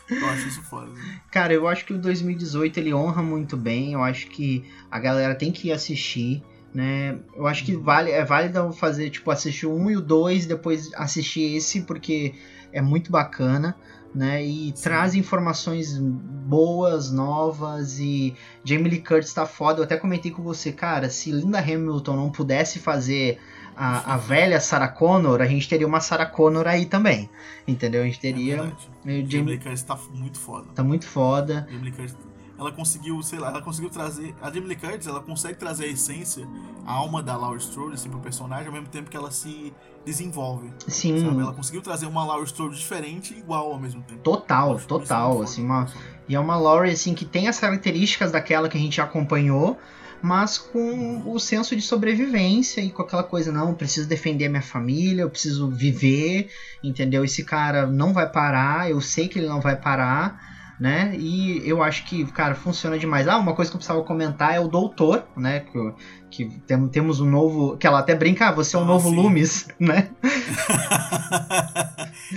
Eu acho isso foda. Cara, eu acho que o 2018 ele honra muito bem. Eu acho que a galera tem que ir assistir, né? Eu acho que vale, é válido fazer, tipo, assistir o 1 e o 2, depois assistir esse, porque é muito bacana, né? E traz informações boas, novas, e Jamie Lee Curtis tá foda. Eu até comentei com você, cara, se Linda Hamilton não pudesse fazer a, a velha Sarah Connor, a gente teria uma Sarah Connor aí também, entendeu? A gente É teria... verdade. o Jamie Jamie Lee Curtis tá muito foda. tá muito foda. Jamie Lee Curtis, ela conseguiu, sei lá, ela conseguiu trazer. A Jamie Lee Curtis, ela consegue trazer a essência, a alma da Laurie Strode, assim, pro personagem, ao mesmo tempo que ela se desenvolve. Sim, Sabe? Ela conseguiu trazer uma Laurie Strode diferente e igual ao mesmo tempo. total, isso total, assim, uma, e é uma Laurie assim que tem as características daquela que a gente acompanhou, mas com o senso de sobrevivência e com aquela coisa, não, eu preciso defender a minha família, eu preciso viver, entendeu? Esse cara não vai parar, eu sei que ele não vai parar, né? E eu acho que, cara, funciona demais. Ah, uma coisa que eu precisava comentar é o Doutor, né? Que, que tem- temos um novo. Que ela até brinca, ah, você é o Ah, novo sim. Loomis, né?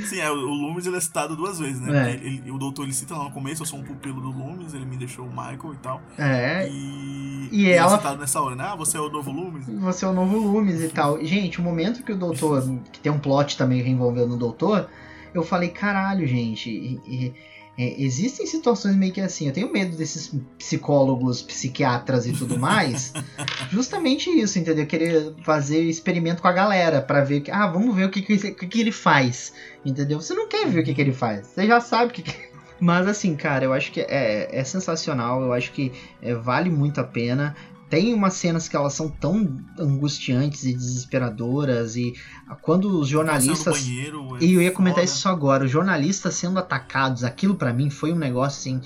Sim, é, o Loomis ele é citado duas vezes, né? É. Ele- ele- o doutor ele cita lá no começo, eu sou um pupilo do Loomis, ele me deixou o Michael e tal. É, E, E ele ela- é citado nessa hora, né? Ah, você é o novo Loomis? Você é o novo Loomis e tal. Gente, o momento que o doutor. que tem um plot também envolvendo o doutor, eu falei, caralho, gente. e- e- é, existem situações meio que assim. Eu tenho medo desses psicólogos, psiquiatras e tudo mais. justamente isso, entendeu? Querer fazer experimento com a galera pra ver. que- Ah, vamos ver o que, que que ele faz. Entendeu? Você não quer ver o que, que ele faz. Você já sabe o que. que... Mas assim, cara, eu acho que é, é sensacional. Eu acho que é, vale muito a pena. Tem umas cenas que elas são tão angustiantes e desesperadoras e quando os no jornalistas banheiro, é e eu ia comentar foda. isso só agora, os jornalistas sendo atacados, aquilo pra mim foi um negócio assim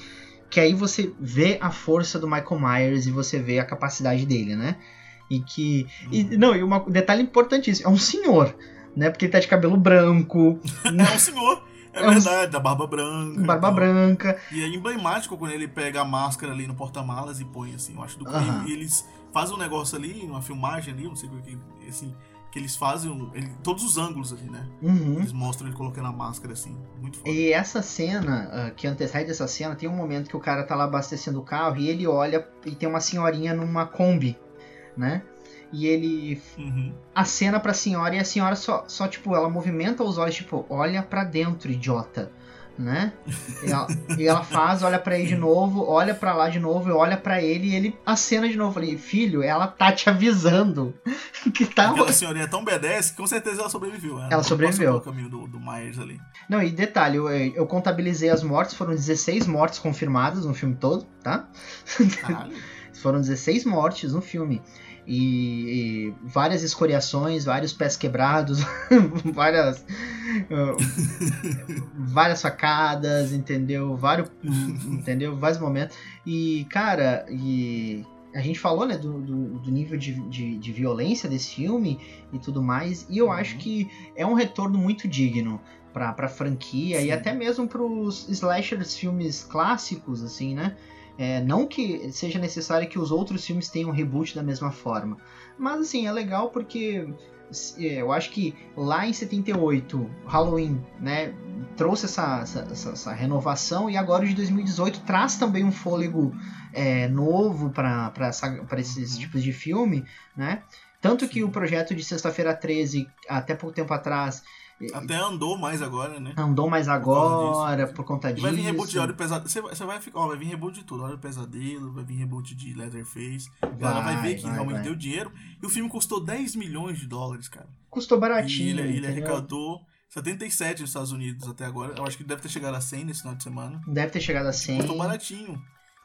que aí você vê a força do Michael Myers e você vê a capacidade dele, né? E que e, não, e um detalhe importantíssimo, é um senhor, né? Porque ele tá de cabelo branco, É um senhor, é, É um- verdade, da barba branca. barba e tal. branca, E é emblemático quando ele pega a máscara ali no porta-malas e põe assim, eu acho do Aham. e eles fazem um negócio ali, uma filmagem ali, não sei o que, assim, que eles fazem um- ele- todos os ângulos ali, né? Uhum. Eles mostram ele colocando a máscara assim, muito foda. E essa cena, ah, que antecede essa cena, tem um momento que o cara tá lá abastecendo o carro e ele olha e tem uma senhorinha numa Kombi, né? E ele Uhum. acena pra senhora e a senhora só, só tipo, ela movimenta os olhos, tipo, olha pra dentro, idiota, né? E ela, e ela faz, olha pra ele de novo, olha pra lá de novo, olha pra ele e ele acena de novo. Falei, filho, ela tá te avisando que tá. Aquela senhorinha é tão B10 que com certeza ela sobreviveu. né? Ela não sobreviveu. pelo caminho do, do Myers ali. Não, e detalhe, eu, eu contabilizei as mortes, foram 16 mortes confirmadas no filme todo, tá? Caralho. Foram 16 mortes no filme. E, e várias escoriações, vários pés quebrados, várias. uh, várias facadas, entendeu? Vários. entendeu? Vários momentos. E, cara, e. A gente falou, né, do, do, do nível de, de, de violência desse filme e tudo mais, e eu acho que é um retorno muito digno pra, pra franquia Sim. e até mesmo pros slashers filmes clássicos, assim, né? É, não que seja necessário que os outros filmes tenham reboot da mesma forma. Mas assim, é legal porque é, eu acho que lá em 78, Halloween, né, trouxe essa, essa, essa- essa renovação e agora o de 2018 traz também um fôlego é, novo para esses Uhum. tipos de filme, né? Tanto que o projeto de Sexta-feira 13, até pouco tempo atrás, Até andou mais agora, né? andou mais agora disso. por conta E disso. vai vir reboot de Hora do Pesadelo. Você vai, você vai ficar, ó, vai vir reboot de tudo. Hora do Pesadelo, vai vir reboot de Leatherface. Ela vai ver que vai, realmente vai. deu dinheiro. E o filme custou 10 milhões de dólares, cara. Custou E baratinho. ele, ele entendeu? arrecadou 77 nos Estados Unidos até agora. Eu acho que deve ter chegado a 100 nesse final de semana. Deve ter chegado a 100. Custou baratinho.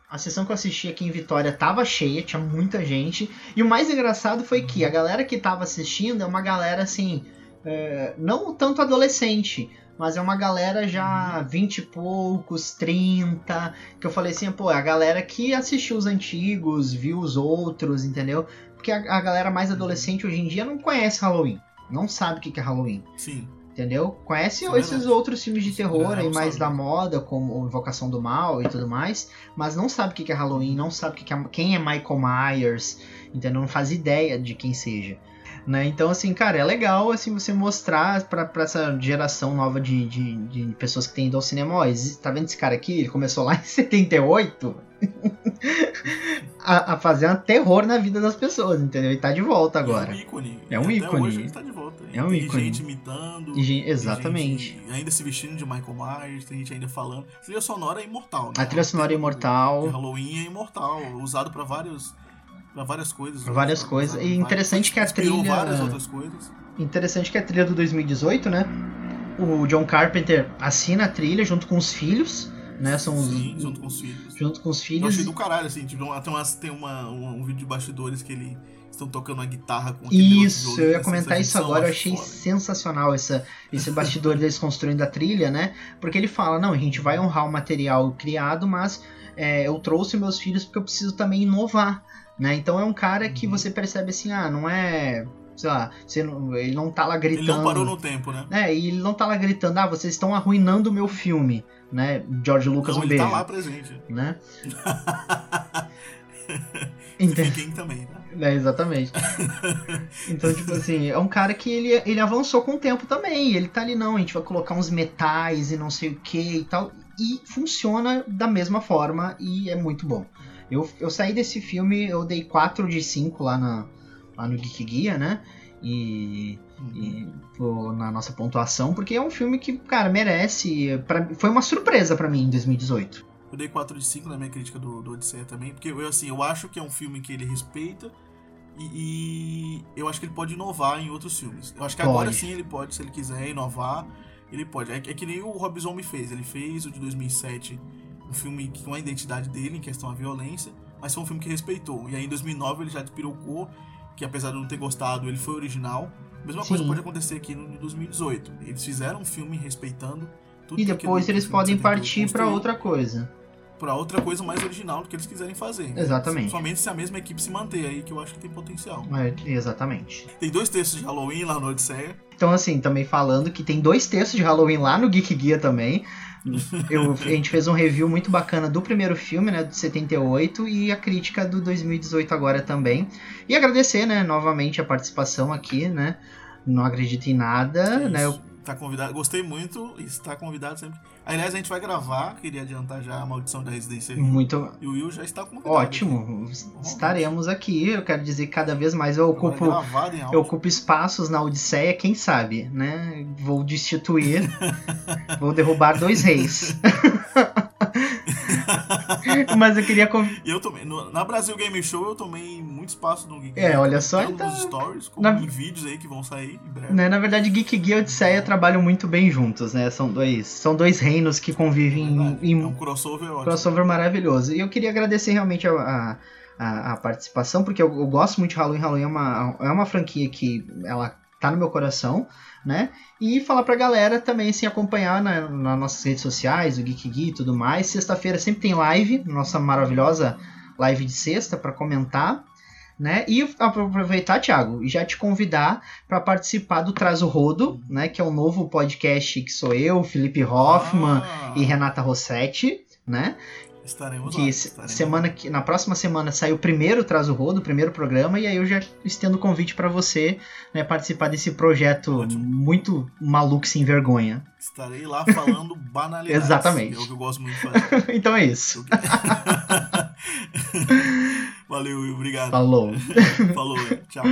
A sessão que eu assisti aqui em Vitória tava cheia, tinha muita gente. E o mais engraçado foi que a galera que tava assistindo é uma galera assim. É, não tanto adolescente, mas é uma galera já 20 e poucos, 30. Que eu falei assim, pô, é a galera que assistiu os antigos, viu os outros, entendeu? Porque a, a galera mais adolescente hoje em dia não conhece Halloween. Não sabe o que é Halloween. Sim. Entendeu? Conhece é esses outros filmes de terror aí mais sabe. da moda, como Invocação do Mal e tudo mais, mas não sabe o que que é Halloween, não sabe o que que é, quem é Michael Myers, entendeu? Não faz ideia de quem seja. Né? Então, assim, cara, é legal assim, você mostrar pra, pra essa geração nova de, de, de pessoas que tem ido ao cinema, ó, existe- tá vendo esse cara aqui? Ele começou lá em 78 a, a fazer um terror na vida das pessoas, entendeu? E tá de volta agora. É um ícone. É um ícone. hoje ele tá de volta. É um tem ícone. gente imitando. Gente- tem exatamente. gente ainda se vestindo de Michael Myers, tem gente ainda falando. A trilha sonora é imortal, né? A trilha sonora é O imortal. de Halloween é imortal, usado pra vários. Pra várias coisas. Pra várias coisas. E interessante que a trilha- várias outras coisas. Interessante que a trilha do 2018, né? O John Carpenter assina a trilha junto com os filhos, né? São os, Sim, junto com os filhos. junto com os Eu filhos. achei do caralho, assim, tipo, tem, umas, tem uma, um, vídeo de bastidores que ele estão tocando uma guitarra com Isso, eu ia essa- comentar isso agora, eu achei foda. sensacional essa, esse bastidor deles construindo a trilha, né? Porque ele fala, não, a gente vai honrar o material criado, mas é, eu trouxe meus filhos porque eu preciso também inovar, né? Então é um cara que Uhum. você percebe assim, ah, não é, sei lá, você não- ele não tá lá Ele gritando... não parou no tempo, né? É, e ele não tá lá gritando, ah, vocês estão arruinando o meu filme, né? George Lucas, não, um ele beijo, tá lá presente. né? Então, também, né? é, exatamente. Então, tipo assim, é um cara que ele, ele avançou com o tempo também. Ele tá ali, não, a gente vai colocar uns metais e não sei o que e tal. E funciona da mesma forma e é muito bom. Eu, eu saí desse filme, eu dei 4 de 5 lá, na, lá no Geek Guia, né? E, e, pô, na nossa pontuação, porque é um filme que, cara, merece. Pra, foi uma surpresa pra mim em 2018. Eu dei 4 de 5 na minha crítica do, do Odisseia também, porque eu, assim, eu acho que é um filme que ele respeita e, e eu acho que ele pode inovar em outros filmes. Eu acho que agora Pode. sim ele pode, se ele quiser inovar, ele pode. É, é que nem o Rob Zombie fez. Ele fez o de 2007, um filme com a identidade dele em questão à violência, mas foi um filme que respeitou. E aí em 2009 ele já despirocou, que apesar de não ter gostado, ele foi original. Mesma coisa Sim. pode acontecer aqui no, em 2018. Eles fizeram um filme respeitando tudo E depois eles podem 78 partir pra construiu outra coisa. pra outra coisa mais original do que eles quiserem fazer. Exatamente. Somente se a mesma equipe se manter aí, que eu acho que tem potencial. É, exatamente. Tem dois textos de Halloween lá no Odisseia. Então, assim, também falando que tem dois textos de Halloween lá no Geek Guia também. Eu, a gente fez um review muito bacana do primeiro filme, né, de 78, e a crítica do 2018 agora também. E agradecer, né, novamente a participação aqui, né, não acredito em nada, né, eu-. Tá convidado. Gostei muito e está convidado sempre. Aliás, a gente vai gravar, queria adiantar já a maldição da Residência Rio. muito E o Will já está convidado. ótimo, estaremos aqui, eu quero dizer que cada vez mais eu ocupo... Eu ocupo espaços na Odisseia, quem sabe, né? Vou destituir, vou derrubar dois reis. Mas eu queria conv- eu tomei. no- na Brasil Game Show eu tomei muito espaço no Geek É, Geek, olha só, tanto então- nos stories, como Na- em vídeos aí que vão sair em breve. Né, na verdade, Geek Gear e Odisseia trabalham muito bem juntos, né? São dois, são dois reinos que convivem em, Verdade. em É um crossover ótimo. crossover maravilhoso. E eu queria agradecer realmente a, a, a- a participação, porque eu, eu gosto muito de Halloween. Halloween é uma, é uma franquia que ela tá no meu coração, né? E falar pra galera também, assim, acompanhar na, nas nossas redes sociais, o Geek Geek e tudo mais. Sexta-feira sempre tem live, nossa maravilhosa live de sexta para comentar. Né? E aproveitar, Thiago, e já te convidar para participar do Traz o Rodo, né? Que é o novo podcast que sou eu, Felipe Hoffman Ah, e Renata Rossetti, né? Estaremos Que lá. estaremos semana que na próxima semana sai o primeiro Traz o Rodo, o primeiro programa, e aí eu já estendo o convite para você, né, participar desse projeto Ótimo. muito maluco sem vergonha. Estarei lá falando banalidades. Exatamente. É o que eu gosto muito de fazer. então é isso. Valeu. Obrigado. Falou. Falou. Tchau.